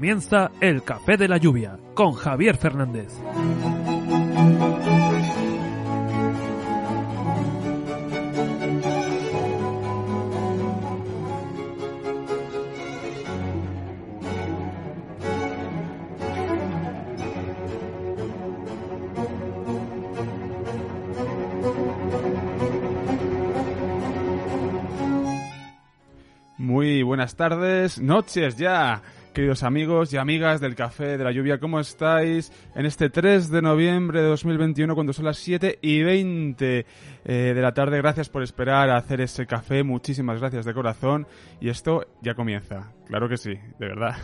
Comienza el Café de la Lluvia con Javier Fernández. Muy buenas tardes, noches ya, queridos amigos y amigas del Café de la Lluvia, ¿cómo estáis? En este 3 de noviembre de 2021, cuando son las 7 y 20 eh, de la tarde, gracias por esperar a hacer ese café, muchísimas gracias de corazón, y esto ya comienza, claro que sí, de verdad.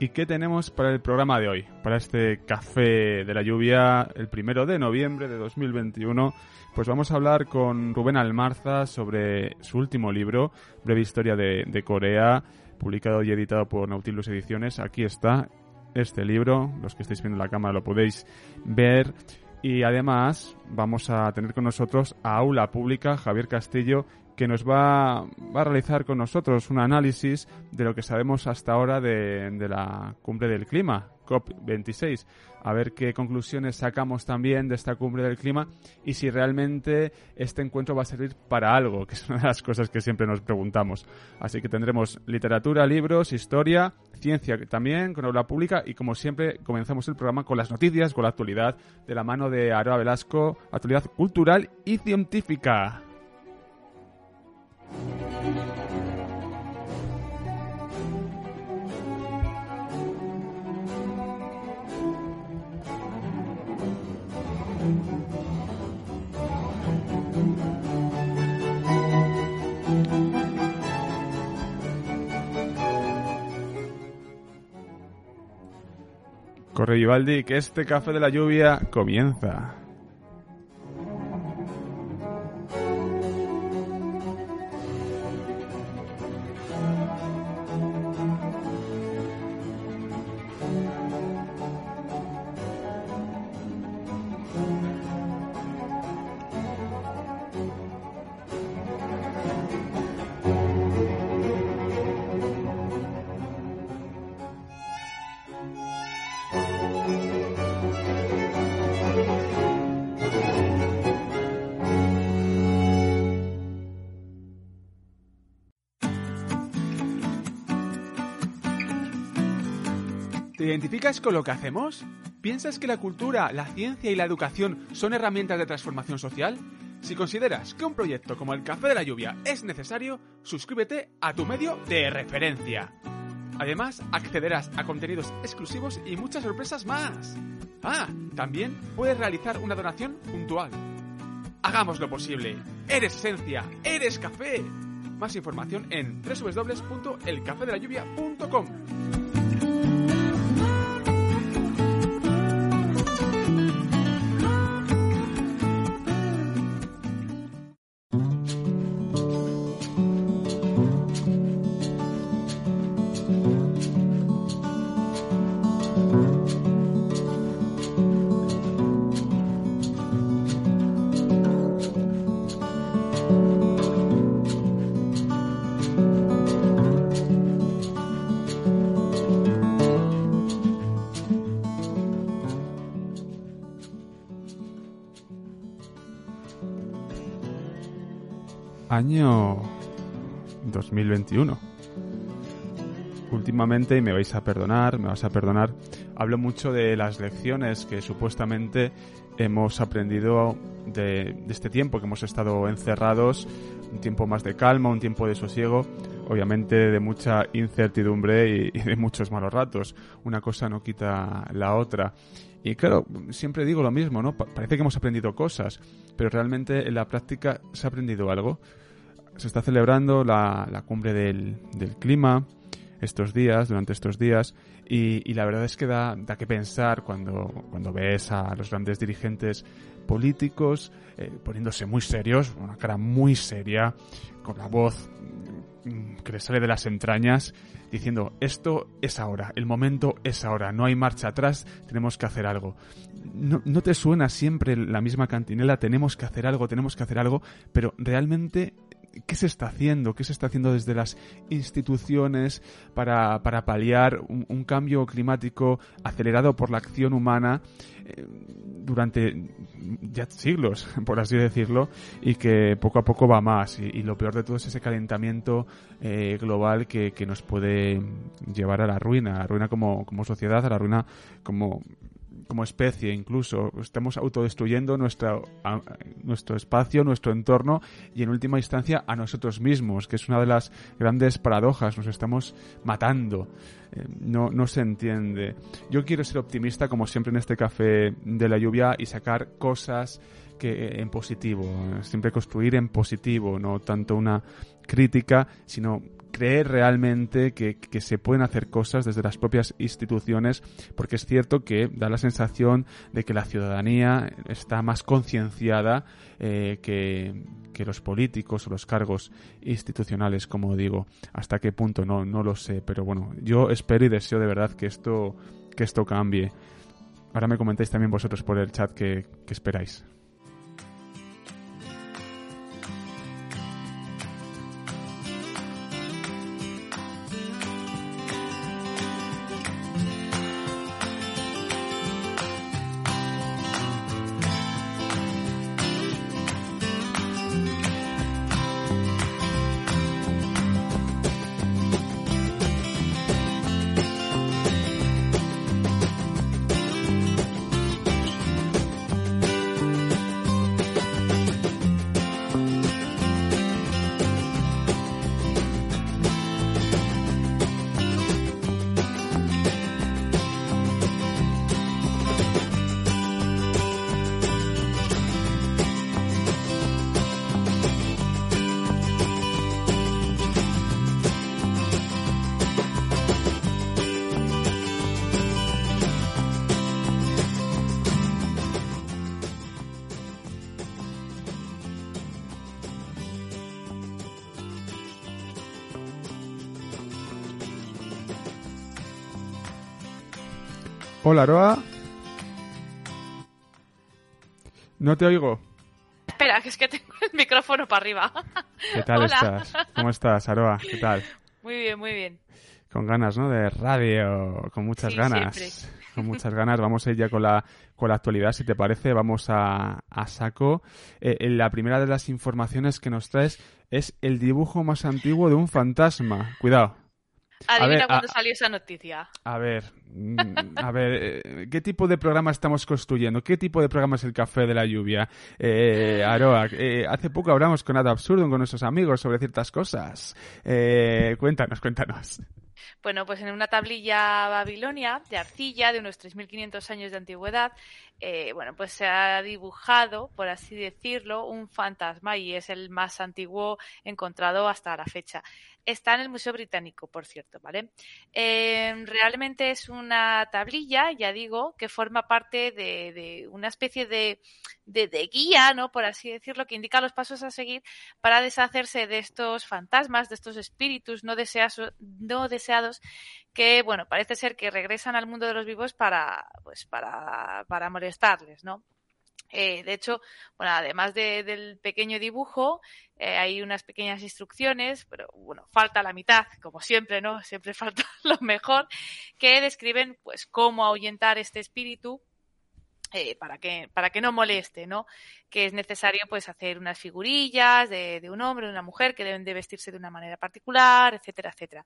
¿Y qué tenemos para el programa de hoy? Para este café de la lluvia, el primero de noviembre de 2021, pues vamos a hablar con Rubén Almarza sobre su último libro, Breve Historia de, Corea, publicado y editado por Nautilus Ediciones. Aquí está este libro, los que estáis viendo la cámara lo podéis ver. Y además vamos a tener con nosotros a Aula Pública, Javier Castillo, que nos va, va, a realizar con nosotros un análisis de lo que sabemos hasta ahora de, de la cumbre del clima, COP26. A ver qué conclusiones sacamos también de esta cumbre del clima y si realmente este encuentro va a servir para algo, que es una de las cosas que siempre nos preguntamos. Así que tendremos literatura, libros, historia, ciencia también, con aula pública y como siempre comenzamos el programa con las noticias, con la actualidad, de la mano de Aroa Velasco, actualidad cultural y científica. Corre Vivaldi, que este café de la lluvia comienza. ¿Te identificas con lo que hacemos? ¿Piensas que la cultura, la ciencia y la educación son herramientas de transformación social? Si consideras que un proyecto como el Café de la Lluvia es necesario, suscríbete a tu medio de referencia. Además, accederás a contenidos exclusivos y muchas sorpresas más. Ah, también puedes realizar una donación puntual. Hagamos lo posible. Eres esencia, eres café. Más información en www.elcafedelayuvia.com. año 2021. Últimamente, y me vais a perdonar, me vas a perdonar, hablo mucho de las lecciones que supuestamente hemos aprendido de, de, este tiempo que hemos estado encerrados, un tiempo más de calma, un tiempo de sosiego, obviamente de mucha incertidumbre y, y de muchos malos ratos. Una cosa no quita la otra. Y claro, siempre digo lo mismo, ¿no? Parece que hemos aprendido cosas, pero realmente en la práctica se ha aprendido algo. Se está celebrando la, la cumbre del, del, clima estos días, durante estos días, y, y la verdad es que da, da, que pensar cuando, cuando ves a los grandes dirigentes políticos eh, poniéndose muy serios, una cara muy seria, con la voz mm, que le sale de las entrañas diciendo esto es ahora, el momento es ahora, no hay marcha atrás, tenemos que hacer algo. No, no te suena siempre la misma cantinela, tenemos que hacer algo, tenemos que hacer algo, pero realmente ¿Qué se está haciendo? ¿Qué se está haciendo desde las instituciones para, para paliar un, cambio climático acelerado por la acción humana eh, durante ya siglos, por así decirlo, y que poco a poco va más? Y, lo peor de todo es ese calentamiento eh, global que, que, nos puede llevar a la ruina, a la ruina como, como sociedad, a la ruina como como especie incluso. Estamos autodestruyendo nuestra, nuestro espacio, nuestro entorno y en última instancia a nosotros mismos, que es una de las grandes paradojas. Nos estamos matando. Eh, no, no se entiende. Yo quiero ser optimista como siempre en este café de la lluvia y sacar cosas que en positivo, siempre construir en positivo, no tanto una crítica, sino creer realmente que, se pueden hacer cosas desde las propias instituciones, porque es cierto que da la sensación de que la ciudadanía está más concienciada eh, que, que, los políticos o los cargos institucionales, como digo. ¿Hasta qué punto? No, no lo sé, pero bueno, yo espero y deseo de verdad que esto, que esto cambie. Ahora me comentáis también vosotros por el chat que, que esperáis. Hola, Aroa. No te oigo. Espera, que es que tengo el micrófono para arriba. ¿Qué tal estás? ¿Cómo estás, Aroa? ¿Qué tal? Muy bien, muy bien. Con ganas, ¿no? De radio, con muchas ganas. Con muchas ganas. Vamos a ir ya con la, con la actualidad, si te parece. Vamos a, a saco. Eh, la primera de las informaciones que nos traes es el dibujo más antiguo de un fantasma. Cuidado. Adivina cuándo salió esa noticia. A ver, mm, a ver, eh, ¿qué tipo de programa estamos construyendo? ¿Qué tipo de programa es el Café de la Lluvia? Eh, Aroa, eh, hace poco hablamos con Ada Absurdo, con nuestros amigos, sobre ciertas cosas. Eh, cuéntanos, cuéntanos. Bueno, pues en una tablilla babilonia de arcilla de unos 3.500 años de antigüedad, eh, bueno, pues se ha dibujado, por así decirlo, un fantasma y es el más antiguo encontrado hasta la fecha. Está en el Museo Británico, por cierto, ¿vale? Eh, realmente es una tablilla, ya digo, que forma parte de, una especie de, guía, ¿no? Por así decirlo, que indica los pasos a seguir para deshacerse de estos fantasmas, de estos espíritus no, no deseados que, bueno, parece ser que regresan al mundo de los vivos para, pues, para, para molestarles, ¿no? Eh, de hecho, bueno, además del pequeño dibujo, eh, hay unas pequeñas instrucciones, pero bueno, falta la mitad, como siempre, ¿no? Siempre falta lo mejor, que describen, pues, cómo ahuyentar este espíritu eh, para que para que no moleste, ¿no? Que es necesario pues hacer unas figurillas de, un hombre, de una mujer que deben de vestirse de una manera particular, etcétera, etcétera.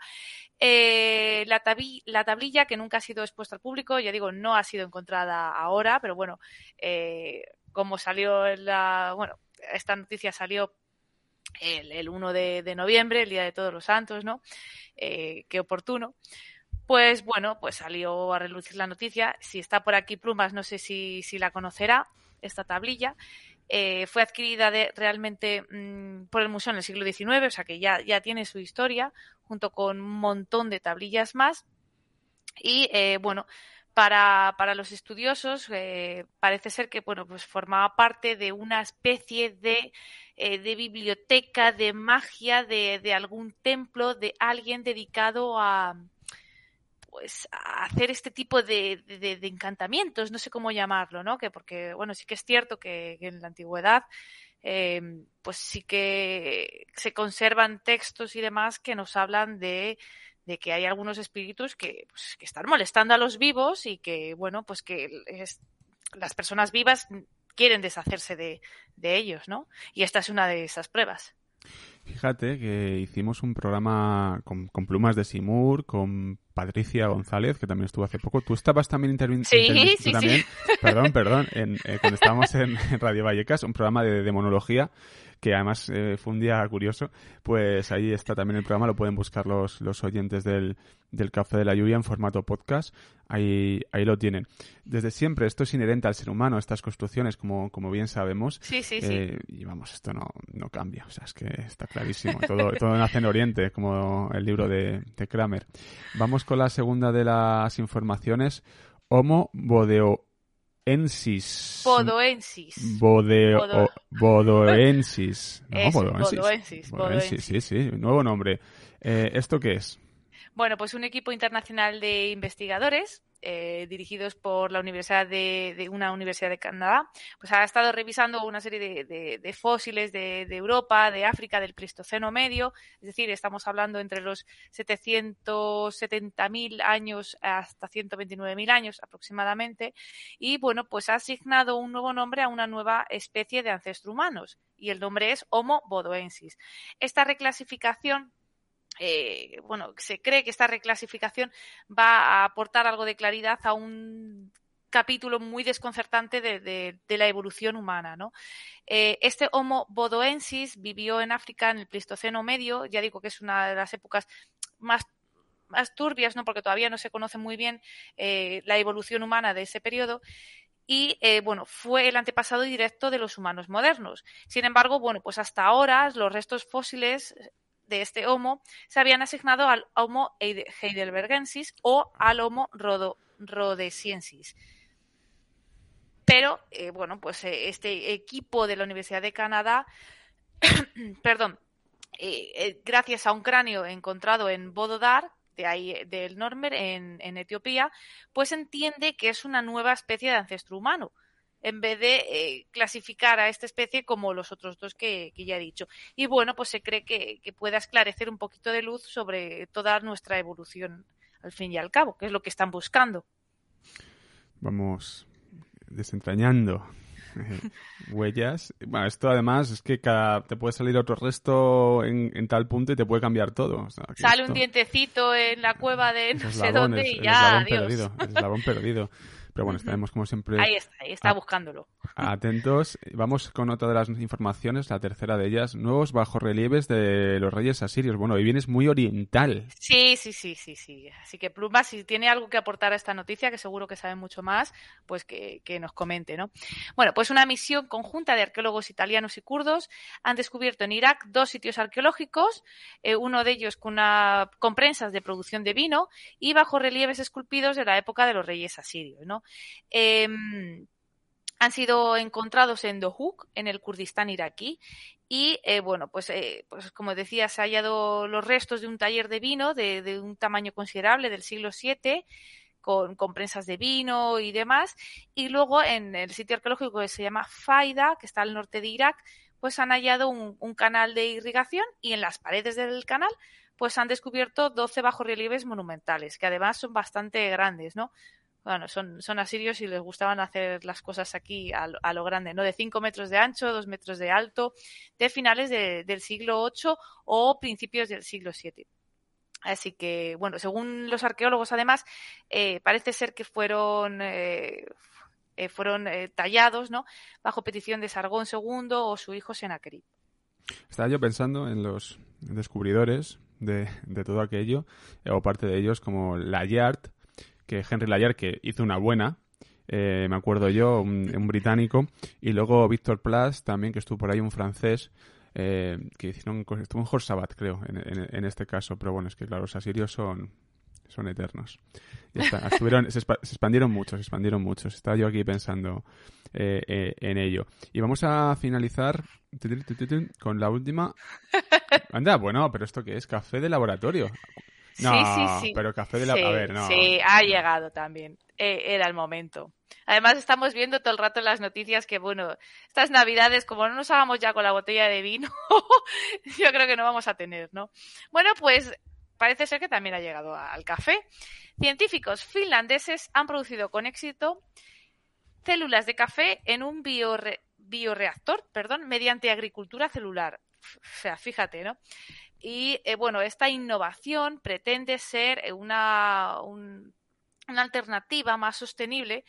Eh, la, la, tablilla que nunca ha sido expuesta al público, ya digo, no ha sido encontrada ahora, pero bueno, eh, como salió la, bueno, esta noticia salió el, el 1 de, de, noviembre, el día de Todos los Santos, ¿no? qué oportuno. Pues bueno, pues salió a relucir la noticia. Si está por aquí Plumas, no sé si, la conocerá, esta tablilla. Eh, fue adquirida realmente mm, por el museo en el siglo XIX, o sea que ya, tiene su historia, junto con un montón de tablillas más. Y eh, bueno, para, los estudiosos eh, parece ser que bueno pues formaba parte de una especie de, biblioteca de magia de, algún templo de alguien dedicado a pues hacer este tipo de, de, encantamientos no sé cómo llamarlo no que porque bueno sí que es cierto que, en la antigüedad eh, pues sí que se conservan textos y demás que nos hablan de de que hay algunos espíritus que, pues, que están molestando a los vivos y que, bueno, pues que las personas vivas quieren deshacerse de, de ellos, ¿no? Y esta es una de esas pruebas. Fíjate que hicimos un programa con, con, plumas de Simur, con Patricia González, que también estuvo hace poco. Tú estabas también interviniendo. Sí, sí, también, sí. Perdón, perdón. En, eh, cuando estábamos en, en, Radio Vallecas, un programa de demonología, que además eh, fue un día curioso. Pues ahí está también el programa, lo pueden buscar los, los oyentes del, del Café de la Lluvia en formato podcast. Ahí, ahí lo tienen. Desde siempre, esto es inherente al ser humano, estas construcciones, como, como bien sabemos. Sí, sí, eh, sí. Y vamos, esto no, no cambia. O sea, es que está clarísimo. Todo, todo nace en Oriente, como el libro de, de Kramer. Vamos con la segunda de las informaciones. Homo bodeoensis. Bodoensis. Bodeo, Bodo- bodoensis. No, bodoensis. bodoensis, Bodoensis, Sí, sí, nuevo nombre. Eh, ¿Esto qué es? Bueno, pues un equipo internacional de investigadores eh, dirigidos por la Universidad de, una universidad de Canadá, pues ha estado revisando una serie de, fósiles de, Europa, de África, del Pleistoceno medio, es decir, estamos hablando entre los 770.000 años hasta 129.000 años aproximadamente, y bueno, pues ha asignado un nuevo nombre a una nueva especie de ancestro humanos, y el nombre es Homo bodoensis. Esta reclasificación eh, bueno, se cree que esta reclasificación va a aportar algo de claridad a un capítulo muy desconcertante de, la evolución humana. ¿no? Eh, este Homo bodoensis vivió en África en el Pleistoceno medio, ya digo que es una de las épocas más más turbias, ¿no? porque todavía no se conoce muy bien eh, la evolución humana de ese periodo, y bueno, fue el antepasado directo de los humanos modernos. Sin embargo, bueno, pues hasta ahora los restos fósiles de este Homo se habían asignado al Homo heidelbergensis o al Homo rhodesiensis. Pero, eh, bueno, pues eh, este equipo de la Universidad de Canadá, perdón, eh, gracias a un cráneo encontrado en Bododar, de ahí del Normer, en, en Etiopía, pues entiende que es una nueva especie de ancestro humano en vez de eh, clasificar a esta especie como los otros dos que, que, ya he dicho. Y bueno, pues se cree que, que, pueda esclarecer un poquito de luz sobre toda nuestra evolución al fin y al cabo, que es lo que están buscando. Vamos desentrañando eh, huellas. Bueno, esto además es que cada, te puede salir otro resto en, en tal punto y te puede cambiar todo. O sea, Sale esto... un dientecito en la cueva de no sé dónde y el ya, adiós. perdido. El eslabón perdido. Pero bueno, estaremos como siempre. Ahí está, ahí está buscándolo. Atentos. Vamos con otra de las informaciones, la tercera de ellas. Nuevos bajorrelieves de los reyes asirios. Bueno, hoy vienes muy oriental. Sí, sí, sí, sí, sí. Así que Pluma, si tiene algo que aportar a esta noticia, que seguro que sabe mucho más, pues que, que nos comente, ¿no? Bueno, pues una misión conjunta de arqueólogos italianos y kurdos han descubierto en Irak dos sitios arqueológicos, eh, uno de ellos con, una, con prensas de producción de vino y bajorrelieves esculpidos de la época de los reyes asirios, ¿no? Eh, han sido encontrados en Dohuk, en el Kurdistán iraquí, y eh, bueno, pues, eh, pues como decía, se han hallado los restos de un taller de vino de, un tamaño considerable del siglo VII, con, con, prensas de vino y demás, y luego en el sitio arqueológico que se llama Faida, que está al norte de Irak, pues han hallado un, un canal de irrigación y en las paredes del canal pues han descubierto 12 bajorrelieves monumentales, que además son bastante grandes, ¿no? Bueno, son, asirios y les gustaban hacer las cosas aquí a, a lo grande, ¿no? De 5 metros de ancho, 2 metros de alto, de finales de, del siglo VIII o principios del siglo VII. Así que, bueno, según los arqueólogos, además, eh, parece ser que fueron, eh, eh, fueron tallados, ¿no? Bajo petición de Sargón II o su hijo Sennacherib. Estaba yo pensando en los descubridores de, de todo aquello, o parte de ellos, como Layard, que Henry Layard, que hizo una buena, eh, me acuerdo yo, un, un, británico, y luego Víctor Plas, también, que estuvo por ahí, un francés, eh, que hicieron, estuvo en Horsabat, creo, en, en, en, este caso, pero bueno, es que claro, los asirios son, son eternos. Ya está. Estuvieron, se, expa- se expandieron mucho, se expandieron mucho. Estaba yo aquí pensando eh, eh, en ello. Y vamos a finalizar con la última. Anda, bueno, pero ¿esto qué es? ¿Café de laboratorio? No, sí, sí, sí. pero café de la... Sí, A ver, no. sí, ha llegado también. Eh, era el momento. Además, estamos viendo todo el rato en las noticias que, bueno, estas navidades, como no nos hagamos ya con la botella de vino, yo creo que no vamos a tener, ¿no? Bueno, pues parece ser que también ha llegado al café. Científicos finlandeses han producido con éxito células de café en un biore- bioreactor, perdón, mediante agricultura celular. O sea, fíjate, ¿no? Y eh, bueno, esta innovación pretende ser eh, una, un- una alternativa más sostenible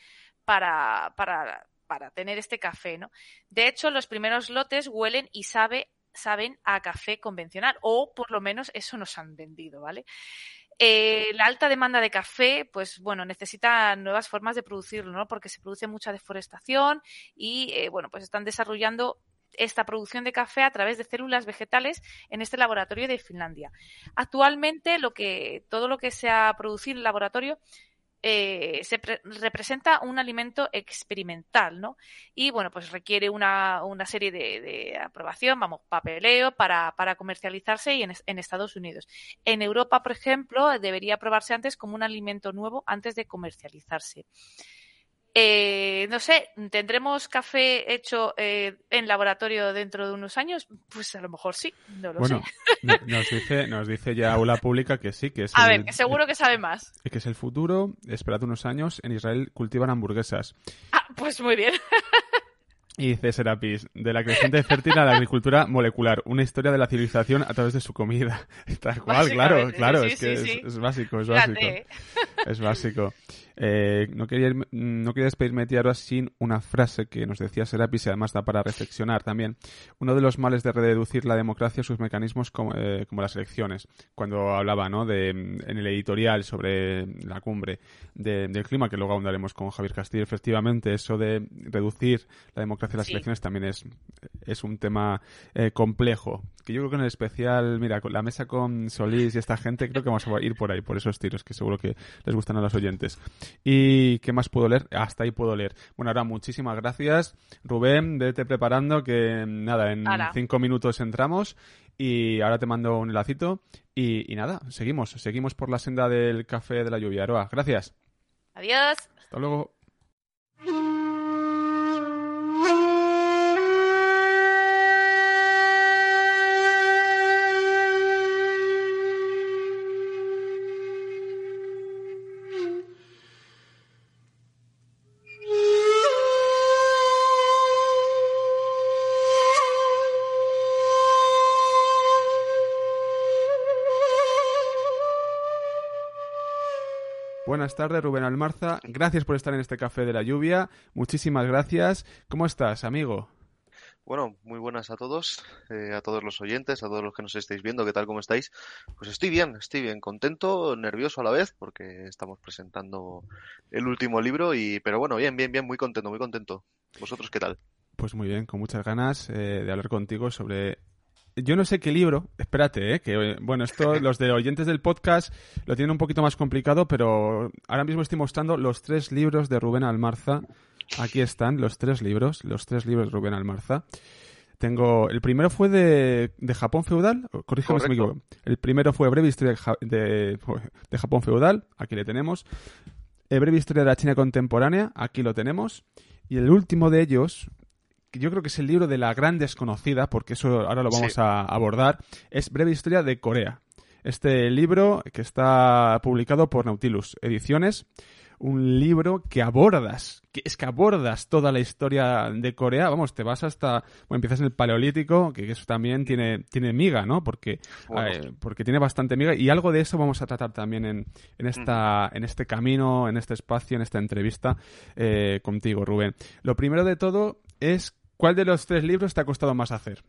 para, para, para tener este café, ¿no? De hecho, los primeros lotes huelen y sabe, saben a café convencional, o por lo menos eso nos han vendido, ¿vale? Eh, la alta demanda de café, pues bueno, necesita nuevas formas de producirlo, ¿no? Porque se produce mucha deforestación y, bueno, pues están desarrollando esta producción de café a través de células vegetales en este laboratorio de Finlandia. Actualmente, lo que, todo lo que se ha producido en el laboratorio eh, se pre- representa un alimento experimental, ¿no? Y bueno, pues requiere una, serie de, aprobación, vamos, papeleo para, comercializarse y en, en Estados Unidos. En Europa, por ejemplo, debería aprobarse antes como un alimento nuevo antes de comercializarse. Eh, no sé, ¿tendremos café hecho eh, en laboratorio dentro de unos años? Pues a lo mejor sí, no lo Bueno, sé. no- nos dice, nos dice ya Aula Pública que sí, que es A el- ver, que seguro que sabe más. que es el futuro. Esperad unos años, en Israel cultivan hamburguesas. Ah, pues muy bien. Y dice Serapis, de la creciente fértil a la agricultura molecular, una historia de la civilización a través de su comida. Tal cual, claro, claro, sí, es que sí, es, básico, es básico. Fíjate. Es básico. Eh, no, quería irme- no quería despedirme de ahora sin una frase que nos decía Serapis y además da para reflexionar también. Uno de los males de reducir la democracia sus mecanismos como, eh, como las elecciones. Cuando hablaba ¿no? de, en el editorial sobre la cumbre de- del clima, que luego ahondaremos con Javier Castillo, efectivamente, eso de reducir la democracia a las Sí. elecciones también es, es un tema eh, complejo. Que yo creo que en el especial, mira, con la mesa con Solís y esta gente, creo que vamos a ir por ahí, por esos tiros, que seguro que les gustan a los oyentes. ¿Y qué más puedo leer? Hasta ahí puedo leer. Bueno, ahora muchísimas gracias. Rubén, vete preparando que nada, en cinco minutos entramos y ahora te mando un enlacito y, y nada, seguimos, seguimos por la senda del café de la lluvia. Aroa, gracias. Adiós. Hasta luego. Buenas tardes, Rubén Almarza. Gracias por estar en este café de la lluvia. Muchísimas gracias. ¿Cómo estás, amigo? Bueno, muy buenas a todos, eh, a todos los oyentes, a todos los que nos estáis viendo, ¿qué tal, cómo estáis? Pues estoy bien, estoy bien, contento, nervioso a la vez, porque estamos presentando el último libro, y pero bueno, bien, bien, bien, muy contento, muy contento. ¿Vosotros qué tal? Pues muy bien, con muchas ganas eh, de hablar contigo sobre... Yo no sé qué libro, espérate, eh, que eh, bueno, esto los de oyentes del podcast lo tienen un poquito más complicado, pero ahora mismo estoy mostrando los tres libros de Rubén Almarza. Aquí están los tres libros, los tres libros de Rubén Almarza. Tengo, el primero fue de, de Japón feudal, corrígeme si me equivoco. El primero fue Breve Historia de, de- Japón feudal, aquí le tenemos. Eh, Breve Historia de la China contemporánea, aquí lo tenemos. Y el último de ellos, yo creo que es el libro de la gran desconocida, porque eso ahora lo vamos Sí. a abordar, es Breve Historia de Corea. Este libro que está publicado por Nautilus Ediciones, un libro que abordas, que es que abordas toda la historia de Corea, vamos, te vas hasta, bueno, empiezas en el Paleolítico, que eso también tiene, tiene miga, ¿no? Porque, Bueno. eh, porque tiene bastante miga y algo de eso vamos a tratar también en, en, esta, en este camino, en este espacio, en esta entrevista eh, contigo, Rubén. Lo primero de todo es, ¿cuál de los tres libros te ha costado más hacer?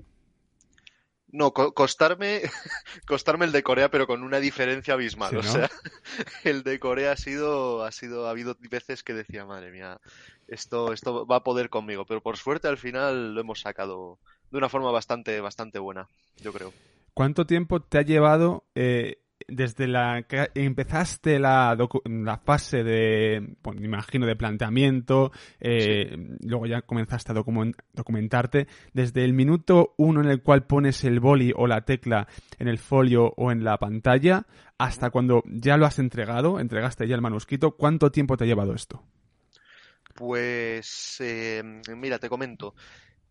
No, co- costarme, costarme el de Corea, pero con una diferencia abismal. Sí, O sea, el de Corea ha sido, ha sido, ha habido veces que decía, madre mía, esto, esto va a poder conmigo. Pero por suerte al final lo hemos sacado de una forma bastante, bastante buena, yo creo. ¿Cuánto tiempo te ha llevado eh, desde la que empezaste la, la fase de, bueno, me imagino, de planteamiento, eh, luego ya comenzaste a documentarte, desde el minuto uno en el cual pones el boli o la tecla en el folio o en la pantalla, hasta cuando ya lo has entregado, entregaste ya el manuscrito, ¿cuánto tiempo te ha llevado esto? Pues, eh, mira, te comento.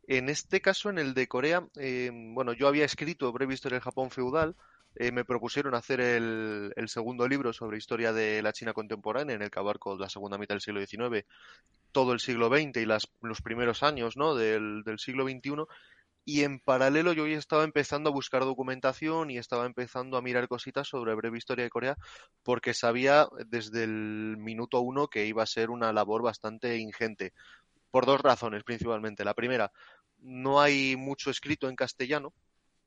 En este caso, en el de Corea, eh, bueno, yo había escrito Breve Historia del Japón Feudal, eh, me propusieron hacer el, segundo libro sobre historia de la China contemporánea, en el que abarco la segunda mitad del siglo XIX, todo el siglo XX y las, los primeros años ¿no? del, siglo XXI. Y en paralelo yo ya estaba empezando a buscar documentación y estaba empezando a mirar cositas sobre breve historia de Corea porque sabía desde el minuto uno que iba a ser una labor bastante ingente. Por dos razones principalmente. La primera, no hay mucho escrito en castellano,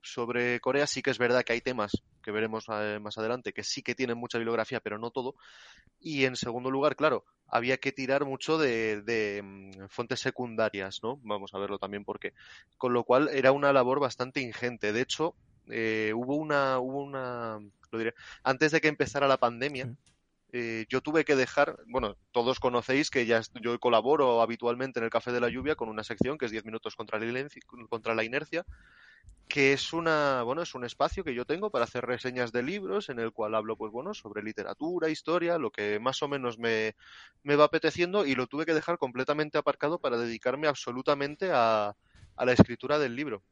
sobre Corea. Sí que es verdad que hay temas que veremos eh, más adelante que sí que tienen mucha bibliografía, pero no todo. Y en segundo lugar, claro, había que tirar mucho de, mm, fuentes secundarias, ¿no? Vamos a verlo también porque. Con lo cual era una labor bastante ingente. De hecho, eh, hubo una, hubo una, lo diré, antes de que empezara la pandemia. Eh, yo tuve que dejar, bueno, todos conocéis que ya yo colaboro habitualmente en el Café de la Lluvia con una sección que es 10 minutos contra la, contra la inercia, que es una bueno es un espacio que yo tengo para hacer reseñas de libros en el cual hablo pues bueno sobre literatura historia lo que más o menos me, me va apeteciendo y lo tuve que dejar completamente aparcado para dedicarme absolutamente a, a la escritura del libro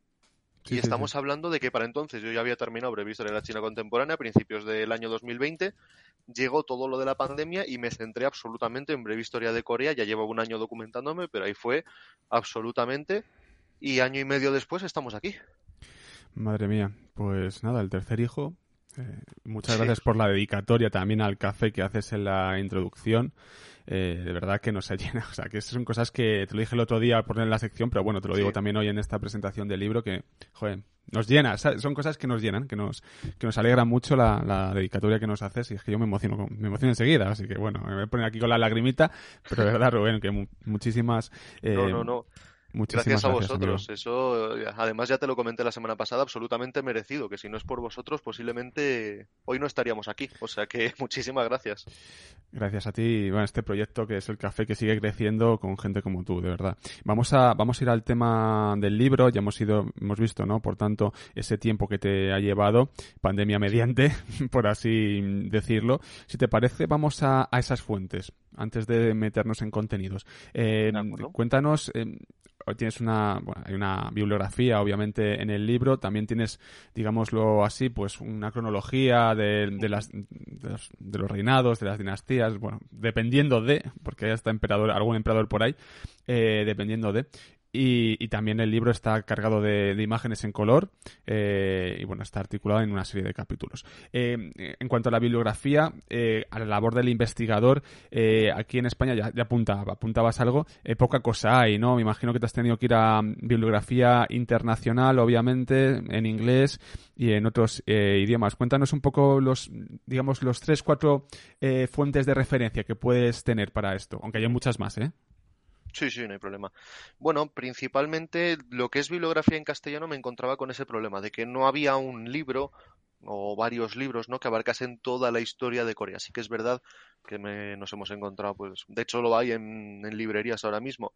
y estamos hablando de que para entonces yo ya había terminado Breve de la China Contemporánea a principios del año 2020 llegó todo lo de la pandemia y me centré absolutamente en Breve Historia de Corea. Ya llevo un año documentándome pero ahí fue absolutamente. Y año y medio después estamos aquí. Madre mía, pues nada, el tercer hijo. Eh, muchas gracias por la dedicatoria también al café que haces en la introducción. Eh, de verdad que nos llena. O sea, que son cosas que te lo dije el otro día por en la sección, pero bueno, te lo digo también hoy en esta presentación del libro que, joder, nos llena. Son cosas que nos llenan, que nos, que nos alegra mucho la, dedicatoria que nos haces y es que yo me emociono, me emociono enseguida. Así que bueno, me voy a poner aquí con la lagrimita, pero de verdad, Rubén, que muchísimas. Eh, no, no, no gracias a vosotros. Eso, además, ya te lo comenté la semana pasada, absolutamente merecido. Que si no es por vosotros, posiblemente hoy no estaríamos aquí. O sea que muchísimas gracias. Gracias a ti, bueno, este proyecto que es el café que sigue creciendo con gente como tú, de verdad. Vamos a, vamos a ir al tema del libro. Ya hemos ido, hemos visto, ¿no? Por tanto, ese tiempo que te ha llevado, pandemia mediante, por así decirlo. Si te parece, vamos a, a esas fuentes antes de meternos en contenidos. Eh, cuéntanos, eh, tienes una, bueno, hay una bibliografía, obviamente, en el libro. También tienes, digámoslo así, pues una cronología de, de, las, de, los, reinados, de las dinastías, bueno, dependiendo de, porque hay hasta emperador, algún emperador por ahí, eh, dependiendo de. Y, también el libro está cargado de, imágenes en color eh, y bueno, está articulado en una serie de capítulos. Eh, en cuanto a la bibliografía, eh, a la labor del investigador, aquí en España ya, apuntaba, apuntabas algo, poca cosa hay, ¿no? Me imagino que te has tenido que ir a bibliografía internacional, obviamente, en inglés y en otros idiomas. Cuéntanos un poco los, digamos, los tres, cuatro fuentes de referencia que puedes tener para esto, aunque hay muchas más, ¿eh? Sí, sí, no hay problema. Bueno, principalmente lo que es bibliografía en castellano me encontraba con ese problema de que no había un libro o varios libros, ¿no? Que abarcasen toda la historia de Corea. Sí que es verdad que nos hemos encontrado, pues, de hecho lo hay en, librerías ahora mismo,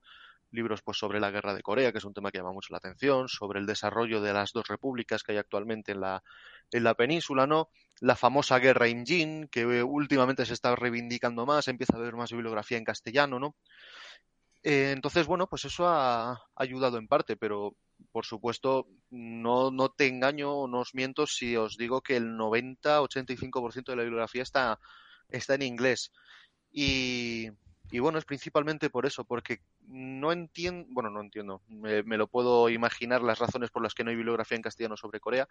libros, pues, sobre la guerra de Corea, que es un tema que llama mucho la atención, sobre el desarrollo de las dos repúblicas que hay actualmente en la en la península, ¿no? La famosa guerra Injin, que últimamente se está reivindicando más, empieza a haber más bibliografía en castellano, ¿no? Eh, entonces, bueno, pues eso ha ayudado en parte, pero por supuesto no, no te engaño no os miento si os digo que el 90-85% de la bibliografía está, está en inglés. Y, y, bueno, es principalmente por eso, porque no entiendo, bueno, no entiendo, me, lo puedo imaginar las razones por las que no hay bibliografía en castellano sobre Corea,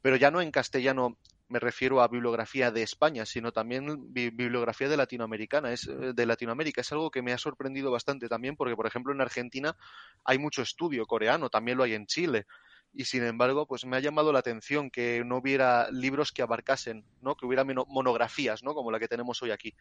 pero ya no en castellano me refiero a bibliografía de España, sino también bibliografía de latinoamericana, es eh, de Latinoamérica. Es algo que me ha sorprendido bastante también, porque por ejemplo en Argentina hay mucho estudio coreano, también lo hay en Chile. Y sin embargo, pues me ha llamado la atención que no hubiera libros que abarcasen, ¿no? Que hubiera monografías, ¿no? Como la que tenemos hoy aquí.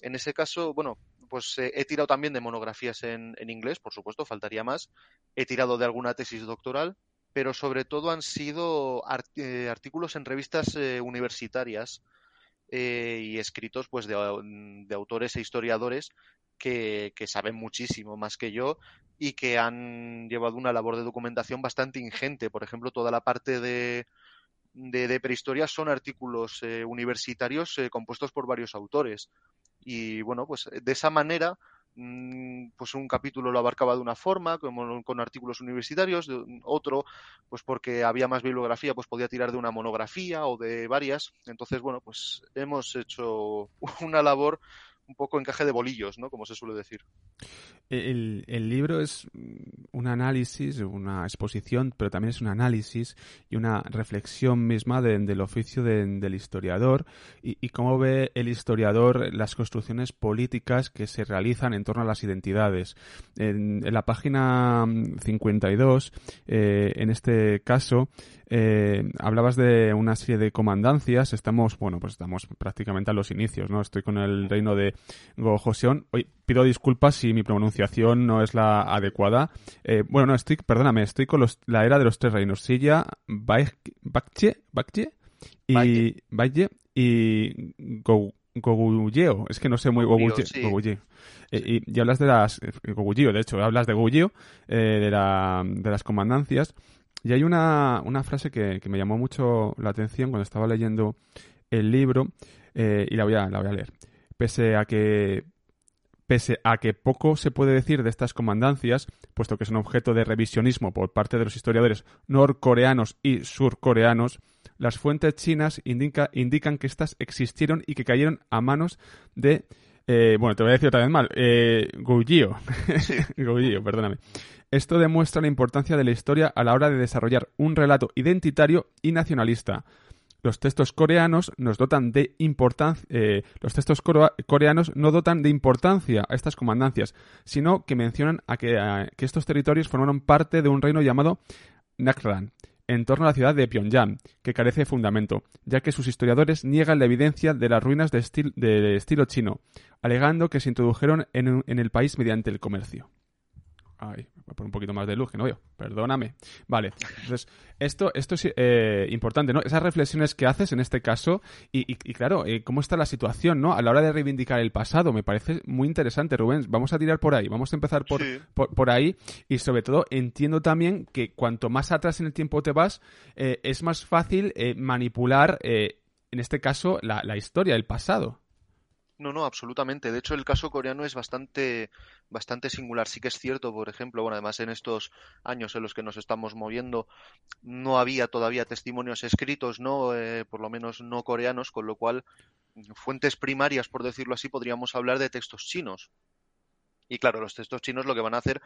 En ese caso, bueno, pues eh, he tirado también de monografías en, en inglés, por supuesto, faltaría más. He tirado de alguna tesis doctoral pero sobre todo han sido eh, artículos en revistas eh, universitarias eh, y escritos pues de, autores e historiadores que, saben muchísimo más que yo y que han llevado una labor de documentación bastante ingente. Por ejemplo, toda la parte de, de, prehistoria son artículos universitarios compuestos por varios autores. Y bueno, pues de esa manera Mm, pues un capítulo lo abarcaba de una forma, con artículos universitarios, otro, pues porque había más bibliografía, pues podía tirar de una monografía o de varias. Entonces, bueno, pues hemos hecho una labor un poco encaje de bolillos, ¿no? Como se suele decir. El, el, libro es un análisis, una exposición, pero también es un análisis y una reflexión misma del oficio del historiador y, cómo ve el historiador las construcciones políticas que se realizan en torno a las identidades. En, la página 52, eh, en este caso, eh, hablabas de una serie de comandancias. Estamos, bueno, pues estamos prácticamente a los inicios, ¿no? Estoy con el reino de Gojoseon. Hoy pido disculpas si mi pronunciación no es la adecuada. Eh, bueno, no, estoy, perdóname, estoy con la era de los tres reinos. Silla, Bakche, y Valle y Goguyeo. Es que no sé muy Goguyeo. Eh, y, hablas de las eh, de hecho, hablas de Goguyeo, de, la, de las comandancias. Y hay una, una frase que, que, me llamó mucho la atención cuando estaba leyendo el libro y la voy a, la voy a leer. Pese a que Pese a que poco se puede decir de estas comandancias, puesto que son objeto de revisionismo por parte de los historiadores norcoreanos y surcoreanos, las fuentes chinas indican que éstas existieron y que cayeron a manos de eh, bueno, te voy a decir otra vez mal. Eh, perdóname. Esto demuestra la importancia de la historia a la hora de desarrollar un relato identitario y nacionalista, los textos coreanos nos dotan de importancia, eh, los textos coreanos no dotan de importancia a estas comandancias, sino que mencionan a que, estos territorios formaron parte de un reino llamado Nakran, en torno a la ciudad de Pyongyang, que carece de fundamento, ya que sus historiadores niegan la evidencia de las ruinas de, estilo chino, alegando que se introdujeron en el país mediante el comercio. Ay, voy a poner un poquito más de luz, que no veo. Perdóname. Vale. Entonces, esto, esto es eh, importante, ¿no? Esas reflexiones que haces en este caso y, claro, eh, cómo está la situación, ¿no? A la hora de reivindicar el pasado, me parece muy interesante, Rubén. Vamos a tirar por ahí, vamos a empezar por, por, ahí y sobre todo entiendo también que cuanto más atrás en el tiempo te vas, eh, es más fácil manipular, en este caso, la, la historia, el pasado. No, no, absolutamente. De hecho, el caso coreano es bastante, bastante singular. Sí que es cierto, por ejemplo, bueno, además en estos años en los que nos estamos moviendo, no había todavía testimonios escritos, no, eh, por lo menos no coreanos, con lo cual fuentes primarias, por decirlo así, podríamos hablar de textos chinos. Y claro, los textos chinos lo que van a hacer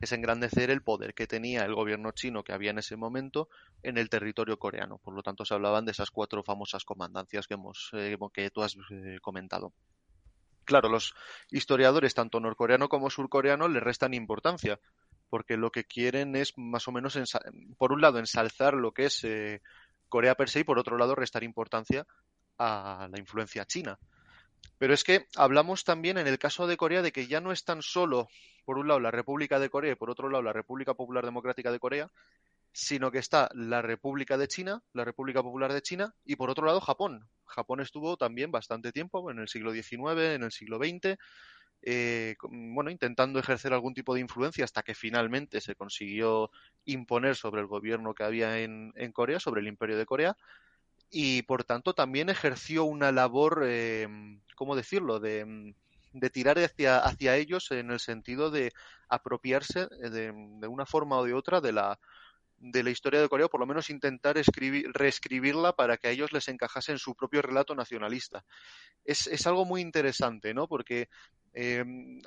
es engrandecer el poder que tenía el gobierno chino que había en ese momento en el territorio coreano. Por lo tanto, se hablaban de esas cuatro famosas comandancias que hemos eh, que tú has eh, comentado. Claro, los historiadores, tanto norcoreano como surcoreano, le restan importancia, porque lo que quieren es más o menos, por un lado, ensalzar lo que es eh, Corea per se y por otro lado, restar importancia a la influencia china. Pero es que hablamos también en el caso de Corea de que ya no es tan solo, por un lado, la República de Corea y por otro lado, la República Popular Democrática de Corea, sino que está la República de China, la República Popular de China y por otro lado Japón. Japón estuvo también bastante tiempo, en el siglo XIX, en el siglo XX, eh, bueno, intentando ejercer algún tipo de influencia hasta que finalmente se consiguió imponer sobre el gobierno que había en Corea, sobre el imperio de Corea y por tanto también ejerció una labor, eh, ¿cómo decirlo?, de, de tirar hacia, hacia ellos en el sentido de apropiarse eh, de, de una forma o de otra de la, de la historia de Corea, o por lo menos intentar escribir, reescribirla para que a ellos les encajase en su propio relato nacionalista. Es, es algo muy interesante, ¿no? Porque eh,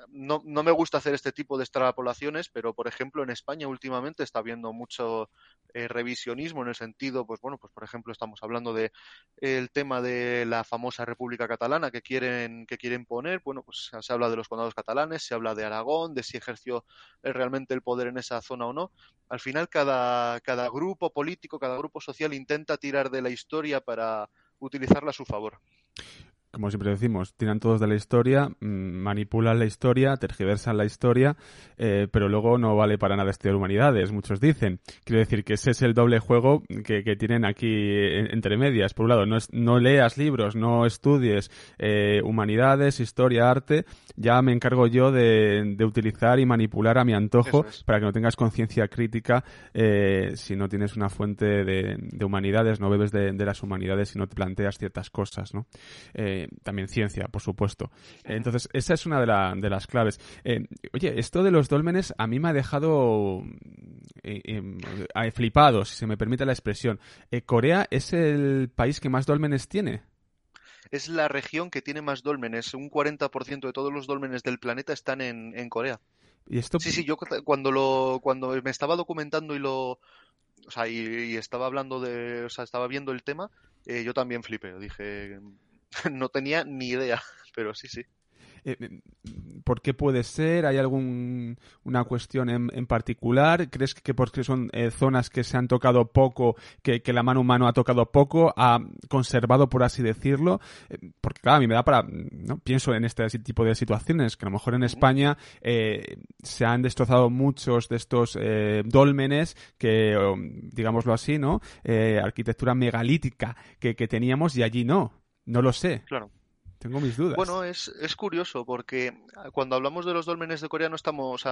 no, no, me gusta hacer este tipo de extrapolaciones, pero por ejemplo en España últimamente está habiendo mucho eh, revisionismo en el sentido, pues bueno, pues por ejemplo estamos hablando de el tema de la famosa República Catalana que quieren que quieren poner, bueno, pues se habla de los condados catalanes, se habla de Aragón, de si ejerció eh, realmente el poder en esa zona o no. Al final cada cada grupo político, cada grupo social intenta tirar de la historia para utilizarla a su favor. Como siempre decimos, tiran todos de la historia, mm, manipulan la historia, tergiversan la historia, eh, pero luego no vale para nada estudiar humanidades, muchos dicen. Quiero decir que ese es el doble juego que, tienen aquí entre medias. Por un lado, no, no leas libros, no estudies eh, humanidades, historia, arte, ya me encargo yo de, utilizar y manipular a mi antojo para que no tengas conciencia crítica eh, si no tienes una fuente de, humanidades, no bebes de, las humanidades y no te planteas ciertas cosas, ¿no? También ciencia, por supuesto. Entonces, esa es una de, de las claves. Eh, oye, esto de los dólmenes a mí me ha dejado eh, eh, flipado, si se me permite la expresión. ¿Corea es el país que más dólmenes tiene? Es la región que tiene más dólmenes. Un 40% de todos los dólmenes del planeta están en, Corea. ¿Y esto... Sí, sí, yo cuando, lo, cuando me estaba documentando y lo, o sea, y, estaba hablando de, o sea, estaba viendo el tema, yo también flipé. Dije, no tenía ni idea, pero sí, sí. Eh, eh, ¿Por qué puede ser? ¿Hay alguna cuestión en, particular? ¿Crees que porque son eh, zonas que se han tocado poco, que, la mano humana ha tocado poco, ha conservado, por así decirlo? porque, claro, a mí me da para... ¿no? Pienso en este tipo de situaciones, que a lo mejor en España se han destrozado muchos de estos dólmenes que, digámoslo así, ¿no? arquitectura megalítica que, que teníamos y allí no. No lo sé. Claro. Tengo mis dudas. Bueno, es, es curioso porque cuando hablamos de los dólmenes de Corea no estamos...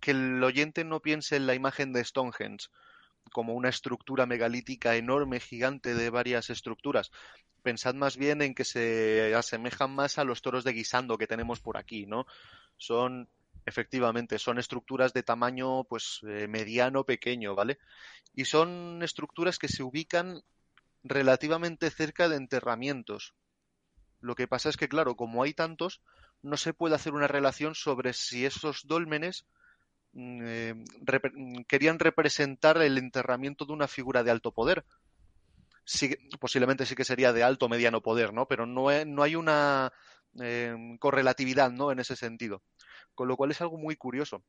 que el oyente no piense en la imagen de Stonehenge como una estructura megalítica enorme, gigante de varias estructuras. Pensad más bien en que se asemejan más a los toros de guisando que tenemos por aquí, ¿no? Son, efectivamente, son estructuras de tamaño, pues, eh, mediano, pequeño, ¿vale? Y son estructuras que se ubican relativamente cerca de enterramientos. Lo que pasa es que, claro, como hay tantos, no se puede hacer una relación sobre si esos dólmenes mm, eh, querían representar el enterramiento de una figura de alto poder. posiblemente sí que sería de alto mediano poder, ¿no? Pero no, no hay una eh, correlatividad, ¿no? En ese sentido. Con lo cual es algo muy curioso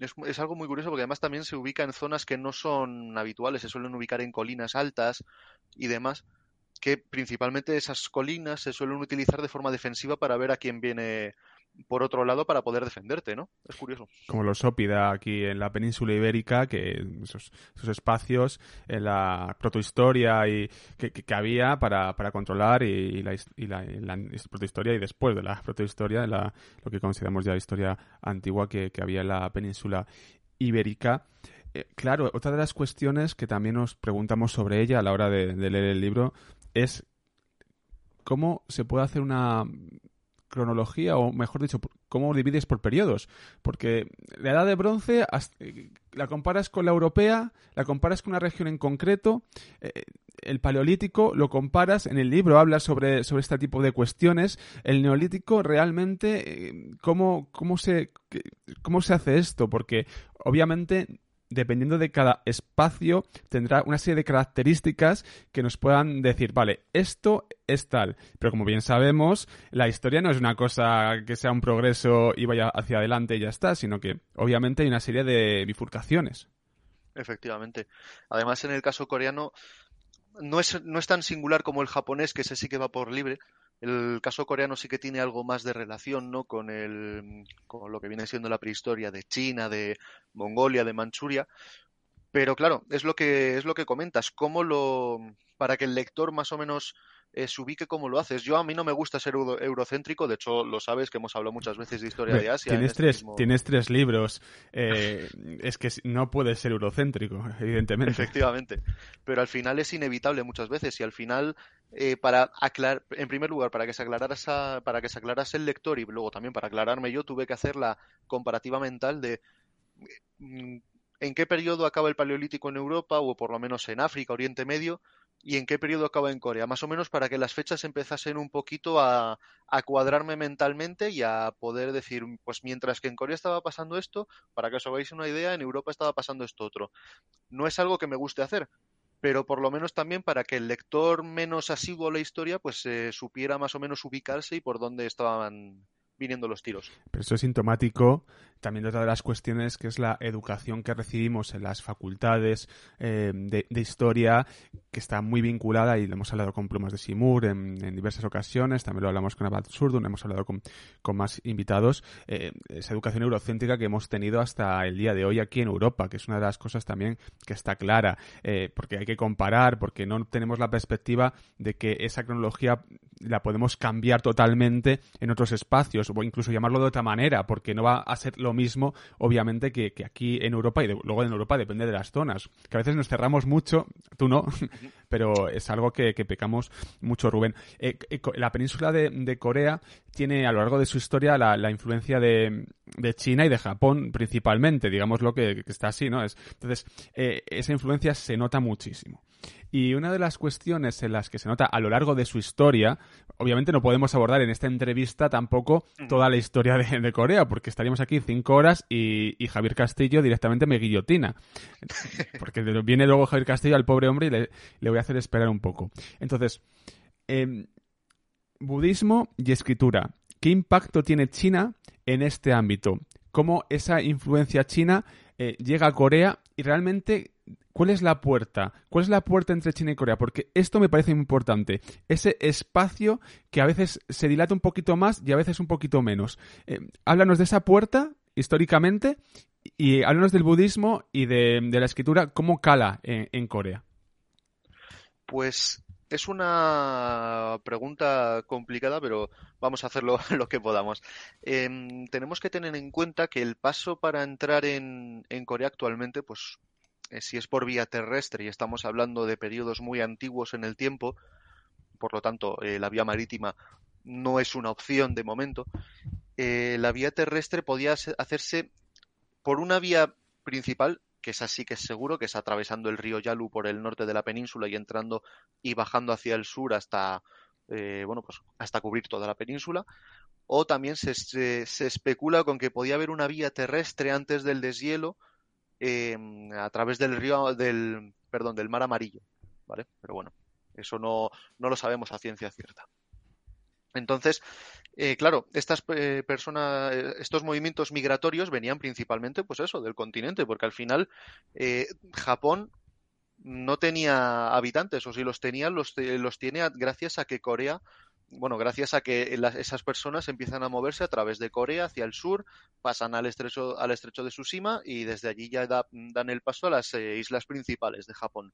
es, algo muy curioso porque además también se ubica en zonas que no son habituales, se suelen ubicar en colinas altas y demás, que principalmente esas colinas se suelen utilizar de forma defensiva para ver a quién viene por otro lado para poder defenderte, ¿no? Es curioso. Como los Ópida aquí en la península ibérica, que esos, espacios en la protohistoria y que, había para, controlar y, la, y la, protohistoria y después de la protohistoria, la, lo que consideramos ya historia antigua que, había en la península ibérica. Eh, claro, otra de las cuestiones que también nos preguntamos sobre ella a la hora de leer el libro es cómo se puede hacer una cronología, o mejor dicho, cómo divides por periodos. Porque la edad de bronce la comparas con la europea, la comparas con una región en concreto, eh, el paleolítico lo comparas, en el libro habla sobre, sobre este tipo de cuestiones, el neolítico realmente, eh, ¿cómo, cómo, se, ¿cómo se hace esto? Porque obviamente dependiendo de cada espacio, tendrá una serie de características que nos puedan decir, vale, esto es tal. Pero como bien sabemos, la historia no es una cosa que sea un progreso y vaya hacia adelante y ya está, sino que obviamente hay una serie de bifurcaciones. Efectivamente. Además, en el caso coreano, no es, no es tan singular como el japonés, que ese sí que va por libre, el caso coreano sí que tiene algo más de relación, ¿no? Con el, con lo que viene siendo la prehistoria de China, de Mongolia, de Manchuria. Pero claro, es lo que, es lo que comentas. ¿Cómo lo, para que el lector más o menos eh, se ubique como lo haces. Yo a mí no me gusta ser eurocéntrico, de hecho lo sabes que hemos hablado muchas veces de historia de Asia. Tienes, este tres, tienes tres libros, eh, es que no puedes ser eurocéntrico, evidentemente. Efectivamente, pero al final es inevitable muchas veces y al final eh, para aclarar, en primer lugar, para que se aclarara para que se aclarase el lector y luego también para aclararme yo, tuve que hacer la comparativa mental de mm, en qué periodo acaba el Paleolítico en Europa o por lo menos en África, Oriente Medio, y en qué periodo acaba en Corea, más o menos para que las fechas empezasen un poquito a, a, cuadrarme mentalmente y a poder decir, pues mientras que en Corea estaba pasando esto, para que os hagáis una idea, en Europa estaba pasando esto otro. No es algo que me guste hacer, pero por lo menos también para que el lector menos asiduo a la historia, pues eh, supiera más o menos ubicarse y por dónde estaban viniendo los tiros. Pero eso es sintomático también de otra de las cuestiones que es la educación que recibimos en las facultades eh, de, historia, que está muy vinculada y lo hemos hablado con Plumas de Simur en, diversas ocasiones, también lo hablamos con Abad Surdun, hemos hablado con, más invitados, eh, esa educación eurocéntrica que hemos tenido hasta el día de hoy aquí en Europa, que es una de las cosas también que está clara, eh, porque hay que comparar, porque no tenemos la perspectiva de que esa cronología la podemos cambiar totalmente en otros espacios o incluso llamarlo de otra manera, porque no va a ser lo mismo, obviamente, que, aquí en Europa y luego en Europa depende de las zonas, que a veces nos cerramos mucho, tú no, pero es algo que, pecamos mucho, Rubén. Eh, eh, la península de, Corea tiene a lo largo de su historia la, influencia de, China y de Japón principalmente, digamos lo que, está así, ¿no? Es, entonces, eh, esa influencia se nota muchísimo. Y una de las cuestiones en las que se nota a lo largo de su historia, obviamente no podemos abordar en esta entrevista tampoco toda la historia de, Corea, porque estaríamos aquí cinco horas y, Javier Castillo directamente me guillotina. Porque viene luego Javier Castillo al pobre hombre y le, voy a hacer esperar un poco. Entonces, em, budismo y escritura. ¿Qué impacto tiene China en este ámbito? ¿Cómo esa influencia china eh, llega a Corea y realmente ¿Cuál es la puerta? ¿Cuál es la puerta entre China y Corea? Porque esto me parece importante. Ese espacio que a veces se dilata un poquito más y a veces un poquito menos. Eh, háblanos de esa puerta históricamente y háblanos del budismo y de, la escritura, cómo cala en, Corea. Pues es una pregunta complicada, pero vamos a hacerlo lo que podamos. Em, tenemos que tener en cuenta que el paso para entrar en, Corea actualmente, pues si es por vía terrestre y estamos hablando de periodos muy antiguos en el tiempo, por lo tanto eh, la vía marítima no es una opción de momento, eh, la vía terrestre podía hacerse por una vía principal, que es así que es seguro, que es atravesando el río Yalu por el norte de la península y entrando y bajando hacia el sur hasta, bueno, pues hasta cubrir toda la península, o también se, se, especula con que podía haber una vía terrestre antes del deshielo Em, a través del río, del, perdón, del mar amarillo, ¿vale? Pero bueno, eso no, no lo sabemos a ciencia cierta. Entonces, eh, claro, estas eh, personas, eh, estos movimientos migratorios venían principalmente, pues eso, del continente, porque al final Japón no tenía habitantes, o si los tenía, los, los tiene gracias a que Corea bueno, gracias a que esas personas empiezan a moverse a través de Corea hacia el sur, pasan al estrecho, al estrecho de Tsushima y desde allí ya dan el paso a las eh, islas principales de Japón.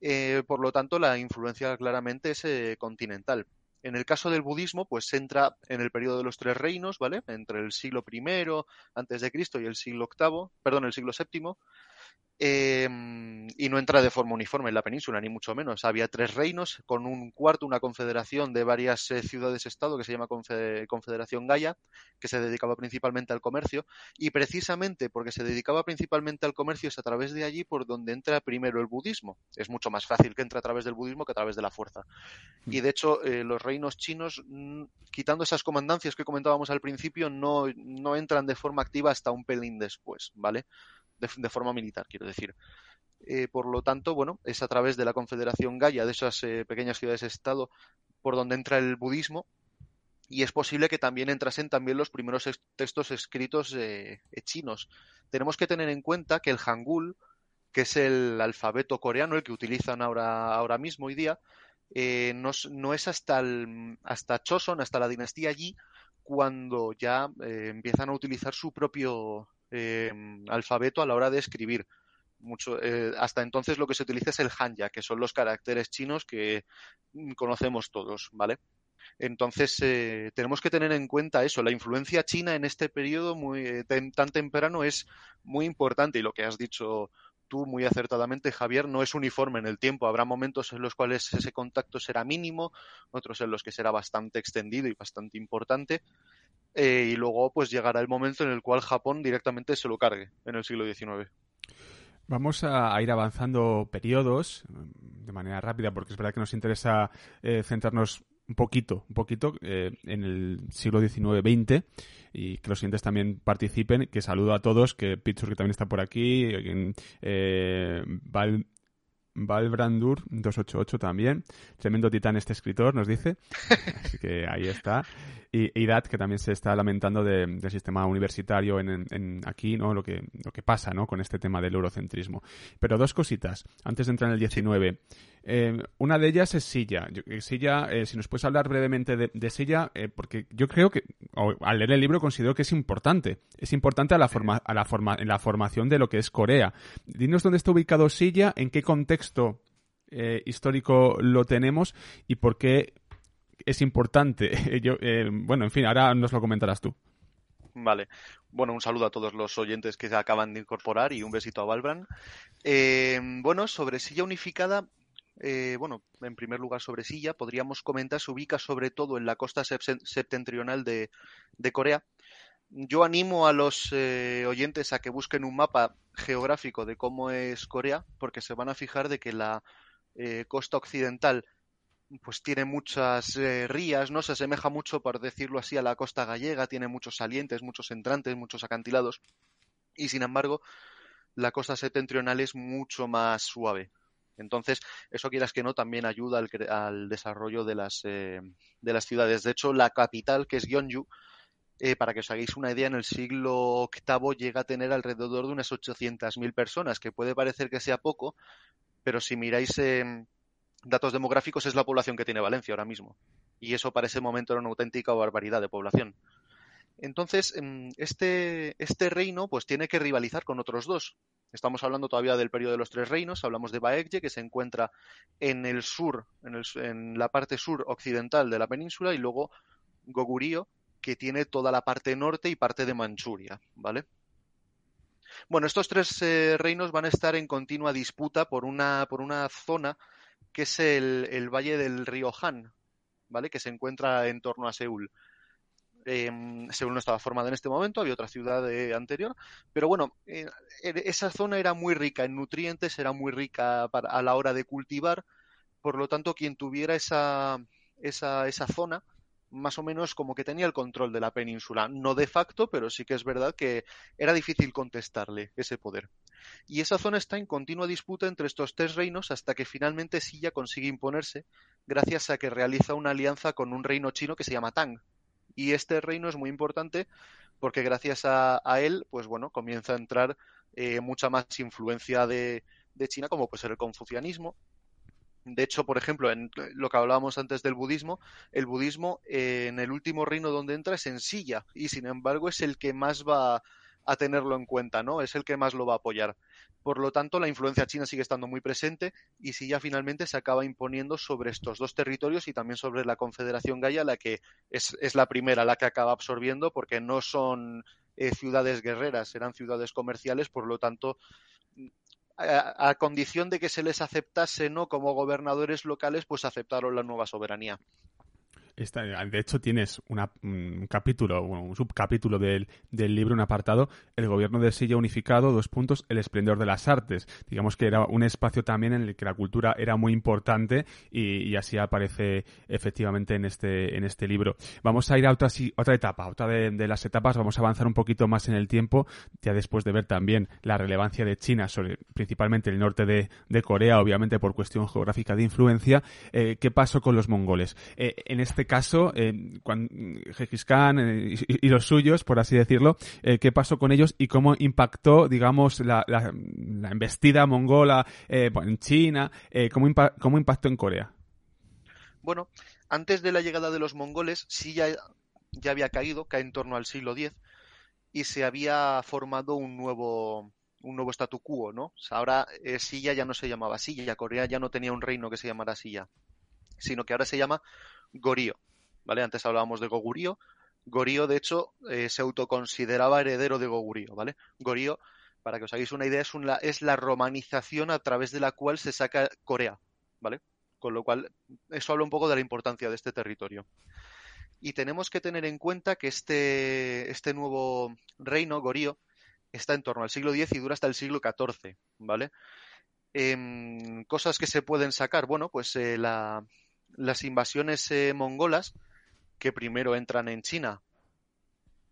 Eh, por lo tanto, la influencia claramente es eh, continental. En el caso del budismo, pues entra en el periodo de los tres reinos, ¿vale? Entre el siglo I antes de Cristo y el siglo VIII, perdón, el siglo VII, Em, y no entra de forma uniforme en la península, ni mucho menos. Había tres reinos, con un cuarto, una confederación de varias eh, ciudades-estado que se llama Confederación Gaia, que se dedicaba principalmente al comercio. Y precisamente porque se dedicaba principalmente al comercio es a través de allí por donde entra primero el budismo. Es mucho más fácil que entre a través del budismo que a través de la fuerza. Y de hecho, eh, los reinos chinos, mm, quitando esas comandancias que comentábamos al principio, no, no entran de forma activa hasta un pelín después, ¿vale? De, forma militar, quiero decir. Eh, por lo tanto, bueno, es a través de la Confederación Gaia, de esas eh, pequeñas ciudades-estado, por donde entra el budismo, y es posible que también entrasen también los primeros textos escritos eh, chinos. Tenemos que tener en cuenta que el Hangul, que es el alfabeto coreano, el que utilizan ahora, ahora mismo hoy día, no, no, es hasta, el, hasta Choson, hasta la dinastía Yi, cuando ya empiezan a utilizar su propio Em, alfabeto a la hora de escribir. Mucho, eh, hasta entonces lo que se utiliza es el hanja, que son los caracteres chinos que mm, conocemos todos, ¿vale? Entonces eh, tenemos que tener en cuenta eso, la influencia china en este periodo muy, eh, tan temprano es muy importante y lo que has dicho tú muy acertadamente, Javier, no es uniforme en el tiempo. Habrá momentos en los cuales ese contacto será mínimo, otros en los que será bastante extendido y bastante importante. Eh, y luego pues llegará el momento en el cual Japón directamente se lo cargue en el siglo XIX. Vamos a, ir avanzando periodos de manera rápida porque es verdad que nos interesa eh, centrarnos un poquito, un poquito eh, en el siglo XIX-XX y que los siguientes también participen. Que saludo a todos, que Pitsur que también está por aquí, eh, Val, Valbrandur 288 también. Tremendo titán este escritor, nos dice. Así que ahí está. Y Idat, que también se está lamentando del sistema universitario en, aquí, ¿no? Lo que, lo que pasa, ¿no? Con este tema del eurocentrismo. Pero dos cositas, antes de entrar en el 19. Eh, una de ellas es Silla. Eh, Silla, eh, si nos puedes hablar brevemente de, Silla, porque yo creo que, al leer el libro, considero que es importante. Es importante a la forma, a la forma, en la formación de lo que es Corea. Dinos dónde está ubicado Silla, en qué contexto histórico lo tenemos y por qué es importante. bueno, en fin, ahora nos lo comentarás tú. Vale. Bueno, un saludo a todos los oyentes que se acaban de incorporar y un besito a Valbran. bueno, sobre silla unificada, eh, bueno, en primer lugar sobre Silla, podríamos comentar, se ubica sobre todo en la costa septentrional de, Corea. Yo animo a los eh, oyentes a que busquen un mapa geográfico de cómo es Corea, porque se van a fijar de que la eh, costa occidental pues tiene muchas rías, no se asemeja mucho, por decirlo así, a la costa gallega, tiene muchos salientes, muchos entrantes, muchos acantilados, y sin embargo, la costa septentrional es mucho más suave. Entonces, eso quieras que no, también ayuda al, desarrollo de las, eh, de las ciudades. De hecho, la capital, que es Gyeongju, eh, para que os hagáis una idea, en el siglo VIII llega a tener alrededor de unas 800.000 personas, que puede parecer que sea poco, pero si miráis datos demográficos es la población que tiene Valencia ahora mismo. Y eso para ese momento era una auténtica barbaridad de población. Entonces, em, este, este reino pues tiene que rivalizar con otros dos, Estamos hablando todavía del periodo de los tres reinos, hablamos de Baekje, que se encuentra en el sur, en, la parte sur occidental de la península, y luego Goguryeo, que tiene toda la parte norte y parte de Manchuria, ¿vale? Bueno, estos tres eh, reinos van a estar en continua disputa por una, por una zona que es el, el valle del río Han, ¿vale? Que se encuentra en torno a Seúl. Eh, Seúl no estaba formada en este momento, había otra ciudad anterior, pero bueno, eh, esa zona era muy rica en nutrientes, era muy rica a la hora de cultivar, por lo tanto, quien tuviera esa, esa, esa zona, más o menos como que tenía el control de la península, no de facto, pero sí que es verdad que era difícil contestarle ese poder. Y esa zona está en continua disputa entre estos tres reinos hasta que finalmente Silla consigue imponerse gracias a que realiza una alianza con un reino chino que se llama Tang, y este reino es muy importante porque gracias a, él, pues bueno, comienza a entrar eh, mucha más influencia de, China, como puede el confucianismo. De hecho, por ejemplo, en lo que hablábamos antes del budismo, el budismo eh, en el último reino donde entra es en Silla y sin embargo es el que más va a tenerlo en cuenta, ¿no? Es el que más lo va a apoyar. Por lo tanto, la influencia china sigue estando muy presente y si ya finalmente se acaba imponiendo sobre estos dos territorios y también sobre la Confederación Gaia, la que es, la primera la que acaba absorbiendo porque no son eh, ciudades guerreras, eran ciudades comerciales, por lo tanto, a, a, condición de que se les aceptase no como gobernadores locales, pues aceptaron la nueva soberanía de hecho, tienes un capítulo, un subcapítulo del, del, libro, un apartado, el gobierno de Silla unificado, dos puntos, el esplendor de las artes. Digamos que era un espacio también en el que la cultura era muy importante y, así aparece efectivamente en este, en este libro. Vamos a ir a otra, otra etapa, otra de, las etapas, vamos a avanzar un poquito más en el tiempo, ya después de ver también la relevancia de China sobre principalmente el norte de, Corea, obviamente por cuestión geográfica de influencia. Eh, ¿Qué pasó con los mongoles? Eh, en este caso, eh, Khan eh, y, los suyos, por así decirlo, eh, qué pasó con ellos y cómo impactó, digamos, la, embestida mongola eh, en China, cómo, cómo impactó en Corea. Bueno, antes de la llegada de los mongoles, sí ya, ya había caído, cae en torno al siglo X, y se había formado un nuevo, un nuevo statu quo, ¿no? ahora Silla ya no se llamaba Silla, Corea ya no tenía un reino que se llamara Silla, sino que ahora se llama Gorío, ¿vale? Antes hablábamos de Gogurío. Gorío, de hecho, eh, se autoconsideraba heredero de Gogurío, ¿vale? Gorío, para que os hagáis una idea, es, la romanización a través de la cual se saca Corea, ¿vale? Con lo cual, eso habla un poco de la importancia de este territorio. Y tenemos que tener en cuenta que este, este nuevo reino, Gorío, está en torno al siglo X y dura hasta el siglo XIV, ¿vale? Em, cosas que se pueden sacar, bueno, pues eh, la, las invasiones eh, mongolas, que primero entran en China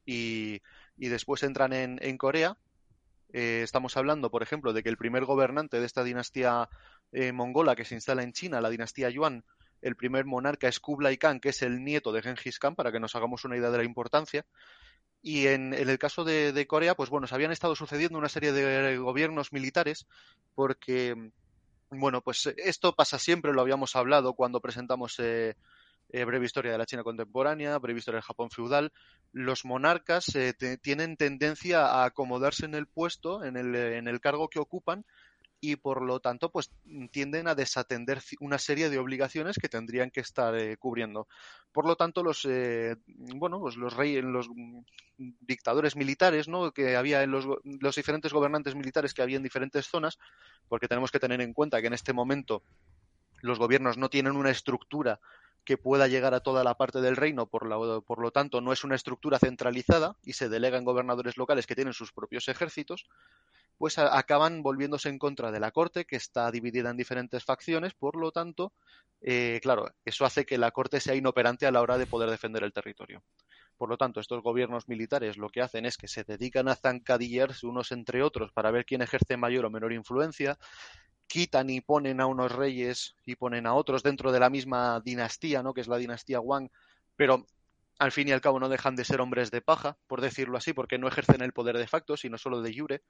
y, después entran en, Corea, Eh, estamos hablando, por ejemplo, de que el primer gobernante de esta dinastía eh, mongola que se instala en China, la dinastía Yuan, el primer monarca es Kublai Khan, que es el nieto de Genghis Khan, para que nos hagamos una idea de la importancia. Y en, el caso de, Corea, pues bueno, se habían estado sucediendo una serie de gobiernos militares porque, bueno, pues esto pasa siempre, lo habíamos hablado cuando presentamos eh, eh, breve historia de la China contemporánea, breve historia del Japón feudal. Los monarcas eh, tienen tendencia a acomodarse en el puesto, en el, en el cargo que ocupan, y por lo tanto pues tienden a desatender una serie de obligaciones que tendrían que estar eh, cubriendo. Por lo tanto los eh, bueno pues los reyes los dictadores militares ¿no? que había en los, los diferentes gobernantes militares que había en diferentes zonas porque tenemos que tener en cuenta que en este momento los gobiernos no tienen una estructura que pueda llegar a toda la parte del reino, por, por, lo tanto no es una estructura centralizada y se delega en gobernadores locales que tienen sus propios ejércitos, pues acaban volviéndose en contra de la corte, que está dividida en diferentes facciones, por lo tanto, eh, claro, eso hace que la corte sea inoperante a la hora de poder defender el territorio. Por lo tanto, estos gobiernos militares lo que hacen es que se dedican a zancadillarse unos entre otros para ver quién ejerce mayor o menor influencia, quitan y ponen a unos reyes y ponen a otros dentro de la misma dinastía, ¿no? que es la dinastía Wang, pero al fin y al cabo no dejan de ser hombres de paja, por decirlo así, porque no ejercen el poder de facto, sino solo de jure.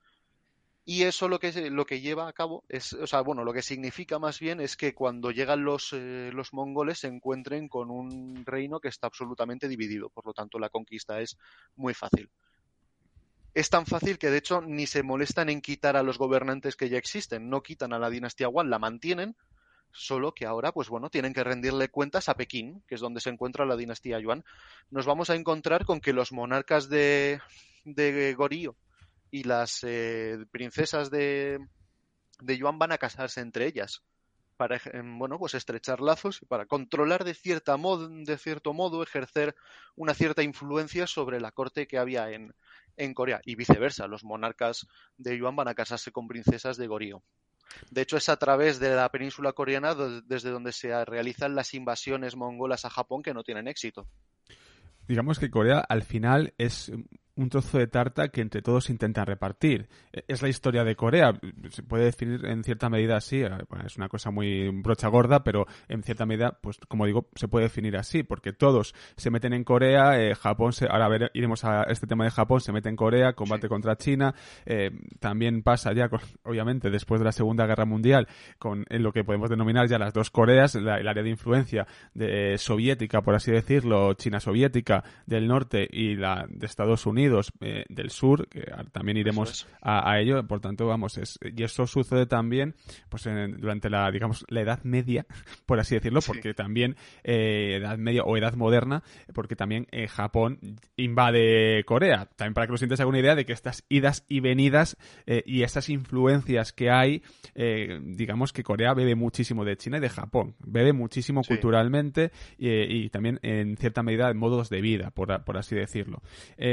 Y eso lo que, lo que lleva a cabo es, o sea, bueno, lo que significa más bien es que cuando llegan los, eh, los mongoles se encuentren con un reino que está absolutamente dividido. Por lo tanto, la conquista es muy fácil. Es tan fácil que de hecho ni se molestan en quitar a los gobernantes que ya existen. No quitan a la dinastía Wan, la mantienen, solo que ahora, pues bueno, tienen que rendirle cuentas a Pekín, que es donde se encuentra la dinastía Yuan. Nos vamos a encontrar con que los monarcas de, de Gorío y las eh, princesas de, de Yuan van a casarse entre ellas para bueno pues estrechar lazos y para controlar de cierta modo, de cierto modo ejercer una cierta influencia sobre la corte que había en, en Corea y viceversa los monarcas de Yuan van a casarse con princesas de Goryeo de hecho, es a través de la península coreana desde donde se realizan las invasiones mongolas a Japón que no tienen éxito. Digamos que Corea al final es un trozo de tarta que entre todos intentan repartir. E, es la historia de Corea. Se puede definir en cierta medida así. Eh, es una cosa muy brocha gorda, pero en cierta medida, pues como digo, se puede definir así, porque todos se meten en Corea, eh, Japón, se, ahora iremos a este tema de Japón, se mete en Corea, combate contra China. Eh, también pasa ya, obviamente, después de la Segunda Guerra Mundial, con lo que podemos denominar ya las dos Coreas, el área de influencia de, soviética, por así decirlo, China soviética del norte y la de Estados Unidos eh, del Sur, que también iremos a, ello, por tanto, vamos, es, y eso sucede también pues durante la, digamos, la Edad Media, por así decirlo, porque también eh, Edad Media o Edad Moderna, porque también eh, Japón invade Corea, también para que los sientas alguna idea de que estas idas y venidas y estas influencias que hay, digamos que Corea bebe muchísimo de China y de Japón, bebe muchísimo culturalmente y, también en cierta medida en modos de vida, por, por así decirlo.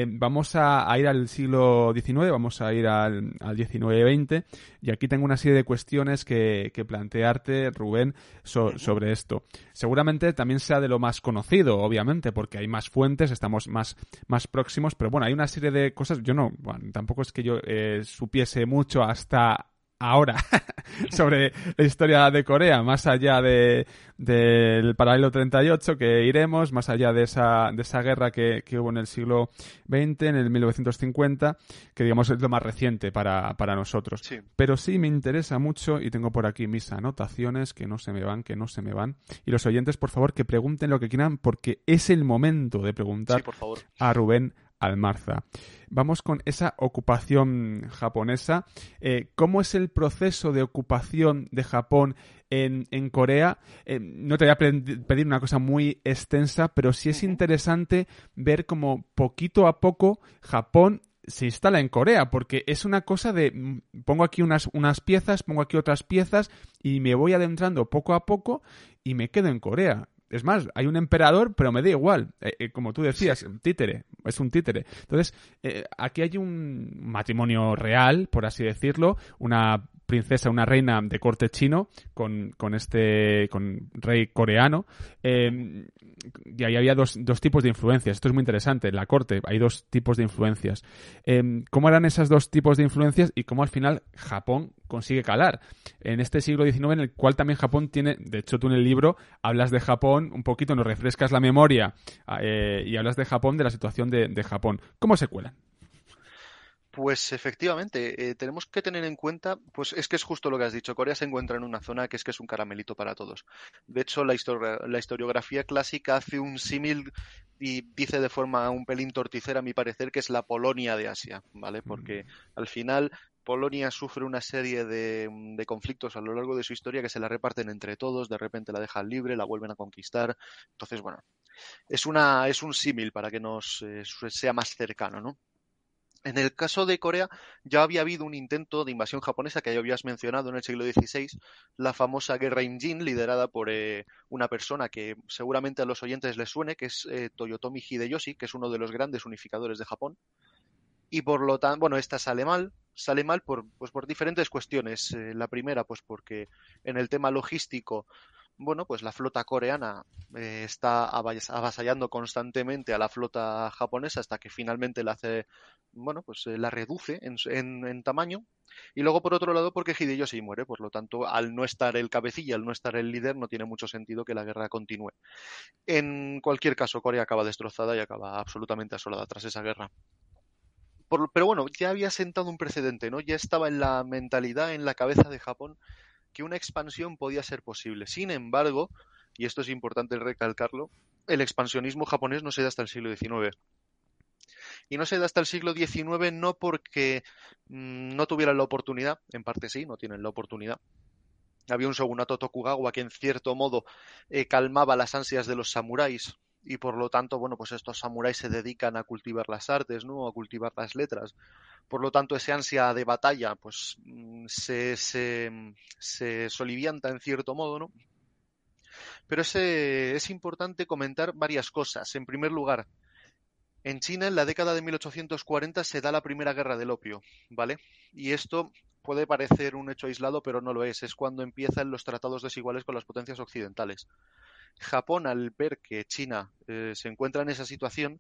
vamos vamos a, ir al siglo XIX, vamos a ir al, al XIX-XX, y aquí tengo una serie de cuestiones que, plantearte, Rubén, sobre esto. Seguramente también sea de lo más conocido, obviamente, porque hay más fuentes, estamos más, más próximos, pero bueno, hay una serie de cosas, yo no, tampoco es que yo eh, supiese mucho hasta ahora sobre la historia de Corea, más allá de, del paralelo 38 que iremos, más allá de esa, de esa guerra que, que, hubo en el siglo XX, en el 1950, que digamos es lo más reciente para, para nosotros. Pero sí me interesa mucho y tengo por aquí mis anotaciones que no se me van, que no se me van. Y los oyentes, por favor, que pregunten lo que quieran porque es el momento de preguntar a Rubén Almarza. Vamos con esa ocupación japonesa. Eh, ¿Cómo es el proceso de ocupación de Japón en, Corea? Eh, no te voy a pedir una cosa muy extensa, pero sí es interesante ver cómo poquito a poco Japón se instala en Corea, porque es una cosa de mm, pongo aquí unas, unas piezas, pongo aquí otras piezas y me voy adentrando poco a poco y me quedo en Corea. Es más, hay un emperador, pero me da igual. Eh, eh, como tú decías, títere, es un títere. Entonces, eh, aquí hay un matrimonio real, por así decirlo, una princesa, una reina de corte chino con, con este con rey coreano. Eh, y ahí había dos, dos, tipos de influencias. Esto es muy interesante. La corte hay dos tipos de influencias. Eh, ¿Cómo eran esos dos tipos de influencias y cómo al final Japón consigue calar? En este siglo XIX, en el cual también Japón tiene, de hecho tú en el libro hablas de Japón un poquito, nos refrescas la memoria eh, y hablas de Japón, de la situación de Japón. ¿Cómo se cuelan? Pues efectivamente, eh, tenemos que tener en cuenta, pues es que es justo lo que has dicho, Corea se encuentra en una zona que es que es un caramelito para todos. De hecho, la, la historiografía clásica hace un símil y dice de forma un pelín torticera, a mi parecer, que es la Polonia de Asia, ¿vale? Porque al final Polonia sufre una serie de, de, conflictos a lo largo de su historia que se la reparten entre todos, de repente la dejan libre, la vuelven a conquistar. Entonces, bueno, es, una, es un símil para que nos eh, sea más cercano, ¿no? En el caso de Corea ya había habido un intento de invasión japonesa que ya habías mencionado en el siglo XVI, la famosa guerra Imjin, liderada por eh, una persona que seguramente a los oyentes les suene, que es eh, Toyotomi Hideyoshi, que es uno de los grandes unificadores de Japón. Y por lo tanto, bueno, esta sale mal, sale mal por, pues por diferentes cuestiones. Eh, la primera, pues porque en el tema logístico bueno, pues la flota coreana eh, está avasallando constantemente a la flota japonesa hasta que finalmente la hace, bueno, pues eh, la reduce en, en, tamaño. Y luego, por otro lado, porque Hideyoshi muere. Por lo tanto, al no estar el cabecilla, al no estar el líder, no tiene mucho sentido que la guerra continúe. En cualquier caso, Corea acaba destrozada y acaba absolutamente asolada tras esa guerra. Pero bueno, ya había sentado un precedente, ¿no? Ya estaba en la mentalidad, en la cabeza de Japón, que una expansión podía ser posible. Sin embargo, y esto es importante recalcarlo, el expansionismo japonés no se da hasta el siglo XIX. Y no se da hasta el siglo XIX no porque mmm, no tuvieran la oportunidad, en parte sí, no tienen la oportunidad. Había un shogunato Tokugawa que en cierto modo eh, calmaba las ansias de los samuráis y por lo tanto, bueno, pues estos samuráis se dedican a cultivar las artes, ¿no? A cultivar las letras. Por lo tanto, ese ansia de batalla, pues se, se, se solivianta en cierto modo, ¿no? Pero ese, es importante comentar varias cosas. En primer lugar, en China, en la década de 1840, se da la primera guerra del opio, ¿vale? Y esto puede parecer un hecho aislado, pero no lo es. Es cuando empiezan los tratados desiguales con las potencias occidentales. Japón, al ver que China eh, se encuentra en esa situación,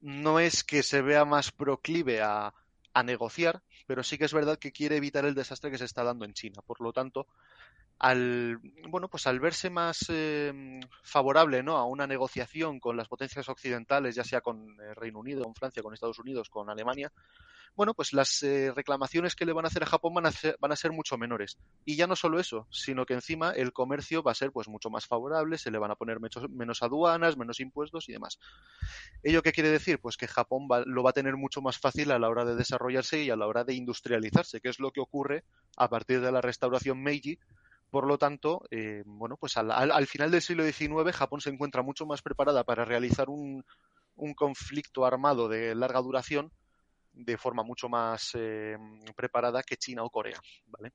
no es que se vea más proclive a, a negociar, pero sí que es verdad que quiere evitar el desastre que se está dando en China. Por lo tanto, al bueno pues al verse más eh, favorable no a una negociación con las potencias occidentales ya sea con el Reino Unido con Francia con Estados Unidos con Alemania bueno pues las eh, reclamaciones que le van a hacer a Japón van a, ser, van a ser mucho menores. Y ya no solo eso sino que encima el comercio va a ser pues mucho más favorable se le van a poner menos, menos aduanas menos impuestos y demás. Ello qué quiere decir pues que Japón va, lo va a tener mucho más fácil a la hora de desarrollarse y a la hora de industrializarse que es lo que ocurre a partir de la restauración Meiji por lo tanto, eh, bueno, pues al, al, al, final del siglo XIX Japón se encuentra mucho más preparada para realizar un, un conflicto armado de larga duración de forma mucho más eh, preparada que China o Corea, ¿vale?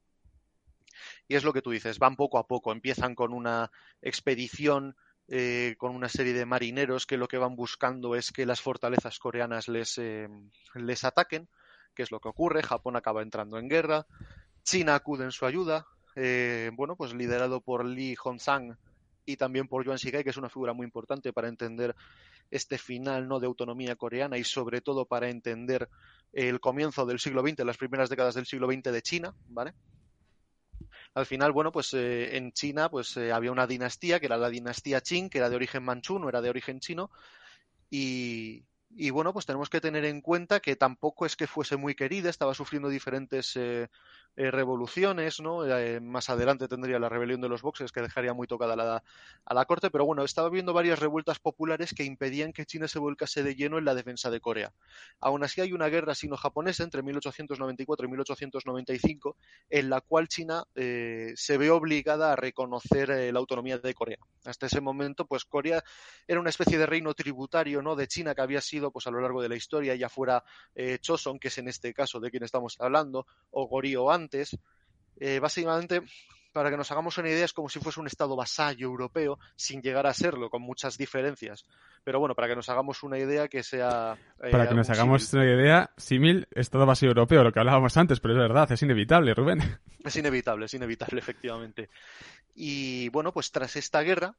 Y es lo que tú dices, van poco a poco, empiezan con una expedición eh, con una serie de marineros que lo que van buscando es que las fortalezas coreanas les, eh, les ataquen, que es lo que ocurre, Japón acaba entrando en guerra, China acude en su ayuda, eh, bueno, pues liderado por Lee Hong-sang y también por Yuan Shikai, que es una figura muy importante para entender este final no de autonomía coreana y sobre todo para entender el comienzo del siglo XX, las primeras décadas del siglo XX de China, ¿vale? Al final, bueno, pues eh, en China pues eh, había una dinastía que era la dinastía Qing, que era de origen manchú, no era de origen chino, y, y bueno, pues tenemos que tener en cuenta que tampoco es que fuese muy querida, estaba sufriendo diferentes eh, eh, revoluciones, ¿no? Eh, más adelante tendría la rebelión de los boxes que dejaría muy tocada la, a la corte, pero bueno, estaba viendo varias revueltas populares que impedían que China se volcase de lleno en la defensa de Corea. Aún así hay una guerra sino-japonesa entre 1894 y 1895 en la cual China eh, se ve obligada a reconocer eh, la autonomía de Corea. Hasta ese momento, pues Corea era una especie de reino tributario, ¿no? De China que había sido, pues a lo largo de la historia, ya fuera eh, Choson, que es en este caso de quien estamos hablando, o Goryeo antes, eh, básicamente para que nos hagamos una idea, es como si fuese un estado vasallo europeo, sin llegar a serlo, con muchas diferencias. Pero bueno, para que nos hagamos una idea que sea. Eh, para que nos hagamos una idea, símil, estado vasallo europeo, lo que hablábamos antes, pero es verdad, es inevitable, Rubén. Es inevitable, es inevitable, efectivamente. Y bueno, pues tras esta guerra,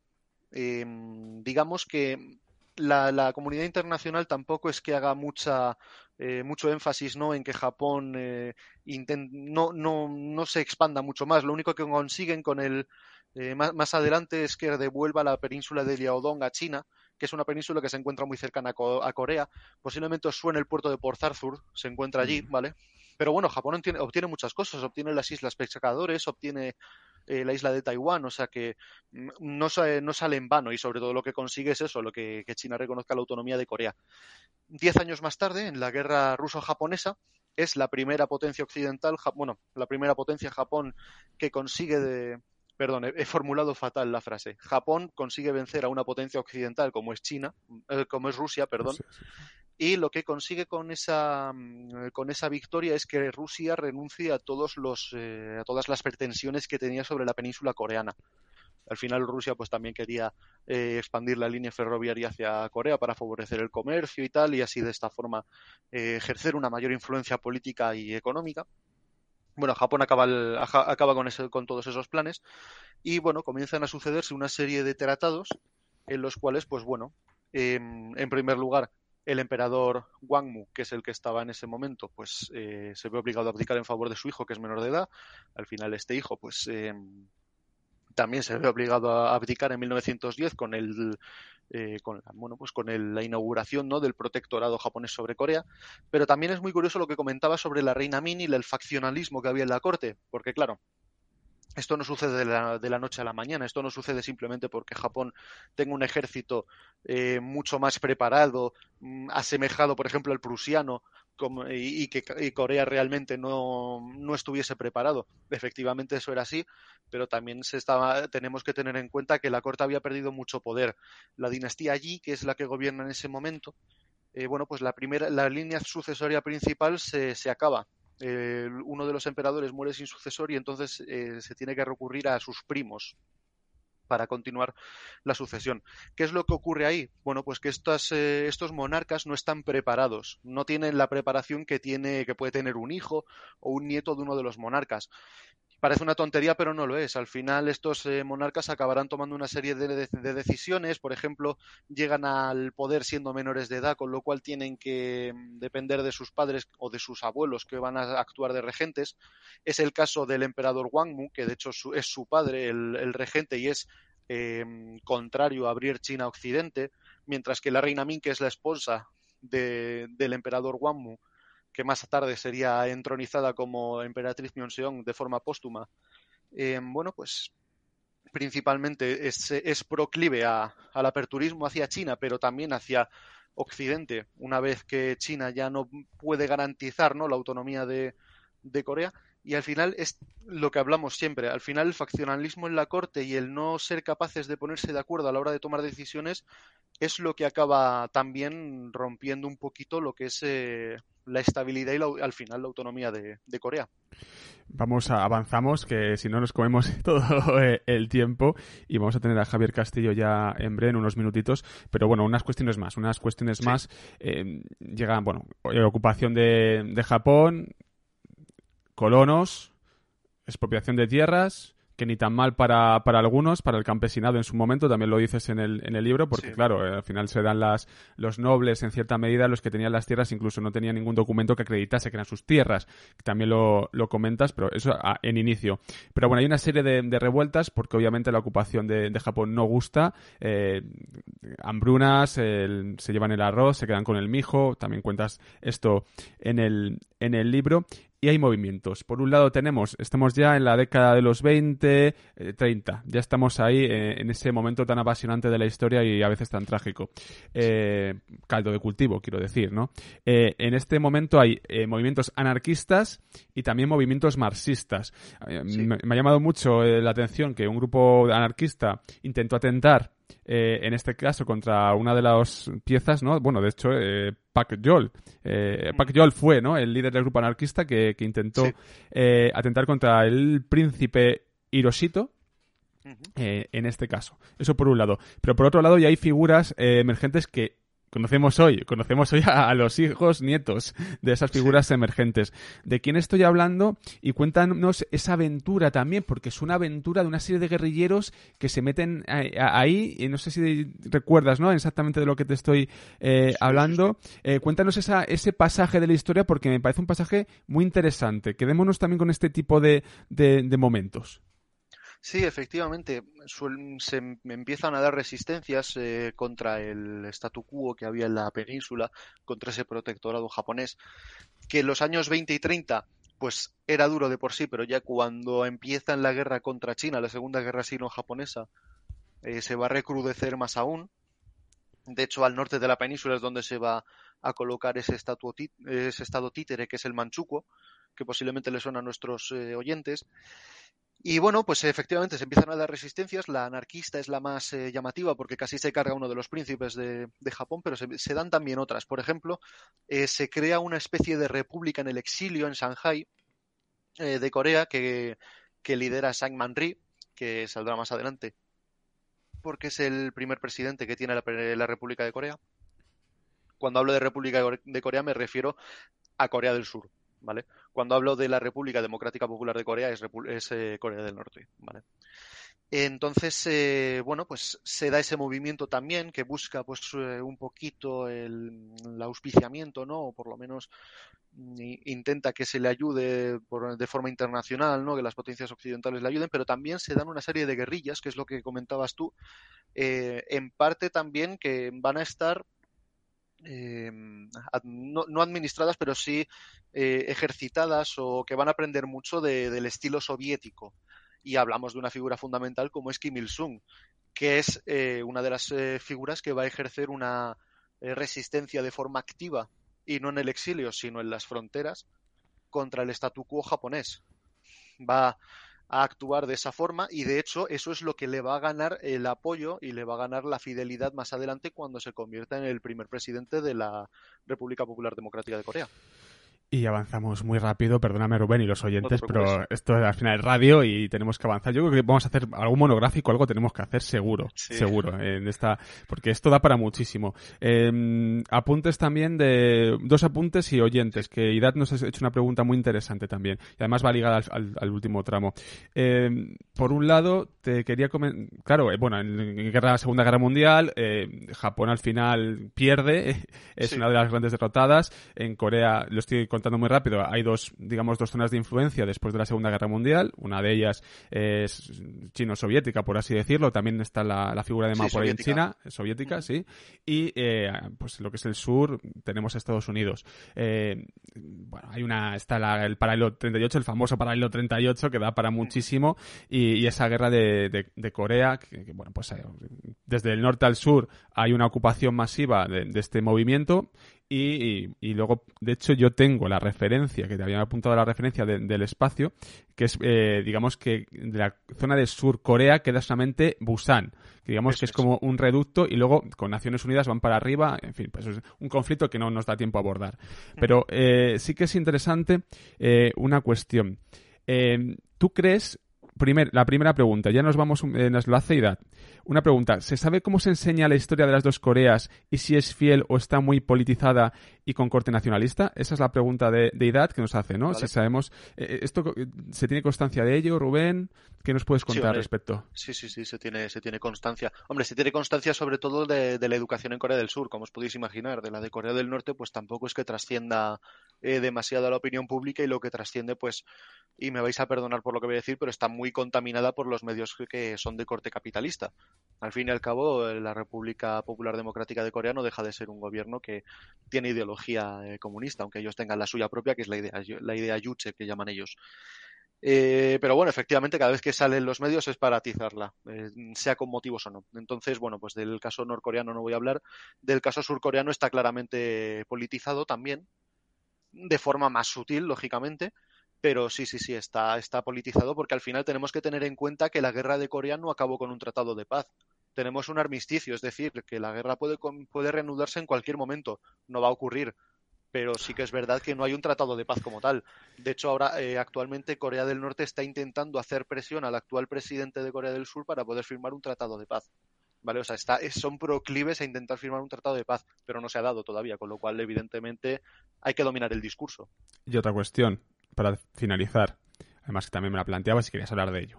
digamos que la, comunidad internacional tampoco es que haga mucha eh, mucho énfasis ¿no? en que Japón eh, no, no, no, se expanda mucho más. Lo único que consiguen con el eh, más, más, adelante es que devuelva la península de Liaodong a China, que es una península que se encuentra muy cercana a, Corea. Posiblemente os suene el puerto de Port Arthur, se encuentra allí, ¿vale? Pero bueno, Japón obtiene, obtiene muchas cosas, obtiene las islas pescadores, obtiene eh, la isla de Taiwán, o sea que no, no, sale en vano y sobre todo lo que consigue es eso, lo que, China reconozca la autonomía de Corea. Diez años más tarde, en la guerra ruso-japonesa, es la primera potencia occidental, bueno, la primera potencia Japón que consigue de, perdón, he, formulado fatal la frase. Japón consigue vencer a una potencia occidental como es China, eh, como es Rusia, perdón, y lo que consigue con esa, mm, con esa victoria es que Rusia renuncie a, todos los, eh, a todas las pretensiones que tenía sobre la península coreana. Al final Rusia pues también quería eh, expandir la línea ferroviaria hacia Corea para favorecer el comercio y tal, y así de esta forma eh, ejercer una mayor influencia política y económica. Bueno, Japón acaba, acaba con, con todos esos planes y bueno, comienzan a sucederse una serie de tratados en los cuales, pues bueno, em, en primer lugar, el emperador Wangmu, que es el que estaba en ese momento, pues eh, se ve obligado a abdicar en favor de su hijo, que es menor de edad. Al final este hijo, pues eh, también se ve obligado a abdicar en 1910 con el eh, con la, bueno pues con la inauguración ¿no? del protectorado japonés sobre Corea pero también es muy curioso lo que comentaba sobre la reina Min y el faccionalismo que había en la corte porque claro esto no sucede de la, noche a la mañana, esto no sucede simplemente porque Japón tenga un ejército eh, mucho más preparado, mm, asemejado, por ejemplo, al prusiano, y, que Corea realmente no, estuviese preparado. Efectivamente, eso era así, pero también se estaba, tenemos que tener en cuenta que la corte había perdido mucho poder. La dinastía allí, que es la que gobierna en ese momento, eh, bueno, pues la primera, la línea sucesoria principal se, se acaba uno de los emperadores muere sin sucesor y entonces eh, se tiene que recurrir a sus primos para continuar la sucesión. ¿Qué es lo que ocurre ahí? Bueno, pues que eh, estos monarcas no están preparados, no tienen la preparación que tiene, que puede tener un hijo o un nieto de uno de los monarcas. Parece una tontería, pero no lo es. Al final, estos eh, monarcas acabarán tomando una serie de, decisiones. Por ejemplo, llegan al poder siendo menores de edad, con lo cual tienen que mm, depender de sus padres o de sus abuelos que van a actuar de regentes. Es el caso del emperador Wangmu, que de hecho es su padre el, regente y es em, contrario a abrir China a Occidente, mientras que la reina Ming, que es la esposa del emperador Wangmu, que más tarde sería entronizada como emperatriz Myeonseong de forma póstuma, eh, bueno, pues principalmente es, proclive a, al aperturismo hacia China, pero también hacia Occidente, una vez que China ya no puede garantizar ¿no? la autonomía de, de Corea. Y al final es lo que hablamos siempre. Al final el faccionalismo en la corte y el no ser capaces de ponerse de acuerdo a la hora de tomar decisiones es lo que acaba también rompiendo un poquito lo que es eh, la estabilidad y al final la autonomía de, Corea. Vamos, a, avanzamos, que si no nos comemos todo eh, el tiempo y vamos a tener a Javier Castillo ya en breve, en unos minutitos. Pero bueno, unas cuestiones más, unas cuestiones más. Eh, llegan, bueno, ocupación de, de Japón, colonos, expropiación de tierras, que ni tan mal para, para algunos, para el campesinado en su momento, también lo dices en el, en el libro, porque claro, eh, al final se dan las, los nobles en cierta medida, los que tenían las tierras incluso no tenían ningún documento que acreditase que eran sus tierras, también lo, lo comentas, pero eso en inicio. Pero bueno, hay una serie de, de revueltas, porque obviamente la ocupación de, de Japón no gusta, eh, hambrunas, se llevan el arroz, se quedan con el mijo, también cuentas esto en el, en el libro, y hay movimientos. Por un lado tenemos, estamos ya en la década de los 20, 30, eh, ya estamos ahí eh, en ese momento tan apasionante de la historia y a veces tan trágico. Eh, caldo de cultivo, quiero decir, ¿no? en este momento hay movimientos anarquistas y también movimientos marxistas. Me, me, ha llamado mucho la atención que un grupo anarquista intentó atentar eh, en este caso contra una de las piezas, ¿no? Bueno, de hecho, eh, Pak Yol. Eh, Pak Yol fue, ¿no? El líder del grupo anarquista que, intentó eh, atentar contra el príncipe Hiroshito, eh, en este caso. Eso por un lado. Pero por otro lado ya hay figuras eh, emergentes que conocemos hoy, conocemos hoy a, los hijos, nietos de esas figuras emergentes. ¿De quién estoy hablando? Y cuéntanos esa aventura también, porque es una aventura de una serie de guerrilleros que se meten ahí, y no sé si recuerdas, ¿no? Exactamente de lo que te estoy eh, hablando. cuéntanos esa, ese pasaje de la historia, porque me parece un pasaje muy interesante. Quedémonos también con este tipo de momentos. Sí, efectivamente, se empiezan a dar resistencias eh, contra el statu quo que había en la península, contra ese protectorado japonés, que en los años 20 y 30 pues era duro de por sí, pero ya cuando empieza la guerra contra China, la segunda guerra sino-japonesa, eh, se va a recrudecer más aún. De hecho, al norte de la península es donde se va a colocar ese, ese estado títere que es el Manchukuo, que posiblemente le suena a nuestros eh, oyentes. Y bueno, pues efectivamente se empiezan a dar resistencias. La anarquista es la más eh, llamativa porque casi se carga uno de los príncipes de, Japón, pero se, dan también otras. Por ejemplo, eh, se crea una especie de república en el exilio en Shanghai eh, de Corea que, lidera Sang Man-ri, que saldrá más adelante, porque es el primer presidente que tiene la, la República de Corea. Cuando hablo de República de Corea me refiero a Corea del Sur, ¿vale? Cuando hablo de la República Democrática Popular de Corea es, eh, Corea del Norte, ¿vale? Entonces, eh, bueno, pues se da ese movimiento también que busca pues eh, un poquito el, auspiciamiento, ¿no? O por lo menos mm, intenta que se le ayude de forma internacional, ¿no? Que las potencias occidentales le ayuden, pero también se dan una serie de guerrillas, que es lo que comentabas tú, en parte también que van a estar eh, no, administradas, pero sí eh, ejercitadas o que van a aprender mucho del estilo soviético. Y hablamos de una figura fundamental como es Kim Il-sung, que es eh, una de las figuras que va a ejercer una resistencia de forma activa y no en el exilio, sino en las fronteras contra el statu quo japonés. Va a actuar de esa forma y de hecho eso es lo que le va a ganar el apoyo y le va a ganar la fidelidad más adelante cuando se convierta en el primer presidente de la República Popular Democrática de Corea. Y avanzamos muy rápido, perdóname Rubén y los oyentes, pero esto es al final es radio y tenemos que avanzar. Yo creo que vamos a hacer algún monográfico, algo tenemos que hacer seguro, seguro, en esta, porque esto da para muchísimo. Em, apuntes también de, dos apuntes y oyentes, que Idat nos ha hecho una pregunta muy interesante también, y además va ligada al, último tramo. Em, por un lado, te quería comentar, claro, eh, bueno, en, la Segunda Guerra Mundial, eh, Japón al final pierde, es una de las grandes derrotadas, en Corea, lo estoy contando muy rápido, hay dos, digamos, dos zonas de influencia después de la Segunda Guerra Mundial. Una de ellas es chino-soviética, por así decirlo. También está la, figura de Mao por en China, soviética, sí. Y eh, pues lo que es el sur, tenemos Estados Unidos. Eh, bueno, hay una, está el paralelo 38, el famoso paralelo 38, que da para muchísimo. Y, esa guerra de, Corea, que, bueno, pues eh, desde el norte al sur hay una ocupación masiva de, de este movimiento y, y, luego, de hecho, yo tengo la referencia, que te había apuntado la referencia del espacio, que es, eh, digamos que de la zona de Sur Corea queda solamente Busan, que digamos que es como un reducto y luego con Naciones Unidas van para arriba, en fin, pues es un conflicto que no nos da tiempo a abordar. Pero eh, sí que es interesante eh, una cuestión. ¿Tú crees primer, la primera pregunta, ya nos vamos, en nos lo hace Una pregunta, ¿se sabe cómo se enseña la historia de las dos Coreas y si es fiel o está muy politizada y con corte nacionalista? Esa es la pregunta de, de Idad que nos hace, ¿no? Si sabemos, eh, eh, esto ¿se tiene constancia de ello, Rubén? ¿Qué nos puedes contar al respecto? Sí, sí, sí, se tiene, se tiene constancia. Hombre, se tiene constancia sobre todo de, la educación en Corea del Sur, como os podéis imaginar. De la de Corea del Norte, pues tampoco es que trascienda eh, demasiado a la opinión pública y lo que trasciende, pues, y me vais a perdonar por lo que voy a decir, pero está muy contaminada por los medios que son de corte capitalista. Al fin y al cabo, la República Popular Democrática de Corea no deja de ser un gobierno que tiene ideología eh, comunista, aunque ellos tengan la suya propia, que es la idea, la idea yuche que llaman ellos. Eh, pero bueno, efectivamente, cada vez que salen los medios es para atizarla, eh, sea con motivos o no. Entonces, bueno, pues del caso norcoreano no voy a hablar. Del caso surcoreano está claramente politizado también, de forma más sutil, lógicamente. Pero sí, sí, sí, está, está politizado porque al final tenemos que tener en cuenta que la guerra de Corea no acabó con un tratado de paz. Tenemos un armisticio, es decir, que la guerra puede, puede reanudarse en cualquier momento. No va a ocurrir pero sí que es verdad que no hay un tratado de paz como tal. De hecho, ahora eh, actualmente Corea del Norte está intentando hacer presión al actual presidente de Corea del Sur para poder firmar un tratado de paz. ¿Vale? O sea, está, son proclives a intentar firmar un tratado de paz, pero no se ha dado todavía, con lo cual, evidentemente, hay que dominar el discurso. Y otra cuestión, para finalizar, además que también me la planteaba si querías hablar de ello.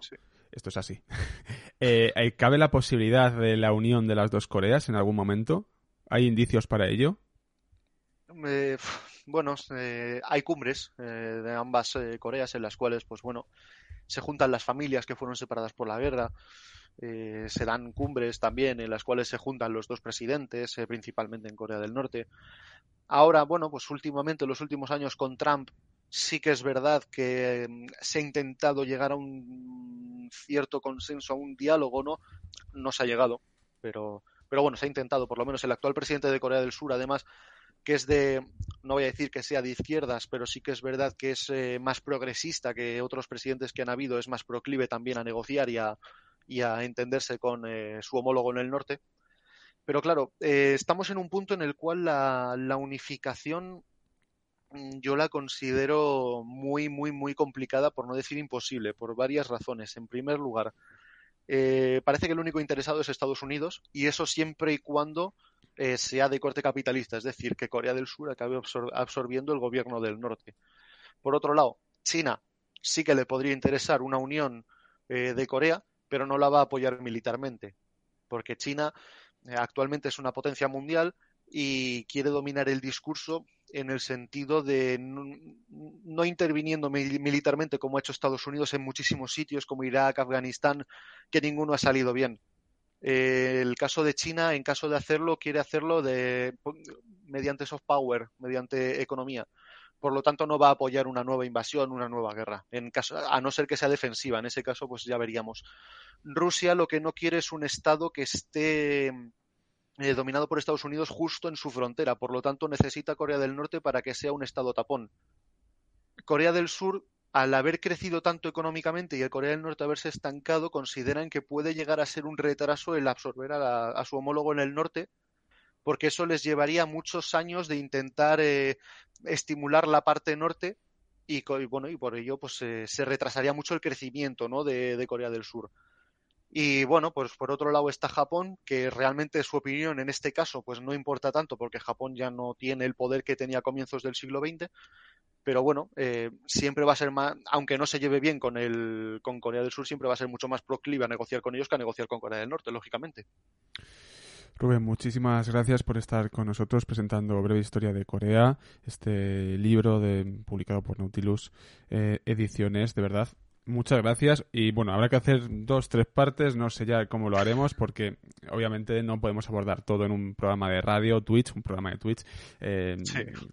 Esto es así. Eh, ¿Cabe la posibilidad de la unión de las dos Coreas en algún momento? ¿Hay indicios para ello? Eh, bueno, eh, hay cumbres eh, de ambas Coreas en las cuales, pues bueno, se juntan las familias que fueron separadas por la guerra. se dan cumbres también en las cuales se juntan los dos presidentes, principalmente en Corea del Norte. Ahora, bueno, pues últimamente, en los últimos años con Trump, sí que es verdad que mm, se ha intentado llegar a un cierto consenso, a un diálogo, ¿no? No se ha llegado, pero, pero bueno, se ha intentado, por lo menos el actual presidente de Corea del Sur, además, que es de, no voy a decir que sea de izquierdas, pero sí que es verdad que es eh, más progresista que otros presidentes que han habido, es más proclive también a negociar y a, y a entenderse con eh, su homólogo en el norte. Pero claro, eh, estamos en un punto en el cual la, la unificación yo la considero muy, muy, muy complicada, por no decir imposible, por varias razones. En primer lugar, parece que el único interesado es Estados Unidos y eso siempre y cuando eh, sea de corte capitalista, es decir, que Corea del Sur acabe absorbiendo el gobierno del norte. Por otro lado, China sí que le podría interesar una unión eh, de Corea, pero no la va a apoyar militarmente, porque China eh, actualmente es una potencia mundial y quiere dominar el discurso en el sentido de no, interviniendo militarmente como ha hecho Estados Unidos en muchísimos sitios como Irak, Afganistán, que ninguno ha salido bien, eh, el caso de China, en caso de hacerlo, quiere hacerlo de, mediante soft power, mediante economía. Por lo tanto, no va a apoyar una nueva invasión, una nueva guerra, en caso, a no ser que sea defensiva. En ese caso, pues ya veríamos. Rusia lo que no quiere es un Estado que esté eh, dominado por Estados Unidos justo en su frontera. Por lo tanto, necesita Corea del Norte para que sea un Estado tapón. Corea del Sur al haber crecido tanto económicamente y el Corea del Norte haberse estancado, consideran que puede llegar a ser un retraso el absorber a, su homólogo en el norte, porque eso les llevaría muchos años de intentar eh, estimular la parte norte y, bueno y por ello pues eh, se retrasaría mucho el crecimiento ¿no? de, Corea del Sur. Y bueno, pues por otro lado está Japón, que realmente su opinión en este caso pues no importa tanto porque Japón ya no tiene el poder que tenía a comienzos del siglo XX, pero bueno, eh, siempre va a ser más, aunque no se lleve bien con, el, con Corea del Sur, siempre va a ser mucho más proclive a negociar con ellos que a negociar con Corea del Norte, lógicamente. Rubén, muchísimas gracias por estar con nosotros presentando Breve Historia de Corea, este libro de, publicado por Nautilus eh, Ediciones, de verdad, Muchas gracias. Y bueno, habrá que hacer dos, tres partes. No sé ya cómo lo haremos porque obviamente no podemos abordar todo en un programa de radio, Twitch, un programa de Twitch. Eh,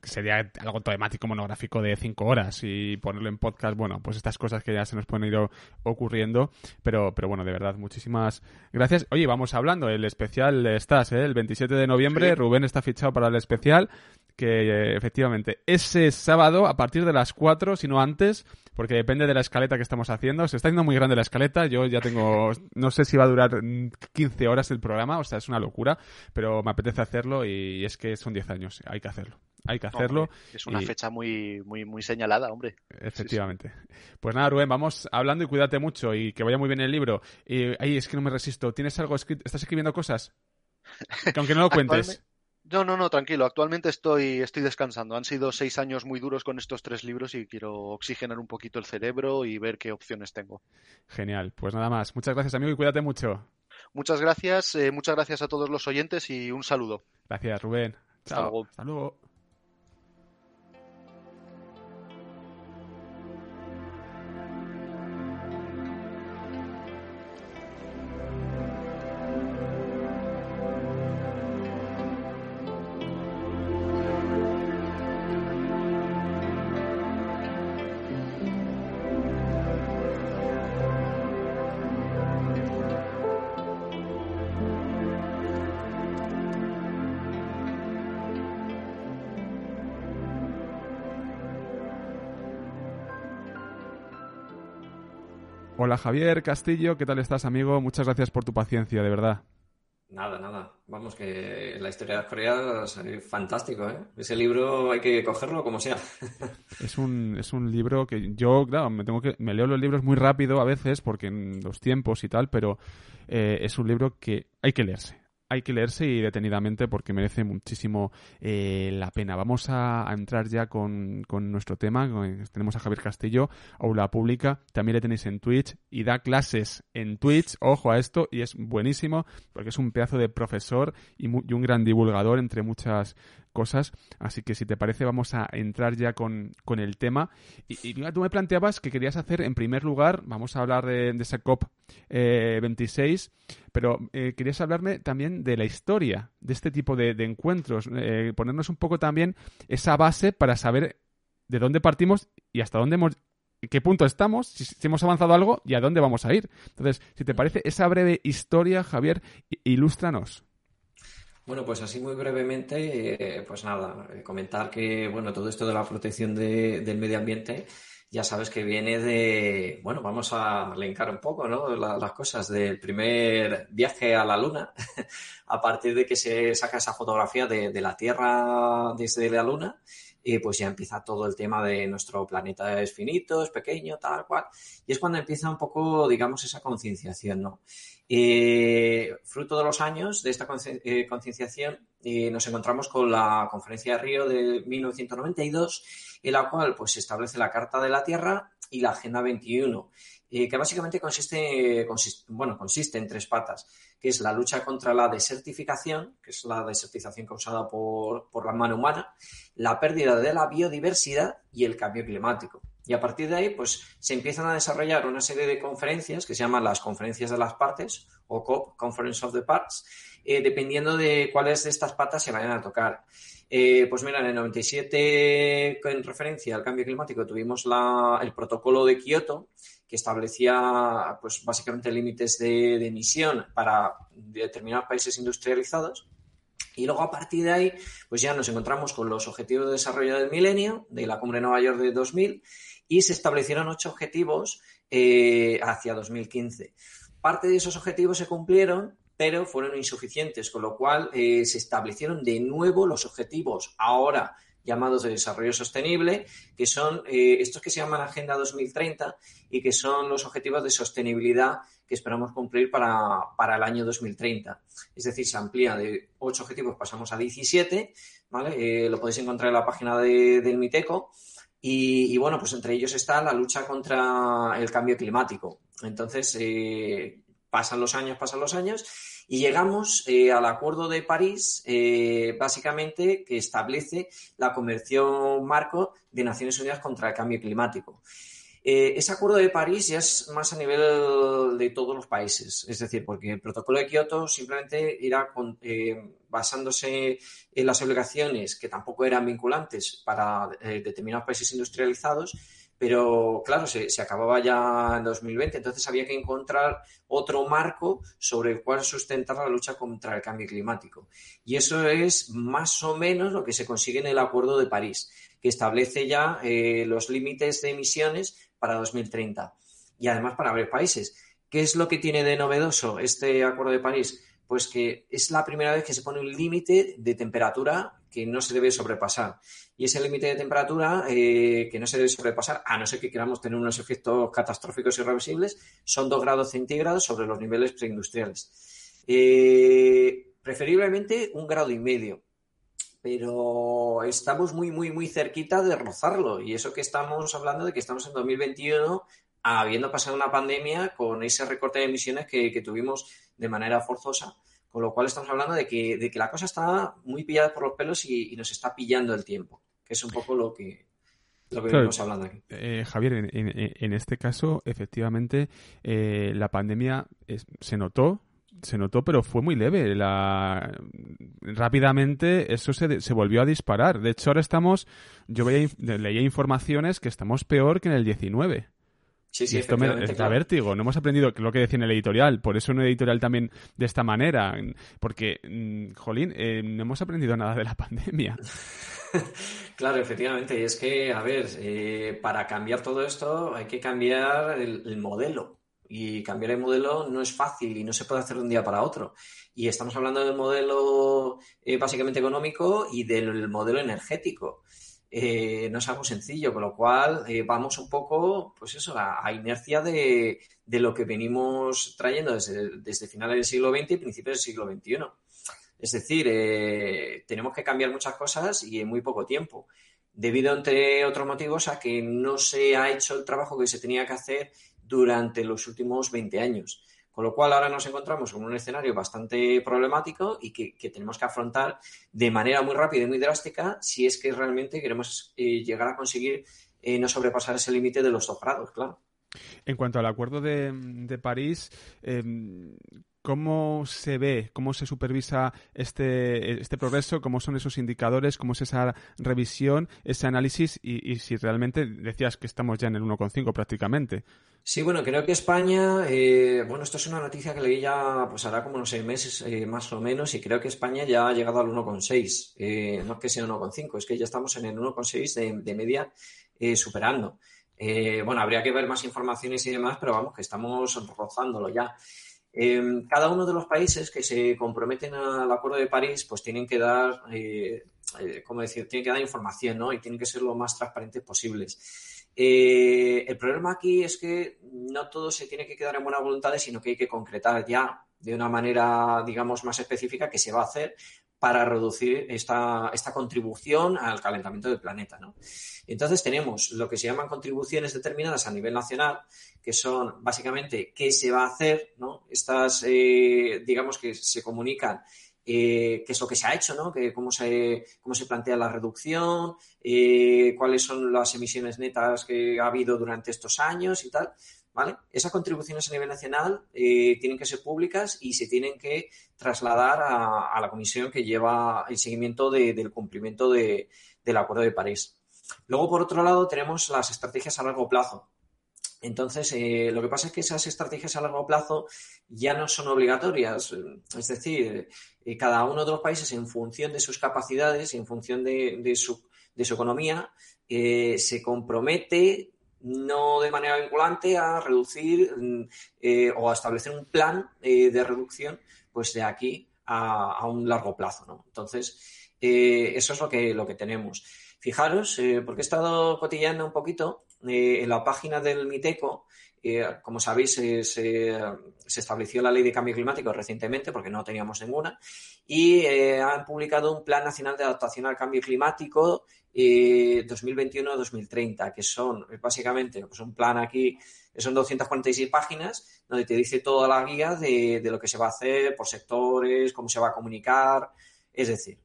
Sería algo temático monográfico de cinco horas y ponerlo en podcast. Bueno, pues estas cosas que ya se nos pueden ir ocurriendo. Pero, pero bueno, de verdad, muchísimas gracias. Oye, vamos hablando. El especial estás, ¿eh? El 27 de noviembre. Rubén está fichado para el especial que eh, efectivamente ese sábado a partir de las 4, si no antes, porque depende de la escaleta que estamos haciendo. Se está haciendo muy grande la escaleta. Yo ya tengo, no sé si va a durar 15 horas el programa, o sea, es una locura, pero me apetece hacerlo y es que son 10 años, hay que hacerlo. Hay que hacerlo. es una fecha muy, muy, muy señalada, hombre. Efectivamente. Pues nada, Rubén, vamos hablando y cuídate mucho y que vaya muy bien el libro. Y ahí es que no me resisto. ¿Tienes algo escrito? ¿Estás escribiendo cosas? Que aunque no lo cuentes. No, no, no, tranquilo. Actualmente estoy, estoy descansando. Han sido seis años muy duros con estos tres libros y quiero oxigenar un poquito el cerebro y ver qué opciones tengo. Genial. Pues nada más. Muchas gracias, amigo, y cuídate mucho. Muchas gracias. Eh, muchas gracias a todos los oyentes y un saludo. Gracias, Rubén. Chao. Hasta luego. Hola Javier Castillo, ¿qué tal estás amigo? Muchas gracias por tu paciencia, de verdad. Nada, nada. Vamos, que la historia de Corea es fantástico, ¿eh? Ese libro hay que cogerlo como sea. Es un, es un libro que yo, claro, me tengo que me leo los libros muy rápido a veces porque en los tiempos y tal, pero eh, es un libro que hay que leerse hay que leerse y detenidamente porque merece muchísimo eh, la pena. Vamos a, entrar ya con, nuestro tema. tenemos a Javier Castillo, aula pública. También le tenéis en Twitch y da clases en Twitch. Ojo a esto y es buenísimo porque es un pedazo de profesor y, y un gran divulgador entre muchas cosas. Así que si te parece vamos a entrar ya con, el tema. Y, tú me planteabas que querías hacer en primer lugar, vamos a hablar de, esa COP 26, eh, pero eh, querías hablarme también de la historia de este tipo de, encuentros, eh, ponernos un poco también esa base para saber de dónde partimos y hasta dónde hemos qué punto estamos, si, hemos avanzado algo y a dónde vamos a ir. Entonces, si te parece, esa breve historia, Javier, ilústranos. Bueno, pues así muy brevemente, eh, pues nada, eh, comentar que, bueno, todo esto de la protección del medio ambiente, ya sabes que viene de, bueno, vamos a elencar un poco, ¿no? las cosas del primer viaje a la Luna, a partir de que se saca esa fotografía de, la Tierra desde la Luna, y pues ya empieza todo el tema de nuestro planeta es finito, es pequeño, tal cual, y es cuando empieza un poco, digamos, esa concienciación, ¿no? Eh, fruto de los años de esta eh, concienciación, eh, nos encontramos con la Conferencia de Río de 1992, en la cual pues, se establece la Carta de la Tierra y la Agenda 21, que básicamente consiste, bueno, consiste en tres patas, que es la lucha contra la desertificación, que es la desertización causada por, por la mano humana, la pérdida de la biodiversidad y el cambio climático. Y a partir de ahí, pues se empiezan a desarrollar una serie de conferencias que se llaman las conferencias de las partes o COP, Conference of the Parts, eh, dependiendo de cuáles de estas patas se vayan a tocar. Eh, pues mira, en el 97, en referencia al cambio climático, tuvimos el protocolo de Kioto, que establecía, pues básicamente límites de, de emisión para determinados países industrializados. Y luego a partir de ahí, pues ya nos encontramos con los objetivos de desarrollo del milenio, de la Cumbre de Nueva York de 2000, y se establecieron ocho objetivos eh, hacia 2015. Parte de esos objetivos se cumplieron, pero fueron insuficientes, con lo cual eh, se establecieron de nuevo los objetivos ahora llamados de desarrollo sostenible, que son eh, estos que se llaman Agenda 2030 y que son los objetivos de sostenibilidad que esperamos cumplir para, el año 2030. Es decir, se amplía de ocho objetivos, pasamos a 17, ¿vale? lo podéis encontrar en la página de, del MITECO. Y, bueno, pues entre ellos está la lucha contra el cambio climático. Entonces, eh, pasan los años, pasan los años y llegamos eh, al Acuerdo de París, eh, básicamente, que establece la Convención Marco de Naciones Unidas contra el Cambio Climático. Eh, ese acuerdo de París ya es más a nivel de todos los países, es decir, porque el protocolo de Kioto simplemente irá eh, basándose en las obligaciones que tampoco eran vinculantes para eh, determinados países industrializados, pero claro, se, acababa ya en 2020, entonces había que encontrar otro marco sobre el cual sustentar la lucha contra el cambio climático. Y eso es más o menos lo que se consigue en el Acuerdo de París, que establece ya los límites de emisiones para 2030 y además para varios países. ¿Qué es lo que tiene de novedoso este Acuerdo de París? Pues que es la primera vez que se pone un límite de temperatura que no se debe sobrepasar. Y ese límite de temperatura eh, que no se debe sobrepasar, a no ser que queramos tener unos efectos catastróficos irreversibles, son 2 grados centígrados sobre los niveles preindustriales. Eh, preferiblemente un grado y medio pero estamos muy, muy, muy cerquita de rozarlo. Y eso que estamos hablando de que estamos en 2021, habiendo pasado una pandemia con ese recorte de emisiones que, tuvimos de manera forzosa. Con lo cual estamos hablando de que, de que la cosa está muy pillada por los pelos y, nos está pillando el tiempo, que es un poco lo que, lo que venimos hablando aquí. Eh, Javier, en, este caso, efectivamente, eh, la pandemia se notó, se notó, pero fue muy leve. La... Rápidamente eso se, se volvió a disparar. De hecho, ahora estamos, yo veía, leía informaciones que estamos peor que en el 19. Sí, sí, y esto me da vértigo. No hemos aprendido lo que decía en el editorial. Por eso un editorial también de esta manera. Porque, mm, jolín, eh, no hemos aprendido nada de la pandemia. claro, efectivamente. Y es que, a ver, eh, para cambiar todo esto hay que cambiar el modelo Y cambiar el modelo no es fácil y no se puede hacer de un día para otro. Y estamos hablando del modelo eh, básicamente económico y del modelo energético. Eh, no es algo sencillo, con lo cual eh, vamos un poco, pues eso, a, inercia de, lo que venimos trayendo desde, desde, finales del siglo XX y principios del siglo XXI. Es decir, tenemos que cambiar muchas cosas y en muy poco tiempo, debido, entre otros motivos, a que no se ha hecho el trabajo que se tenía que hacer durante los últimos 20 años. Con lo cual ahora nos encontramos en un escenario bastante problemático y que, tenemos que afrontar de manera muy rápida y muy drástica si es que realmente queremos eh, llegar a conseguir eh, no sobrepasar ese límite de los dos grados, claro. En cuanto al acuerdo de, de París, eh, ¿Cómo se ve, cómo se supervisa este, este progreso? ¿Cómo son esos indicadores? ¿Cómo es esa revisión, ese análisis? Y, si realmente decías que estamos ya en el 1,5 prácticamente. Sí, bueno, creo que España, eh, bueno, esto es una noticia que leí ya, pues hará como unos seis meses eh, más o menos, y creo que España ya ha llegado al 1,6. Eh, no es que sea 1,5, es que ya estamos en el 1,6 de, de, media superando. bueno, habría que ver más informaciones y demás, pero vamos, que estamos rozándolo ya. Em, cada uno de los países que se comprometen al Acuerdo de París, pues tienen que dar, eh, eh decir? Tienen que dar información, ¿no? Y tienen que ser lo más transparentes posibles. Eh, el problema aquí es que no todo se tiene que quedar en buenas voluntades, sino que hay que concretar ya de una manera, digamos, más específica qué se va a hacer para reducir esta, esta contribución al calentamiento del planeta. ¿no? Entonces tenemos lo que se llaman contribuciones determinadas a nivel nacional, que son básicamente qué se va a hacer, ¿no? Estas, eh, digamos que se comunican eh, qué es lo que se ha hecho, ¿no? Que cómo, se, cómo se plantea la reducción, eh, cuáles son las emisiones netas que ha habido durante estos años y tal. ¿Vale? Esas contribuciones a nivel nacional eh, tienen que ser públicas y se tienen que trasladar a, la comisión que lleva el seguimiento del cumplimiento del Acuerdo de París. Luego, por otro lado, tenemos las estrategias a largo plazo. Entonces, eh, lo que pasa es que esas estrategias a largo plazo ya no son obligatorias. Es decir, eh, cada uno de los países, en función de sus capacidades y en función de, su, economía, se compromete no de manera vinculante a reducir mm, eh, o a establecer un plan eh, de reducción pues de aquí a, un largo plazo. ¿no? Entonces, eh, eso es lo que, lo que tenemos. Fijaros, porque he estado cotillando un poquito en la página del MITECO, como sabéis, se, se, estableció la ley de cambio climático recientemente porque no teníamos ninguna y han publicado un Plan Nacional de Adaptación al Cambio Climático 2021-2030, que son básicamente pues un plan aquí, son 246 páginas, donde te dice toda la guía de, lo que se va a hacer por sectores, cómo se va a comunicar. Es decir,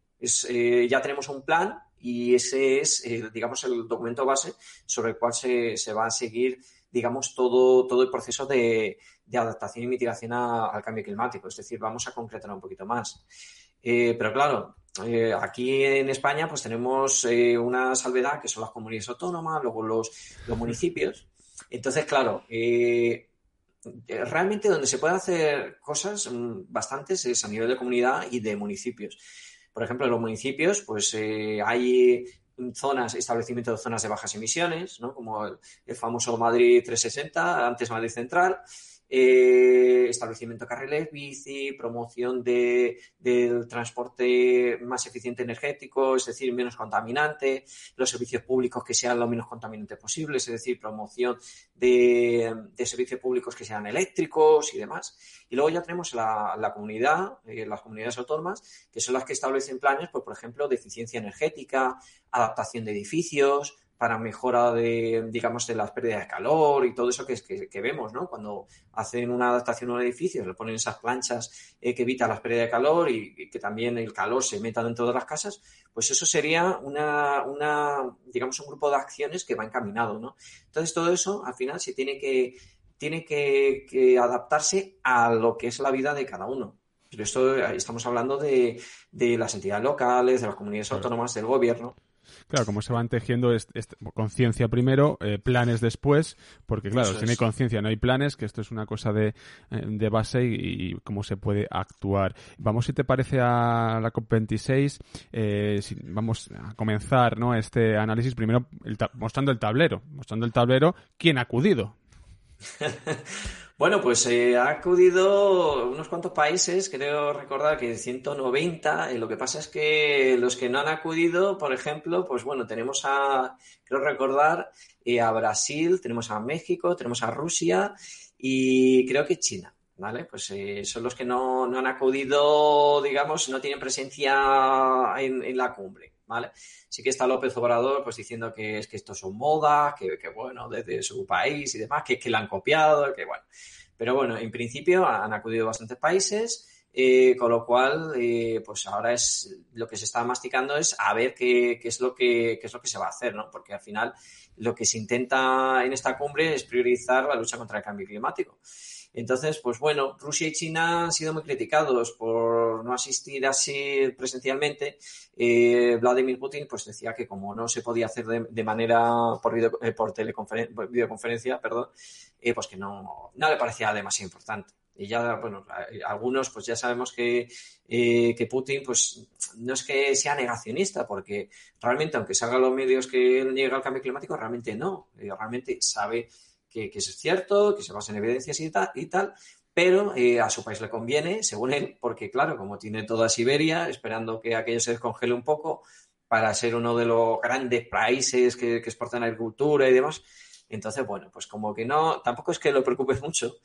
eh, ya tenemos un plan y ese es, digamos, el documento base sobre el cual se, va a seguir, digamos, todo, todo el proceso de, adaptación y mitigación al cambio climático. Es decir, vamos a concretar un poquito más. Eh, pero claro, eh, aquí en España pues tenemos eh, una salvedad que son las comunidades autónomas, luego los, municipios. Entonces, claro, realmente donde se pueden hacer cosas mm, bastantes es a nivel de comunidad y de municipios. Por ejemplo, en los municipios pues hay zonas, establecimiento de zonas de bajas emisiones, ¿no? como el famoso Madrid 360, antes Madrid Central, eh, establecimiento de carriles bici, promoción de, del transporte más eficiente energético, es decir, menos contaminante, los servicios públicos que sean lo menos contaminantes posibles, es decir, promoción de, servicios públicos que sean eléctricos y demás. Y luego ya tenemos la, comunidad, eh, las comunidades autónomas, que son las que establecen planes, pues, por ejemplo, de eficiencia energética, adaptación de edificios, para mejora de, digamos, de las pérdidas de calor y todo eso que, que, vemos, ¿no? Cuando hacen una adaptación a un edificio, le ponen esas planchas eh, que evitan las pérdidas de calor y, que también el calor se meta dentro de las casas, pues eso sería una, una, digamos, un grupo de acciones que va encaminado, ¿no? Entonces todo eso al final se tiene que, tiene que, que adaptarse a lo que es la vida de cada uno. Pero esto estamos hablando de, de las entidades locales, de las comunidades autónomas, del gobierno. Claro, como se van tejiendo conciencia primero, eh, planes después, porque claro, si no hay conciencia no hay planes, que esto es una cosa de, eh, base y, cómo se puede actuar. Vamos, si te parece, a la COP26, eh, vamos a comenzar ¿no? este análisis primero mostrando el tablero, mostrando el tablero, quién ha acudido, bueno, pues eh, ha acudido unos cuantos países, creo recordar que 190. Y lo que pasa es que los que no han acudido, por ejemplo, pues bueno, tenemos a, creo recordar, eh, a Brasil, tenemos a México, tenemos a Rusia y creo que China. ¿Vale? Pues eh, son los que no, han acudido, digamos, no tienen presencia en la cumbre. ¿Vale? Sí que está López Obrador pues diciendo que es que esto son modas, que, que bueno, desde su país y demás, que, que la han copiado, que bueno. Pero bueno, en principio han acudido bastantes países. Eh, con lo cual, eh, pues ahora es lo que se está masticando es a ver qué, qué, es lo que, qué es lo que se va a hacer, ¿no? Porque al final lo que se intenta en esta cumbre es priorizar la lucha contra el cambio climático. Entonces, pues bueno, Rusia y China han sido muy criticados por no asistir así presencialmente. Eh, Vladimir Putin pues decía que como no se podía hacer de, manera por, video, eh, por, videoconferencia, perdón, eh, pues que no, no le parecía demasiado importante. Y ya, bueno, algunos pues ya sabemos que, que Putin pues no es que sea negacionista, porque realmente aunque salgan los medios que él niega el cambio climático, realmente no. realmente sabe que, eso es cierto, que se basa en evidencias y tal, y tal pero eh, a su país le conviene, según él, porque claro, como tiene toda Siberia, esperando que aquello se descongele un poco para ser uno de los grandes países que, exportan agricultura y demás, entonces, bueno, pues como que no, tampoco es que lo preocupes mucho.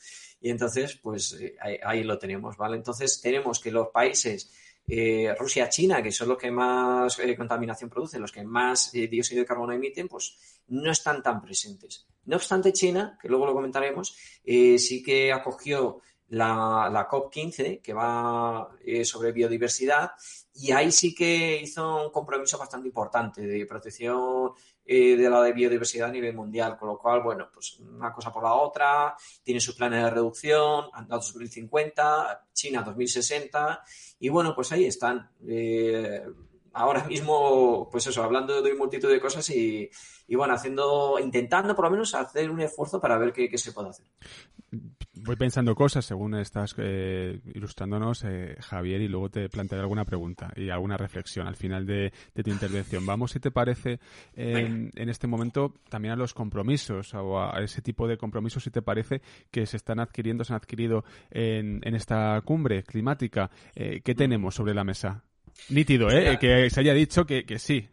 Y entonces, pues eh, ahí, lo tenemos, ¿vale? Entonces tenemos que los países, eh, Rusia, China, que son los que más contaminación producen, los que más dióxido de carbono emiten, pues no están tan presentes. No obstante, China, que luego lo comentaremos, eh, sí que acogió la, COP15, que va eh, sobre biodiversidad, y ahí sí que hizo un compromiso bastante importante de protección eh, de la biodiversidad a nivel mundial, con lo cual, bueno, pues una cosa por la otra, tiene sus planes de reducción, a 2050, China 2060, y bueno, pues ahí están ahora mismo, pues eso, hablando de multitud de cosas y, bueno, haciendo, intentando por lo menos hacer un esfuerzo para ver qué, se puede hacer. Voy pensando cosas según estás eh, ilustrándonos, eh, Javier, y luego te plantearé alguna pregunta y alguna reflexión al final de, tu intervención. Vamos, si te parece, en, este momento también a los compromisos o a ese tipo de compromisos, si te parece, que se están adquiriendo, se han adquirido en, esta cumbre climática. Eh, ¿Qué tenemos sobre la mesa? Nítido, ¿eh? Que se haya dicho que, sí.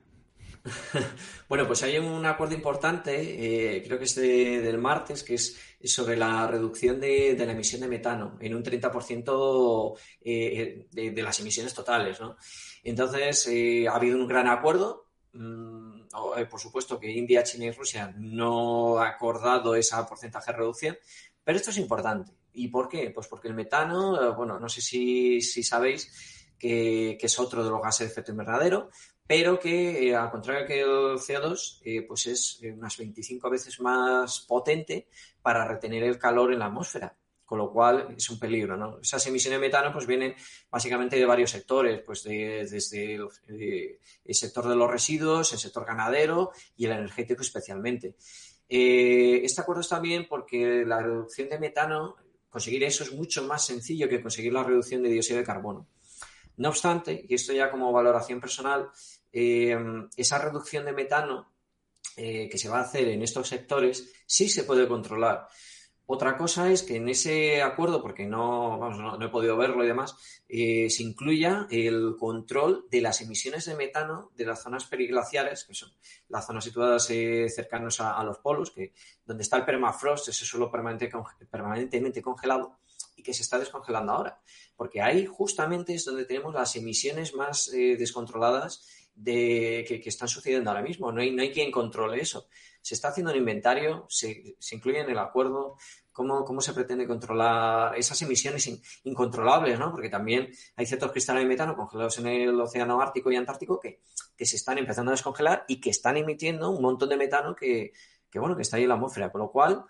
bueno, pues hay un acuerdo importante, eh, creo que es del martes, que es sobre la reducción de, la emisión de metano en un 30% eh, de, las emisiones totales, ¿no? Entonces, eh, ha habido un gran acuerdo. Mm, por supuesto que India, China y Rusia no han acordado ese porcentaje de reducción, pero esto es importante. ¿Y por qué? Pues porque el metano, bueno, no sé si sabéis, que, es otro de los gases de efecto invernadero, pero que eh, al contrario que el CO2, eh, pues es eh, unas 25 veces más potente para retener el calor en la atmósfera con lo cual es un peligro, ¿no? Esas emisiones de metano pues vienen básicamente de varios sectores, pues desde el, sector de los residuos, el sector ganadero y el energético especialmente. este acuerdo está bien porque la reducción de metano, conseguir eso es mucho más sencillo que conseguir la reducción de dióxido de carbono. No obstante, y esto ya como valoración personal, eh, esa reducción de metano eh, que se va a hacer en estos sectores sí se puede controlar. Otra cosa es que en ese acuerdo, porque no, no, he podido verlo y demás, eh, se incluya el control de las emisiones de metano de las zonas periglaciares, que son las zonas situadas cercanas a, los polos, que donde está el permafrost, ese suelo permanentemente congelado, y que se está descongelando ahora. Porque ahí justamente es donde tenemos las emisiones más eh, descontroladas de, que, están sucediendo ahora mismo. No hay, no hay quien controle eso. Se está haciendo un inventario, se, incluye en el acuerdo cómo, cómo se pretende controlar esas emisiones incontrolables, ¿no? Porque también hay ciertos cristales de metano congelados en el océano Ártico y Antártico que, que se están empezando a descongelar y que están emitiendo un montón de metano que, que, bueno, que está ahí en la atmósfera. Con lo cual,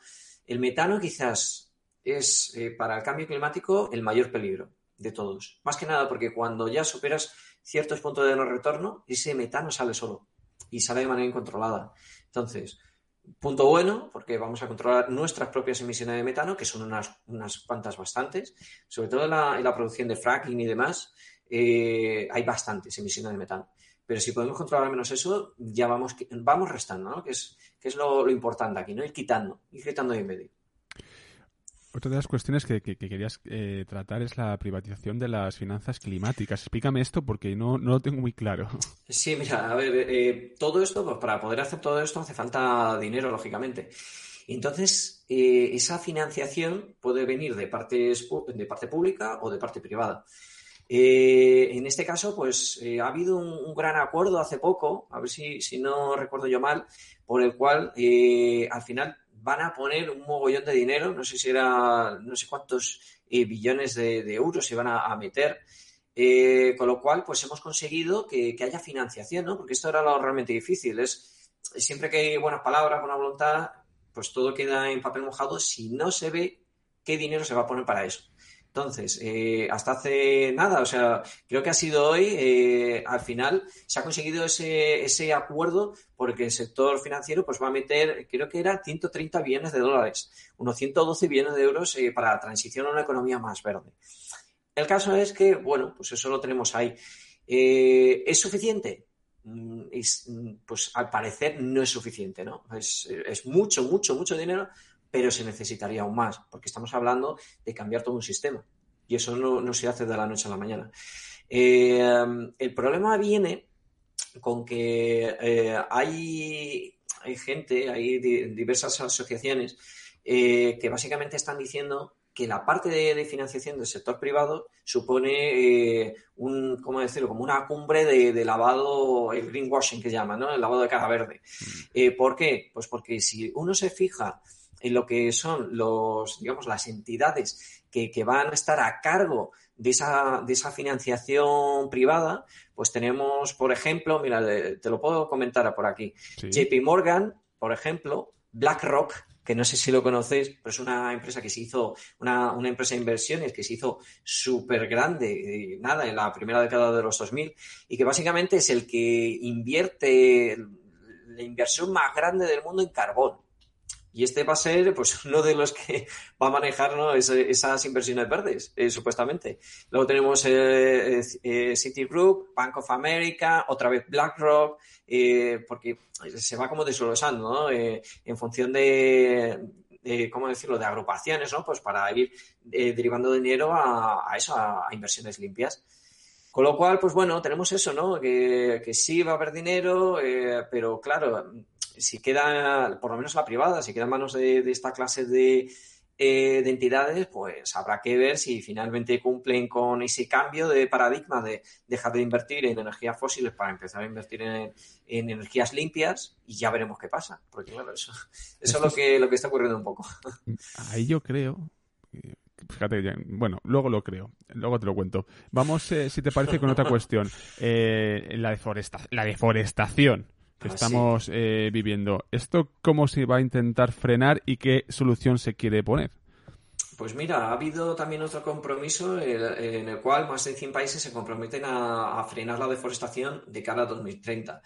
el metano quizás es eh, para el cambio climático el mayor peligro de todos. Más que nada porque cuando ya superas ciertos puntos de no retorno, ese metano sale solo y sale de manera incontrolada. Entonces, punto bueno, porque vamos a controlar nuestras propias emisiones de metano, que son unas, unas cuantas bastantes, sobre todo en la, producción de fracking y demás, eh, hay bastantes emisiones de metano. Pero si podemos controlar menos eso, ya vamos, vamos restando, ¿no? Que es, que es lo, importante aquí, ¿no? Ir quitando, ir quitando de en medio. Otra de las cuestiones que, querías eh, tratar es la privatización de las finanzas climáticas. Explícame esto porque no, lo tengo muy claro. Sí, mira, a ver, eh, todo esto, pues para poder hacer todo esto hace falta dinero, lógicamente. Entonces, eh, esa financiación puede venir de, partes, de parte pública o de parte privada. en este caso, pues ha habido un, gran acuerdo hace poco, a ver si, si no recuerdo yo mal, por el cual al final van a poner un mogollón de dinero, no sé si era, no sé cuántos eh, billones de, euros se van a, meter. Eh, con lo cual, pues hemos conseguido que, haya financiación, ¿no? Porque esto era lo realmente difícil. Es siempre que hay buenas palabras, buena voluntad, pues todo queda en papel mojado si no se ve qué dinero se va a poner para eso. Entonces, eh, hasta hace nada, o sea, creo que ha sido hoy, eh, al final se ha conseguido ese, ese acuerdo porque el sector financiero pues va a meter, creo que era 130 billones de dólares, unos 112 billones de euros eh, para la transición a una economía más verde. El caso es que, bueno, pues eso lo tenemos ahí. ¿Es suficiente? Mm, mm, pues al parecer no es suficiente, ¿no? Es, es mucho, mucho, mucho dinero pero se necesitaría aún más, porque estamos hablando de cambiar todo un sistema. Y eso no, se hace de la noche a la mañana. Eh, el problema viene con que eh, hay, hay, gente, hay diversas asociaciones eh, que básicamente están diciendo que la parte de, financiación del sector privado supone un, ¿cómo decirlo? Como una cumbre de, lavado, el greenwashing que llaman, ¿no? El lavado de cara verde. Mm. ¿Por qué? Pues porque si uno se fija en lo que son los, digamos, las entidades que, van a estar a cargo de esa, de esa financiación privada, pues tenemos, por ejemplo, mira, te lo puedo comentar por aquí. JP Morgan, por ejemplo, BlackRock, que no sé si lo conocéis, pero es una empresa que se hizo, una, una empresa de inversiones que se hizo súper grande, nada, en la primera década de los 2000, y que básicamente es el que invierte la inversión más grande del mundo en carbón. Y este va a ser pues, uno de los que va a manejar esas inversiones verdes, eh, supuestamente. Luego tenemos eh, eh, Citigroup, Bank of America, otra vez BlackRock, porque se va como desglosando ¿no? en función de, ¿cómo decirlo?, de agrupaciones, ¿no? Pues para ir derivando dinero a, eso, a, inversiones limpias. Con lo cual, pues bueno, tenemos eso, ¿no? Que, que sí va a haber dinero, pero claro, si queda, por lo menos la privada, si queda en manos de, esta clase de, eh, de, entidades, pues habrá que ver si finalmente cumplen con ese cambio de paradigma de dejar de invertir en energías fósiles para empezar a invertir en, energías limpias y ya veremos qué pasa. Porque claro, eso, eso es lo que, lo que está ocurriendo un poco. Ahí yo creo fíjate, bueno, luego lo creo, luego te lo cuento. Vamos, eh, si te parece, con otra cuestión. Eh, la, deforesta la deforestación que ah, estamos eh, viviendo. ¿Esto cómo se va a intentar frenar y qué solución se quiere poner? Pues mira, ha habido también otro compromiso en el cual más de 100 países se comprometen a, frenar la deforestación de cara a 2030.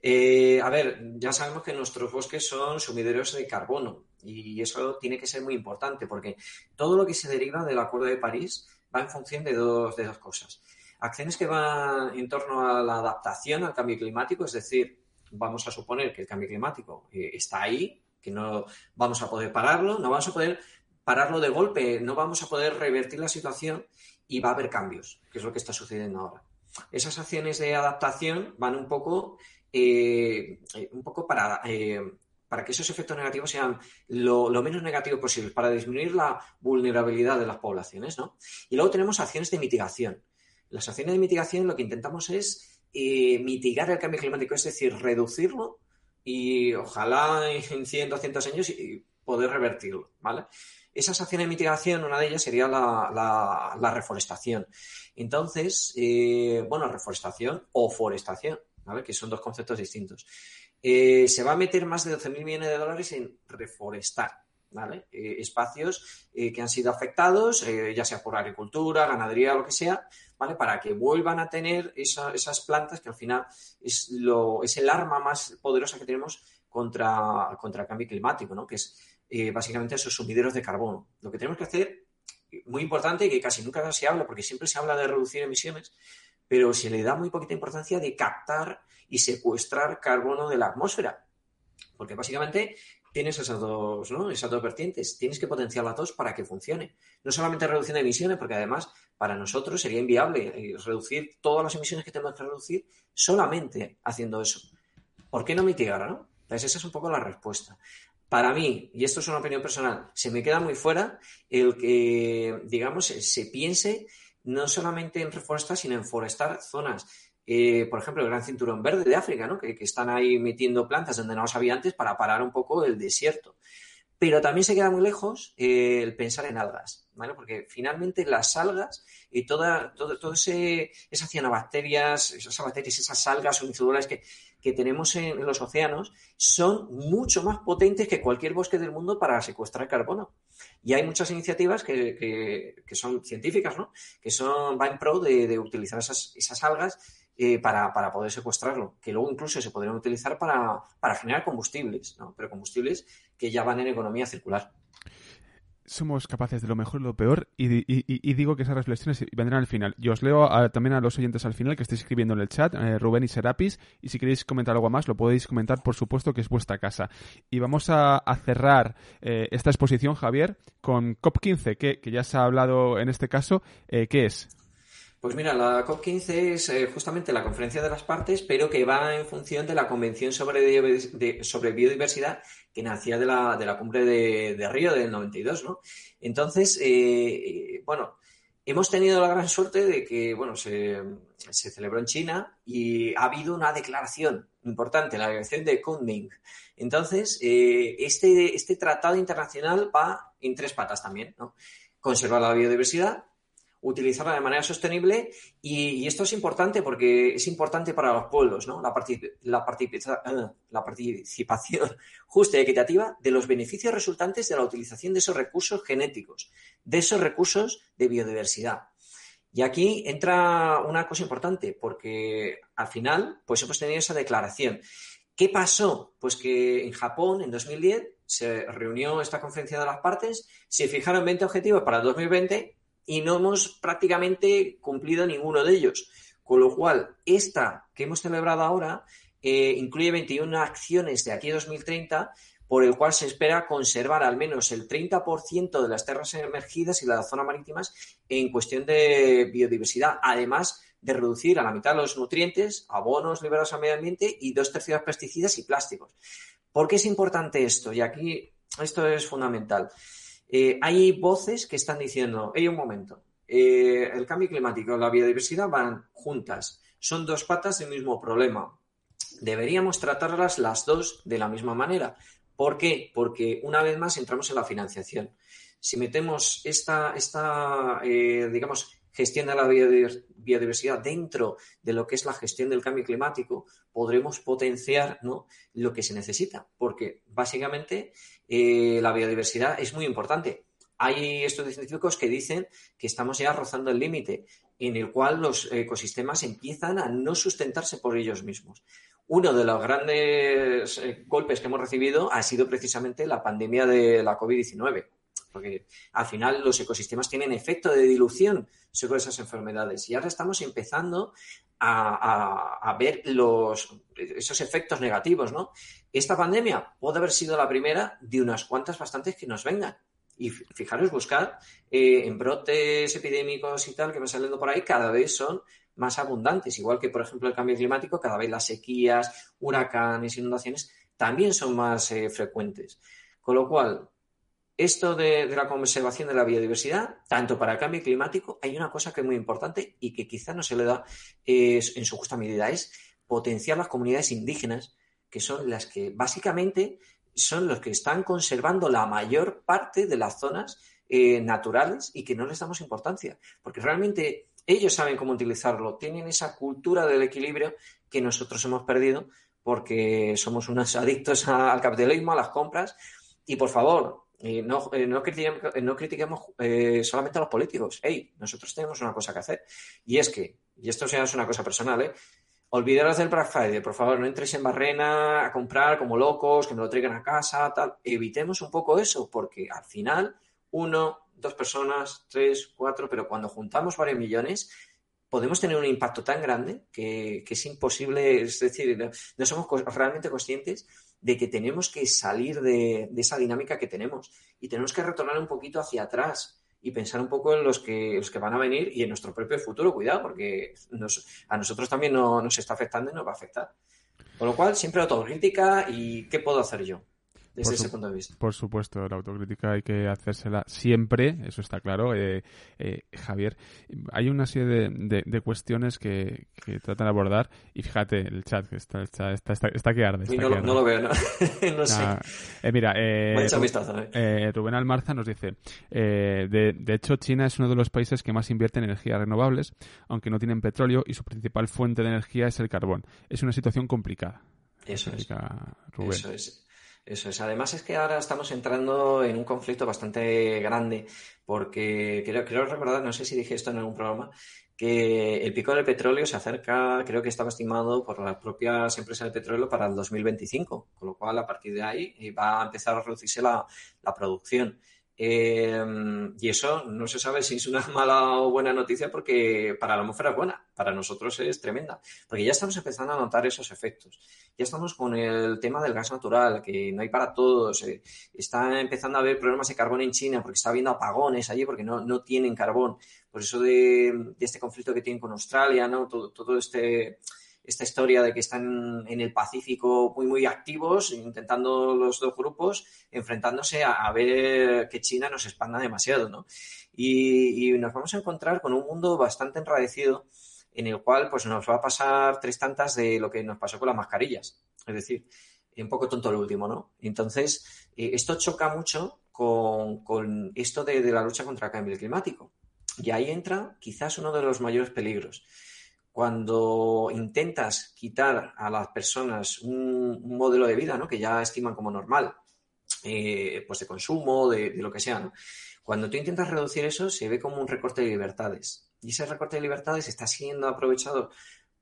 Eh, a ver, ya sabemos que nuestros bosques son sumideros de carbono y eso tiene que ser muy importante porque todo lo que se deriva del Acuerdo de París va en función de dos, de dos cosas. Acciones que van en torno a la adaptación al cambio climático, es decir, vamos a suponer que el cambio climático eh, está ahí, que no vamos a poder pararlo, no vamos a poder pararlo de golpe, no vamos a poder revertir la situación y va a haber cambios, que es lo que está sucediendo ahora. Esas acciones de adaptación van un poco, eh, un poco para, eh, para que esos efectos negativos sean lo, lo, menos negativos posible, para disminuir la vulnerabilidad de las poblaciones. ¿no? Y luego tenemos acciones de mitigación. Las acciones de mitigación lo que intentamos es mitigar el cambio climático, es decir, reducirlo y ojalá en 100, 200 años y poder revertirlo, ¿vale? Esas acciones de mitigación, una de ellas sería la, la, reforestación. Entonces, eh, bueno, reforestación o forestación, ¿vale? Que son dos conceptos distintos. Eh, se va a meter más de 12.000 millones de dólares en reforestar, ¿vale? Eh, espacios que han sido afectados, ya sea por agricultura, ganadería, lo que sea, para que vuelvan a tener esas plantas que al final es, lo, es el arma más poderosa que tenemos contra, contra el cambio climático, ¿no? Que es eh, básicamente esos sumideros de carbono. Lo que tenemos que hacer, muy importante que casi nunca se habla, porque siempre se habla de reducir emisiones, pero se le da muy poquita importancia de captar y secuestrar carbono de la atmósfera. Porque básicamente tienes esas dos, ¿no? Esas dos vertientes. Tienes que potenciar las dos para que funcione. No solamente reducción de emisiones, porque además para nosotros sería inviable eh, reducir todas las emisiones que tenemos que reducir solamente haciendo eso. ¿Por qué no mitigar, no? Pues esa es un poco la respuesta. Para mí, y esto es una opinión personal, se me queda muy fuera el que, digamos, se piense no solamente en reforestar, sino en forestar zonas. Eh, por ejemplo, el Gran Cinturón Verde de África, ¿no? que, están ahí metiendo plantas donde no los había antes para parar un poco el desierto. Pero también se queda muy lejos eh, el pensar en algas, ¿vale? Porque finalmente las algas y toda, todo, todo esas cianobacterias, esas bacterias, esas algas unicelulares que, que tenemos en, los océanos son mucho más potentes que cualquier bosque del mundo para secuestrar carbono. Y hay muchas iniciativas que, que, son científicas, ¿no? Que son, va en pro de, de utilizar esas, esas algas eh, para, para, poder secuestrarlo, que luego incluso se podrían utilizar para, para generar combustibles, ¿no? pero combustibles que ya van en economía circular somos capaces de lo mejor y lo peor y, digo que esas reflexiones vendrán al final. Yo os leo también a los oyentes al final que estéis escribiendo en el chat, eh, Rubén y Serapis, y si queréis comentar algo más lo podéis comentar, por supuesto, que es vuestra casa. Y vamos a, cerrar eh, esta exposición, Javier, con COP15, que, que, ya se ha hablado en este caso. Eh, ¿Qué es? Pues mira, la COP15 es eh, justamente la conferencia de las partes, pero que va en función de la Convención sobre, sobre Biodiversidad que nacía de la, de la cumbre de, Río del 92, ¿no? Entonces, eh, bueno, hemos tenido la gran suerte de que, bueno, se, celebró en China y ha habido una declaración importante, la declaración de Kunming. Entonces, eh, este, este tratado internacional va en tres patas también, ¿no? Conservar la biodiversidad, utilizarla de manera sostenible y, esto es importante porque es importante para los pueblos, ¿no? La, la, eh, la, participación justa y equitativa de los beneficios resultantes de la utilización de esos recursos genéticos, de esos recursos de biodiversidad. Y aquí entra una cosa importante porque al final pues hemos tenido esa declaración. ¿Qué pasó? Pues que en Japón en 2010 se reunió esta conferencia de las partes, se fijaron 20 objetivos para el 2020 y no hemos prácticamente cumplido ninguno de ellos. Con lo cual, esta que hemos celebrado ahora eh, incluye 21 acciones de aquí a 2030 por el cual se espera conservar al menos el 30% de las tierras emergidas y las zonas marítimas en cuestión de biodiversidad, además de reducir a la mitad los nutrientes, abonos liberados al medio ambiente y dos tercios pesticidas y plásticos. ¿Por qué es importante esto? Y aquí esto es fundamental. Eh, hay voces que están diciendo, hay un momento, eh, el cambio climático y la biodiversidad van juntas, son dos patas del mismo problema. Deberíamos tratarlas las dos de la misma manera. ¿Por qué? Porque una vez más entramos en la financiación. Si metemos esta, esta eh, digamos, gestión de la biodiversidad dentro de lo que es la gestión del cambio climático, podremos potenciar lo que se necesita, porque básicamente eh, la biodiversidad es muy importante. Hay estudios científicos que dicen que estamos ya rozando el límite en el cual los ecosistemas empiezan a no sustentarse por ellos mismos. Uno de los grandes eh, golpes que hemos recibido ha sido precisamente la pandemia de la COVID-19 porque al final los ecosistemas tienen efecto de dilución sobre esas enfermedades y ahora estamos empezando a, ver los, esos efectos negativos, ¿no? Esta pandemia puede haber sido la primera de unas cuantas bastantes que nos vengan. Y fijaros, buscar eh, en brotes epidémicos y tal que van saliendo por ahí, cada vez son más abundantes. Igual que, por ejemplo, el cambio climático, cada vez las sequías, huracanes, inundaciones también son más eh, frecuentes. Con lo cual, esto de, la conservación de la biodiversidad, tanto para el cambio climático, hay una cosa que es muy importante y que quizá no se le da en su justa medida, es potenciar las comunidades indígenas, que son las que básicamente son los que están conservando la mayor parte de las zonas eh, naturales y que no les damos importancia, porque realmente ellos saben cómo utilizarlo, tienen esa cultura del equilibrio que nosotros hemos perdido porque somos unos adictos al capitalismo, a las compras. Y por favor, no, eh, no, critiquemos, eh, solamente a los políticos. Hey, nosotros tenemos una cosa que hacer. Y es que, y esto ya es una cosa personal, ¿eh? Olvidaros del Black Friday, por favor, no entréis en Barrena a comprar como locos, que me lo traigan a casa, tal. Evitemos un poco eso, porque al final, uno, dos personas, tres, cuatro, pero cuando juntamos varios millones, podemos tener un impacto tan grande que, es imposible, es decir, no somos realmente conscientes de que tenemos que salir de, esa dinámica que tenemos y tenemos que retornar un poquito hacia atrás y pensar un poco en los que, los que van a venir y en nuestro propio futuro, cuidado, porque a nosotros también nos está afectando y nos va a afectar. Con lo cual, siempre autocrítica y qué puedo hacer yo desde ese punto de vista. Por supuesto, la autocrítica hay que hacérsela siempre, eso está claro. Eh, eh, Javier, hay una serie de, cuestiones que, tratan de abordar y fíjate, el chat está, está, está, está que arde. no, lo veo, no, no sé. Eh, mira, Rubén Almarza nos dice, de, de hecho China es uno de los países que más invierte en energías renovables, aunque no tienen petróleo y su principal fuente de energía es el carbón. Es una situación complicada. Eso es. Eso es. Eso es. Además es que ahora estamos entrando en un conflicto bastante grande porque quiero, recordar, no sé si dije esto en algún programa, que el pico del petróleo se acerca, creo que estaba estimado por las propias empresas de petróleo para el 2025, con lo cual a partir de ahí eh, va a empezar a reducirse la producción. Em, y eso no se sabe si es una mala o buena noticia porque para la atmósfera es buena, para nosotros es tremenda, porque ya estamos empezando a notar esos efectos. Ya estamos con el tema del gas natural, que no hay para todos. Eh, está empezando a haber problemas de carbón en China porque está habiendo apagones allí porque no, no tienen carbón. Por eso de, este conflicto que tienen con Australia, ¿no? todo, todo este esta historia de que están en el Pacífico muy, muy activos, intentando los dos grupos, enfrentándose a, ver que China nos expanda demasiado, ¿no? Y, nos vamos a encontrar con un mundo bastante enradecido en el cual pues nos va a pasar tres tantas de lo que nos pasó con las mascarillas. Es decir, un poco tonto lo último, ¿no? Entonces, eh, esto choca mucho con, esto de, de la lucha contra el cambio climático. Y ahí entra quizás uno de los mayores peligros cuando intentas quitar a las personas un, modelo de vida ¿no? que ya estiman como normal, eh, pues de consumo, de, lo que sea, cuando tú intentas reducir eso, se ve como un recorte de libertades. Y ese recorte de libertades está siendo aprovechado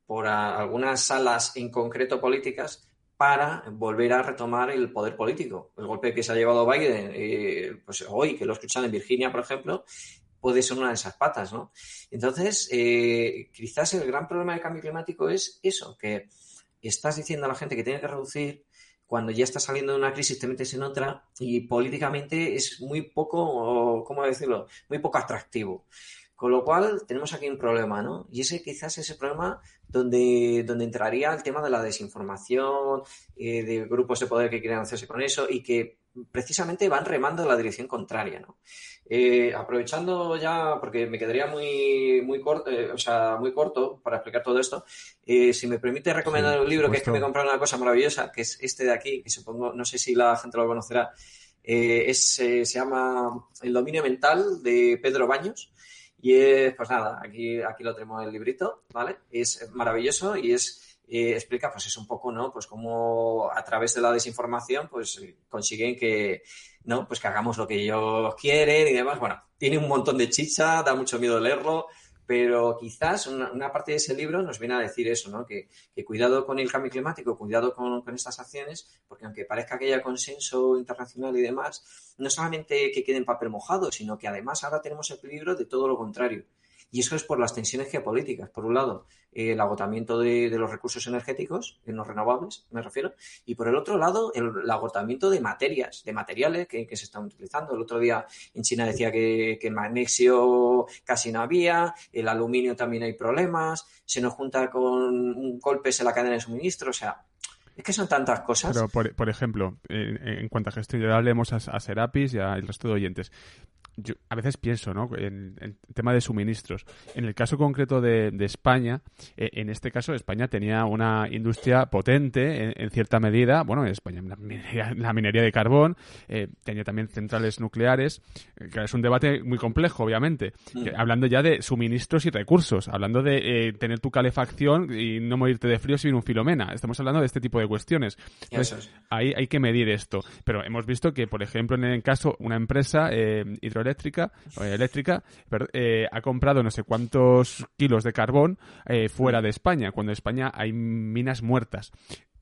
por algunas salas en concreto políticas para volver a retomar el poder político. El golpe que se ha llevado Biden, eh, pues hoy, que lo he escuchado en Virginia, por ejemplo, puede ser una de esas patas, ¿no? Entonces, eh, quizás el gran problema del cambio climático es eso, que estás diciendo a la gente que tiene que reducir cuando ya está saliendo de una crisis te metes en otra y políticamente es muy poco, ¿cómo decirlo? Muy poco atractivo. Con lo cual tenemos aquí un problema, ¿no? Y ese quizás es el problema donde, donde entraría el tema de la desinformación, eh, de grupos de poder que quieren hacerse con eso y que precisamente van remando en la dirección contraria, ¿no? Eh, aprovechando ya, porque me quedaría muy, muy corto, eh, o sea, muy corto para explicar todo esto, eh, si me permite recomendar un libro que es que me he comprado una cosa maravillosa, que es este de aquí, que supongo, no sé si la gente lo conocerá, es, se llama El dominio mental de Pedro Baños. Y es, pues nada, aquí, aquí lo tenemos el librito, ¿vale? Es maravilloso y es explica, pues es un poco, ¿no? Pues cómo a través de la desinformación, pues consiguen que, ¿no? Pues que hagamos lo que ellos quieren y demás. Bueno, tiene un montón de chicha, da mucho miedo leerlo, pero quizás una, parte de ese libro nos viene a decir eso, ¿no? Que, cuidado con el cambio climático, cuidado con, con, estas acciones, porque aunque parezca que haya consenso internacional y demás, no solamente que quede en papel mojado, sino que además ahora tenemos el peligro de todo lo contrario. Y eso es por las tensiones geopolíticas. Por un lado, el agotamiento de, los recursos energéticos, en los renovables, me refiero, y por el otro lado, el, agotamiento de materias, de materiales que, se están utilizando. El otro día en China decía que, que magnesio casi no había, el aluminio también hay problemas, se nos junta con golpes en la cadena de suministro, o sea, es que son tantas cosas. Pero, por, ejemplo, en, cuanto a gestión, ya hablemos a Serapis y al resto de oyentes yo a veces pienso, ¿no? En el tema de suministros. En el caso concreto de, España, eh, en este caso España tenía una industria potente en, cierta medida. Bueno, en España la minería, de carbón, eh, tenía también centrales nucleares, eh, que es un debate muy complejo, obviamente. Mm. hablando ya de suministros y recursos, hablando de tener tu calefacción y no morirte de frío sin un filomena. Estamos hablando de este tipo de cuestiones. ahí hay que medir esto. Pero hemos visto que, por ejemplo, en el caso, una empresa hidroeléctrica eléctrica, eléctrica eh, ha comprado no sé cuántos kilos de carbón eh, fuera de España, cuando en España hay minas muertas.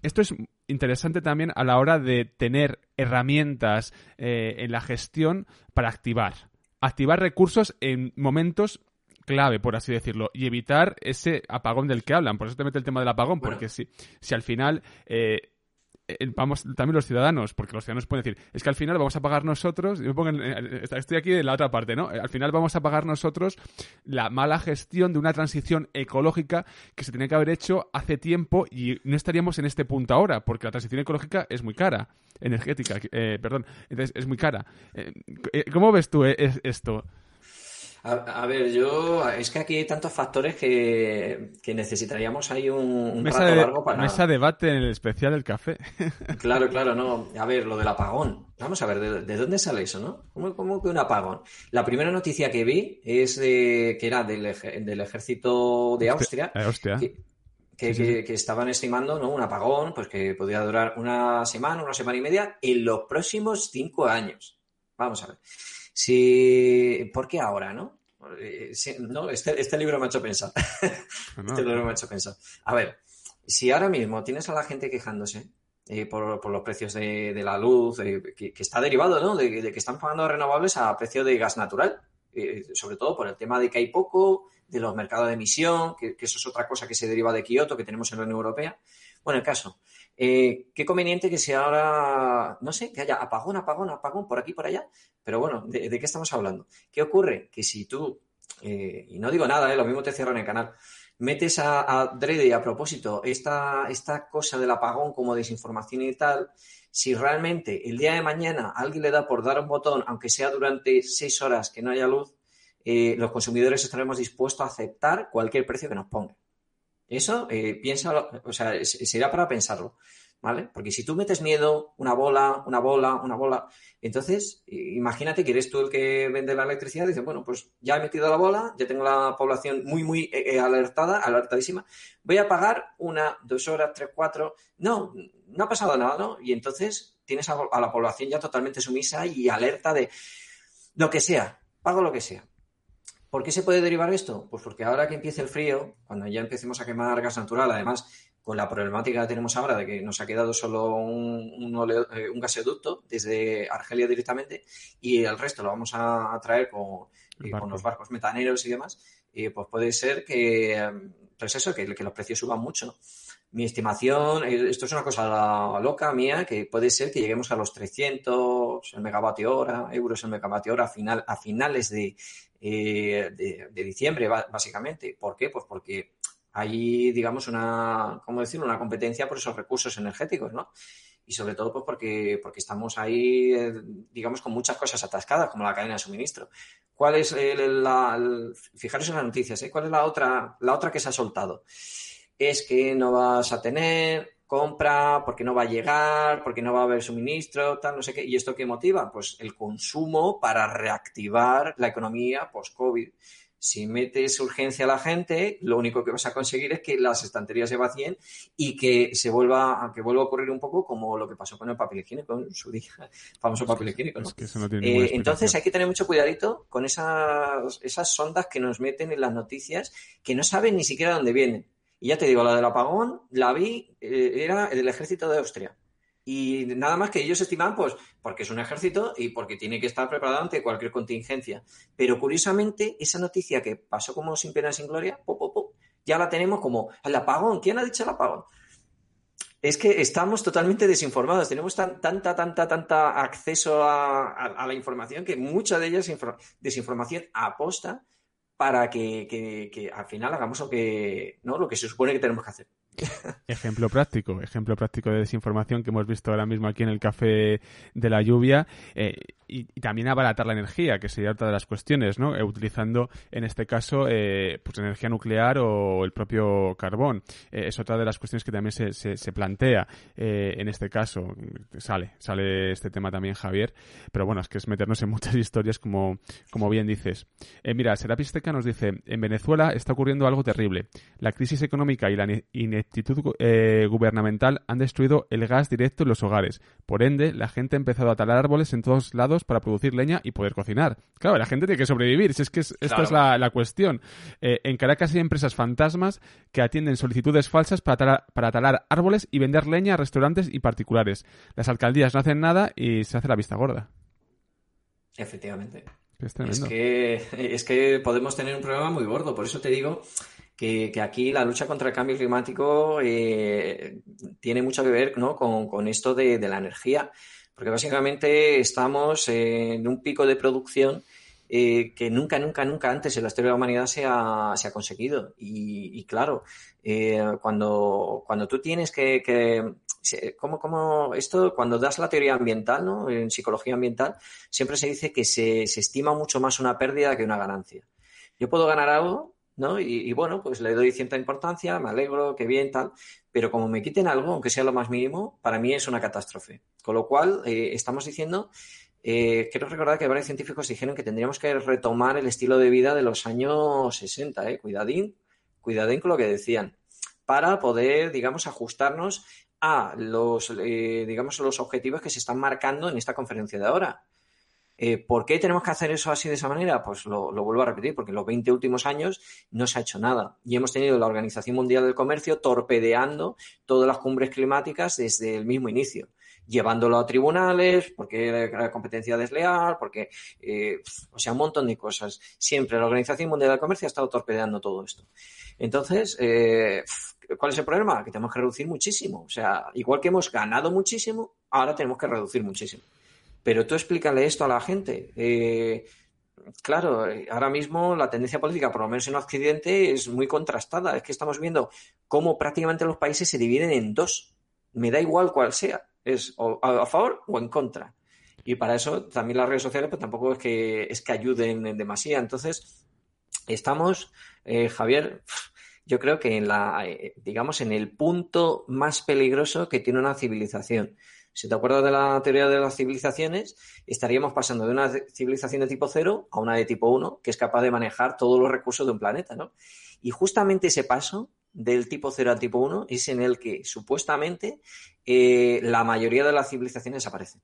Esto es interesante también a la hora de tener herramientas eh, en la gestión para activar. Activar recursos en momentos clave, por así decirlo, y evitar ese apagón del que hablan. Por eso te mete el tema del apagón, porque si, si al final eh, vamos también los ciudadanos, porque los ciudadanos pueden decir, es que al final vamos a pagar nosotros, yo pongo estoy aquí en la otra parte, ¿no? Al final vamos a pagar nosotros la mala gestión de una transición ecológica que se tenía que haber hecho hace tiempo y no estaríamos en este punto ahora, porque la transición ecológica es muy cara, energética, perdón, entonces es muy cara. ¿Cómo ves tú esto? A, ver, yo. Es que aquí hay tantos factores que, necesitaríamos ahí un, mesa rato de, largo para. Mesa debate en el especial del café. Claro, claro, no. A ver, lo del apagón. Vamos a ver, ¿de, dónde sale eso, no? ¿Cómo, que un apagón? La primera noticia que vi es de, que era del, del ejército de Austria. Eh, que, que, estaban estimando ¿no? un apagón pues que podría durar una semana, una semana y media en los próximos cinco años. Vamos a ver. Si, ¿Por qué ahora, no? Eh, no este, este, libro me ha hecho pensar. este libro me ha hecho pensar. A ver, si ahora mismo tienes a la gente quejándose eh, por, los precios de, la luz, eh, que, está derivado ¿no? de, que están pagando renovables a precio de gas natural, sobre todo por el tema de que hay poco, de los mercados de emisión, que, que, eso es otra cosa que se deriva de Kioto que tenemos en la Unión Europea. Bueno, el caso, eh, qué conveniente que sea ahora, no sé, que haya apagón, apagón, apagón por aquí, por allá. Pero bueno, ¿de, qué estamos hablando? ¿Qué ocurre? Que si tú, eh, y no digo nada, eh, lo mismo te cierran el canal, metes a, a a propósito esta, esta cosa del apagón como desinformación y tal, si realmente el día de mañana alguien le da por dar un botón, aunque sea durante seis horas que no haya luz, los consumidores estaremos dispuestos a aceptar cualquier precio que nos ponga. Eso, eh, piensa, o sea, será para pensarlo, ¿vale? Porque si tú metes miedo, una bola, una bola, una bola, entonces imagínate que eres tú el que vende la electricidad y dices, bueno, pues ya he metido la bola, ya tengo la población muy, muy eh, eh, alertada, alertadísima, voy a pagar una, dos horas, tres, cuatro, no, no ha pasado nada, ¿no? Y entonces tienes a, a la población ya totalmente sumisa y alerta de lo que sea, pago lo que sea. ¿Por qué se puede derivar esto? Pues porque ahora que empiece el frío, cuando ya empecemos a quemar gas natural, además con la problemática que tenemos ahora de que nos ha quedado solo un, eh, gasoducto desde Argelia directamente y el resto lo vamos a, traer con, eh, con, los barcos metaneros y demás, eh, pues puede ser que, pues eso, que, que los precios suban mucho. Mi estimación, esto es una cosa loca mía, que puede ser que lleguemos a los 300 el megavatio hora, euros el megavatio hora a, final, a finales de, eh, de, diciembre, básicamente. ¿Por qué? Pues porque hay, digamos, una, ¿cómo decirlo? Una competencia por esos recursos energéticos, ¿no? Y sobre todo, pues porque, porque estamos ahí, eh, digamos, con muchas cosas atascadas, como la cadena de suministro. ¿Cuál es la, fijaros en las noticias, ¿eh? ¿Cuál es la otra, la otra que se ha soltado? Es que no vas a tener compra, porque no va a llegar, porque no va a haber suministro, tal, no sé qué. ¿Y esto qué motiva? Pues el consumo para reactivar la economía post-COVID. Si metes urgencia a la gente, lo único que vas a conseguir es que las estanterías se vacíen y que se vuelva, a que vuelva a ocurrir un poco como lo que pasó con el papel higiénico en su día, famoso papel higiénico. Eh, entonces hay que tener mucho cuidadito con esas, esas sondas que nos meten en las noticias que no saben ni siquiera dónde vienen. Y ya te digo, la del apagón la vi, eh, era el ejército de Austria. Y nada más que ellos estiman, pues, porque es un ejército y porque tiene que estar preparado ante cualquier contingencia. Pero curiosamente, esa noticia que pasó como sin pena sin gloria, ya la tenemos como el apagón. ¿Quién ha dicho el apagón? Es que estamos totalmente desinformados. Tenemos tanta, tanta, tanta acceso a, la información que mucha de ella es desinformación aposta para que, al final hagamos lo que, ¿no? lo que se supone que tenemos que hacer. Ejemplo práctico, ejemplo práctico de desinformación que hemos visto ahora mismo aquí en el café de la lluvia. Eh, y, también abaratar la energía, que sería otra de las cuestiones, ¿no? Eh, utilizando, en este caso, eh, pues energía nuclear o el propio carbón. Eh, es otra de las cuestiones que también se, se, plantea en este caso. Sale, sale este tema también, Javier. Pero bueno, es que es meternos en muchas historias, como, como bien dices. mira, Serapis Teca nos dice, en Venezuela está ocurriendo algo terrible. La crisis económica y la ineptitud gubernamental han destruido el gas directo en los hogares. Por ende, la gente ha empezado a talar árboles en todos lados para producir leña y poder cocinar. Claro, la gente tiene que sobrevivir, si es que esta es la, cuestión. Eh, en Caracas hay empresas fantasmas que atienden solicitudes falsas para talar, para talar árboles y vender leña a restaurantes y particulares. Las alcaldías no hacen nada y se hace la vista gorda. Efectivamente. Es, que, es que podemos tener un problema muy gordo. Por eso te digo que, aquí la lucha contra el cambio climático eh, tiene mucho que ver ¿no? con, esto de, la energía, porque básicamente estamos en un pico de producción eh, que nunca, nunca, nunca antes en la historia de la humanidad se ha, se ha conseguido. Y, claro, eh, cuando, cuando tú tienes que, que ¿cómo, esto, cuando das la teoría ambiental, ¿no? en psicología ambiental, siempre se dice que se, se estima mucho más una pérdida que una ganancia. Yo puedo ganar algo ¿no? Y, bueno, pues le doy cierta importancia, me alegro, qué bien, tal, pero como me quiten algo, aunque sea lo más mínimo, para mí es una catástrofe. Con lo cual, eh, estamos diciendo, eh, quiero recordar que varios científicos dijeron que tendríamos que retomar el estilo de vida de los años 60, ¿eh? Cuidadín, cuidadín con lo que decían, para poder, digamos, ajustarnos a los, eh, digamos, los objetivos que se están marcando en esta conferencia de ahora. Eh, ¿Por qué tenemos que hacer eso así de esa manera? Pues lo, vuelvo a repetir, porque en los 20 últimos años no se ha hecho nada. Y hemos tenido la Organización Mundial del Comercio torpedeando todas las cumbres climáticas desde el mismo inicio llevándolo a tribunales, porque la competencia desleal, porque, eh, o sea, un montón de cosas. Siempre la Organización Mundial del Comercio ha estado torpedeando todo esto. Entonces, eh, ¿cuál es el problema? Que tenemos que reducir muchísimo. O sea, igual que hemos ganado muchísimo, ahora tenemos que reducir muchísimo. Pero tú explícale esto a la gente. Eh, claro, ahora mismo la tendencia política, por lo menos en Occidente, es muy contrastada. Es que estamos viendo cómo prácticamente los países se dividen en dos. Me da igual cuál sea. Es a, favor o en contra. Y para eso también las redes sociales pues tampoco es que, es que ayuden en demasía. Entonces, estamos, eh, Javier, yo creo que en la, eh, digamos, en el punto más peligroso que tiene una civilización. Si te acuerdas de la teoría de las civilizaciones, estaríamos pasando de una civilización de tipo cero a una de tipo 1, que es capaz de manejar todos los recursos de un planeta, ¿no? Y justamente ese paso del tipo 0 al tipo 1 es en el que supuestamente eh, la mayoría de las civilizaciones desaparecen.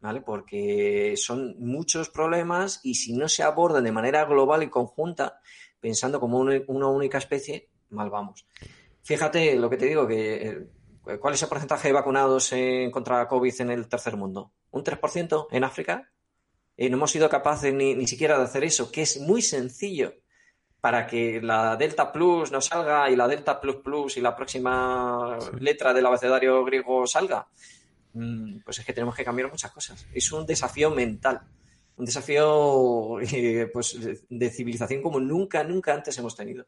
¿Vale? Porque son muchos problemas y si no se abordan de manera global y conjunta, pensando como una única especie, mal vamos. Fíjate lo que te digo, que eh, ¿Cuál es el porcentaje de vacunados en contra COVID en el tercer mundo? ¿Un 3% en África? Y no hemos sido capaces ni, siquiera de hacer eso, que es muy sencillo para que la Delta Plus no salga y la Delta Plus Plus y la próxima letra del abecedario griego salga. Mm, pues es que tenemos que cambiar muchas cosas. Es un desafío mental, un desafío eh, pues, de civilización como nunca, nunca antes hemos tenido.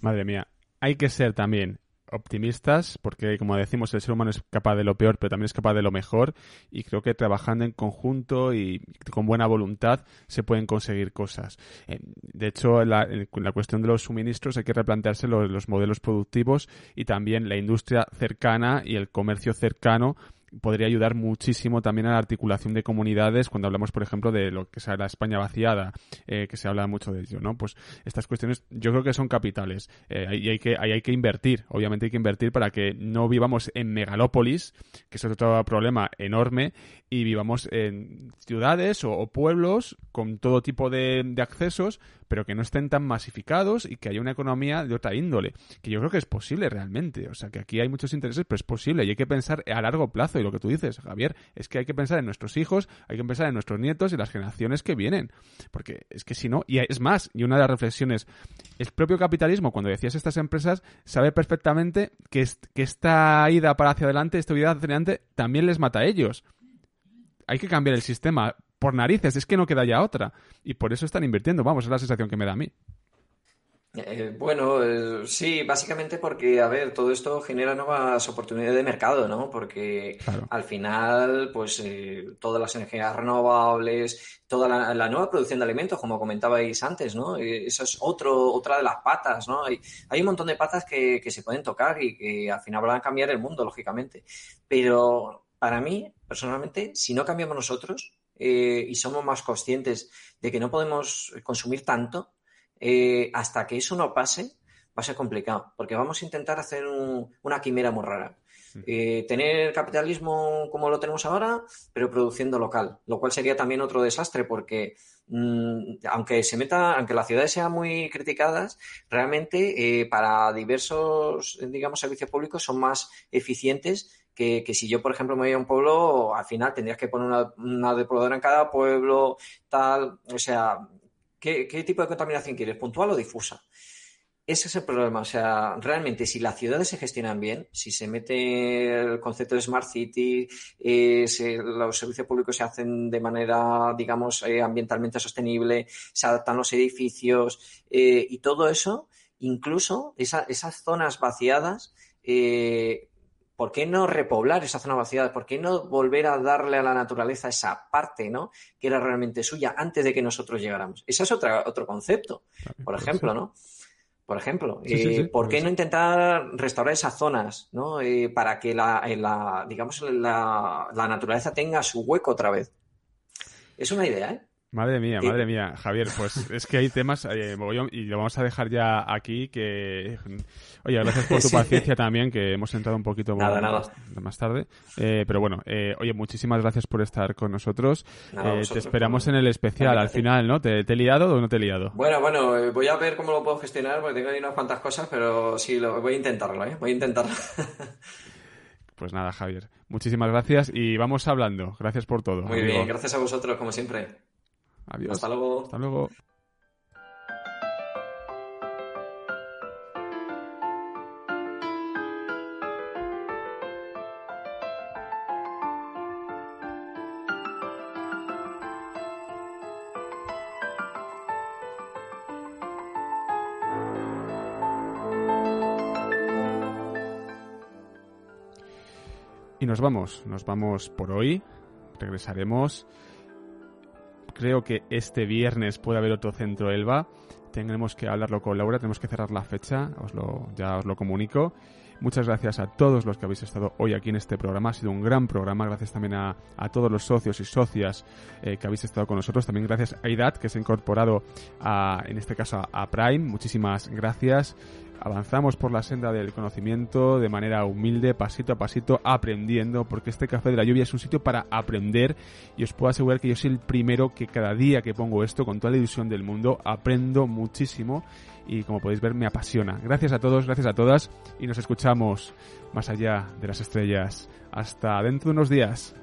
Madre mía, hay que ser también optimistas, porque como decimos, el ser humano es capaz de lo peor, pero también es capaz de lo mejor, y creo que trabajando en conjunto y con buena voluntad se pueden conseguir cosas. Eh, de hecho, la, la cuestión de los suministros hay que replantearse los modelos productivos y también la industria cercana y el comercio cercano podría ayudar muchísimo también a la articulación de comunidades cuando hablamos, por ejemplo, de lo que sea la España vaciada, eh, que se habla mucho de ello, ¿no? Pues estas cuestiones yo creo que son capitales eh, y hay que, hay que invertir, obviamente hay que invertir para que no vivamos en megalópolis, que es otro problema enorme, y vivamos en ciudades o, pueblos con todo tipo de, accesos, pero que no estén tan masificados y que haya una economía de otra índole, que yo creo que es posible realmente. O sea, que aquí hay muchos intereses, pero es posible y hay que pensar a largo plazo. Y lo que tú dices, Javier, es que hay que pensar en nuestros hijos, hay que pensar en nuestros nietos y las generaciones que vienen. Porque es que si no, y es más, y una de las reflexiones, el propio capitalismo, cuando decías estas empresas, sabe perfectamente que, que esta ida para hacia adelante, esta vida hacia adelante, también les mata a ellos hay que cambiar el sistema por narices, es que no queda ya otra. Y por eso están invirtiendo, vamos, es la sensación que me da a mí. Eh, bueno, eh, sí, básicamente porque, a ver, todo esto genera nuevas oportunidades de mercado, ¿no? Porque al final, pues eh, todas las energías renovables, toda la, nueva producción de alimentos, como comentabais antes, ¿no? Eso es otro, otra de las patas, ¿no? Hay, hay un montón de patas que, que se pueden tocar y que al final van a cambiar el mundo, lógicamente. Pero para mí, personalmente, si no cambiamos nosotros eh, y somos más conscientes de que no podemos consumir tanto, eh, hasta que eso no pase, va a ser complicado, porque vamos a intentar hacer una quimera muy rara. Eh, tener capitalismo como lo tenemos ahora, pero produciendo local, lo cual sería también otro desastre porque mm, aunque se meta, aunque las ciudades sean muy criticadas, realmente para diversos, digamos, servicios públicos son más eficientes que, si yo, por ejemplo, me voy a un pueblo, al final tendrías que poner una, una depuradora en cada pueblo, tal, o sea, ¿qué, tipo de contaminación quieres? ¿Puntual o difusa? ese es el problema. O sea, realmente, si las ciudades se gestionan bien, si se mete el concepto de Smart City, eh, los servicios públicos se hacen de manera, digamos, eh, ambientalmente sostenible, se adaptan los edificios eh, y todo eso, incluso esas zonas vaciadas, ¿por qué no repoblar esa zona vaciada? ¿Por qué no volver a darle a la naturaleza esa parte, ¿no? Que era realmente suya antes de que nosotros llegáramos. Ese es otro concepto, por ejemplo, ¿no? por ejemplo. Eh, ¿Por qué no intentar restaurar esas zonas, ¿no? Eh, para que la, la digamos, la, la, naturaleza tenga su hueco otra vez. Es una idea, ¿eh? Madre mía, madre mía, Javier, pues es que hay temas eh, y lo vamos a dejar ya aquí que... Oye, gracias por tu paciencia también, que hemos entrado un poquito más, tarde. Eh, pero bueno, eh, oye, muchísimas gracias por estar con nosotros. te esperamos en el especial al final, ¿no? ¿Te, he liado o no te he liado? Bueno, bueno, voy a ver cómo lo puedo gestionar, porque tengo ahí unas cuantas cosas, pero sí, lo, voy a intentarlo, ¿eh? Voy a intentarlo. Pues nada, Javier. Muchísimas gracias y vamos hablando. Gracias por todo. Muy bien, gracias a vosotros, como siempre. Adiós. Hasta luego. Hasta luego. Y nos vamos, nos vamos por hoy. Regresaremos creo que este viernes puede haber otro centro Elba. Tenemos que hablarlo con Laura, tenemos que cerrar la fecha, os lo, ya os lo comunico. Muchas gracias a todos los que habéis estado hoy aquí en este programa. Ha sido un gran programa. Gracias también a, a todos los socios y socias eh, que habéis estado con nosotros. También gracias a IDAT, que se ha incorporado a, en este caso a Prime. Muchísimas gracias avanzamos por la senda del conocimiento de manera humilde, pasito a pasito, aprendiendo, porque este café de la lluvia es un sitio para aprender y os puedo asegurar que yo soy el primero que cada día que pongo esto, con toda la ilusión del mundo, aprendo muchísimo y como podéis ver me apasiona. Gracias a todos, gracias a todas y nos escuchamos más allá de las estrellas. Hasta dentro de unos días.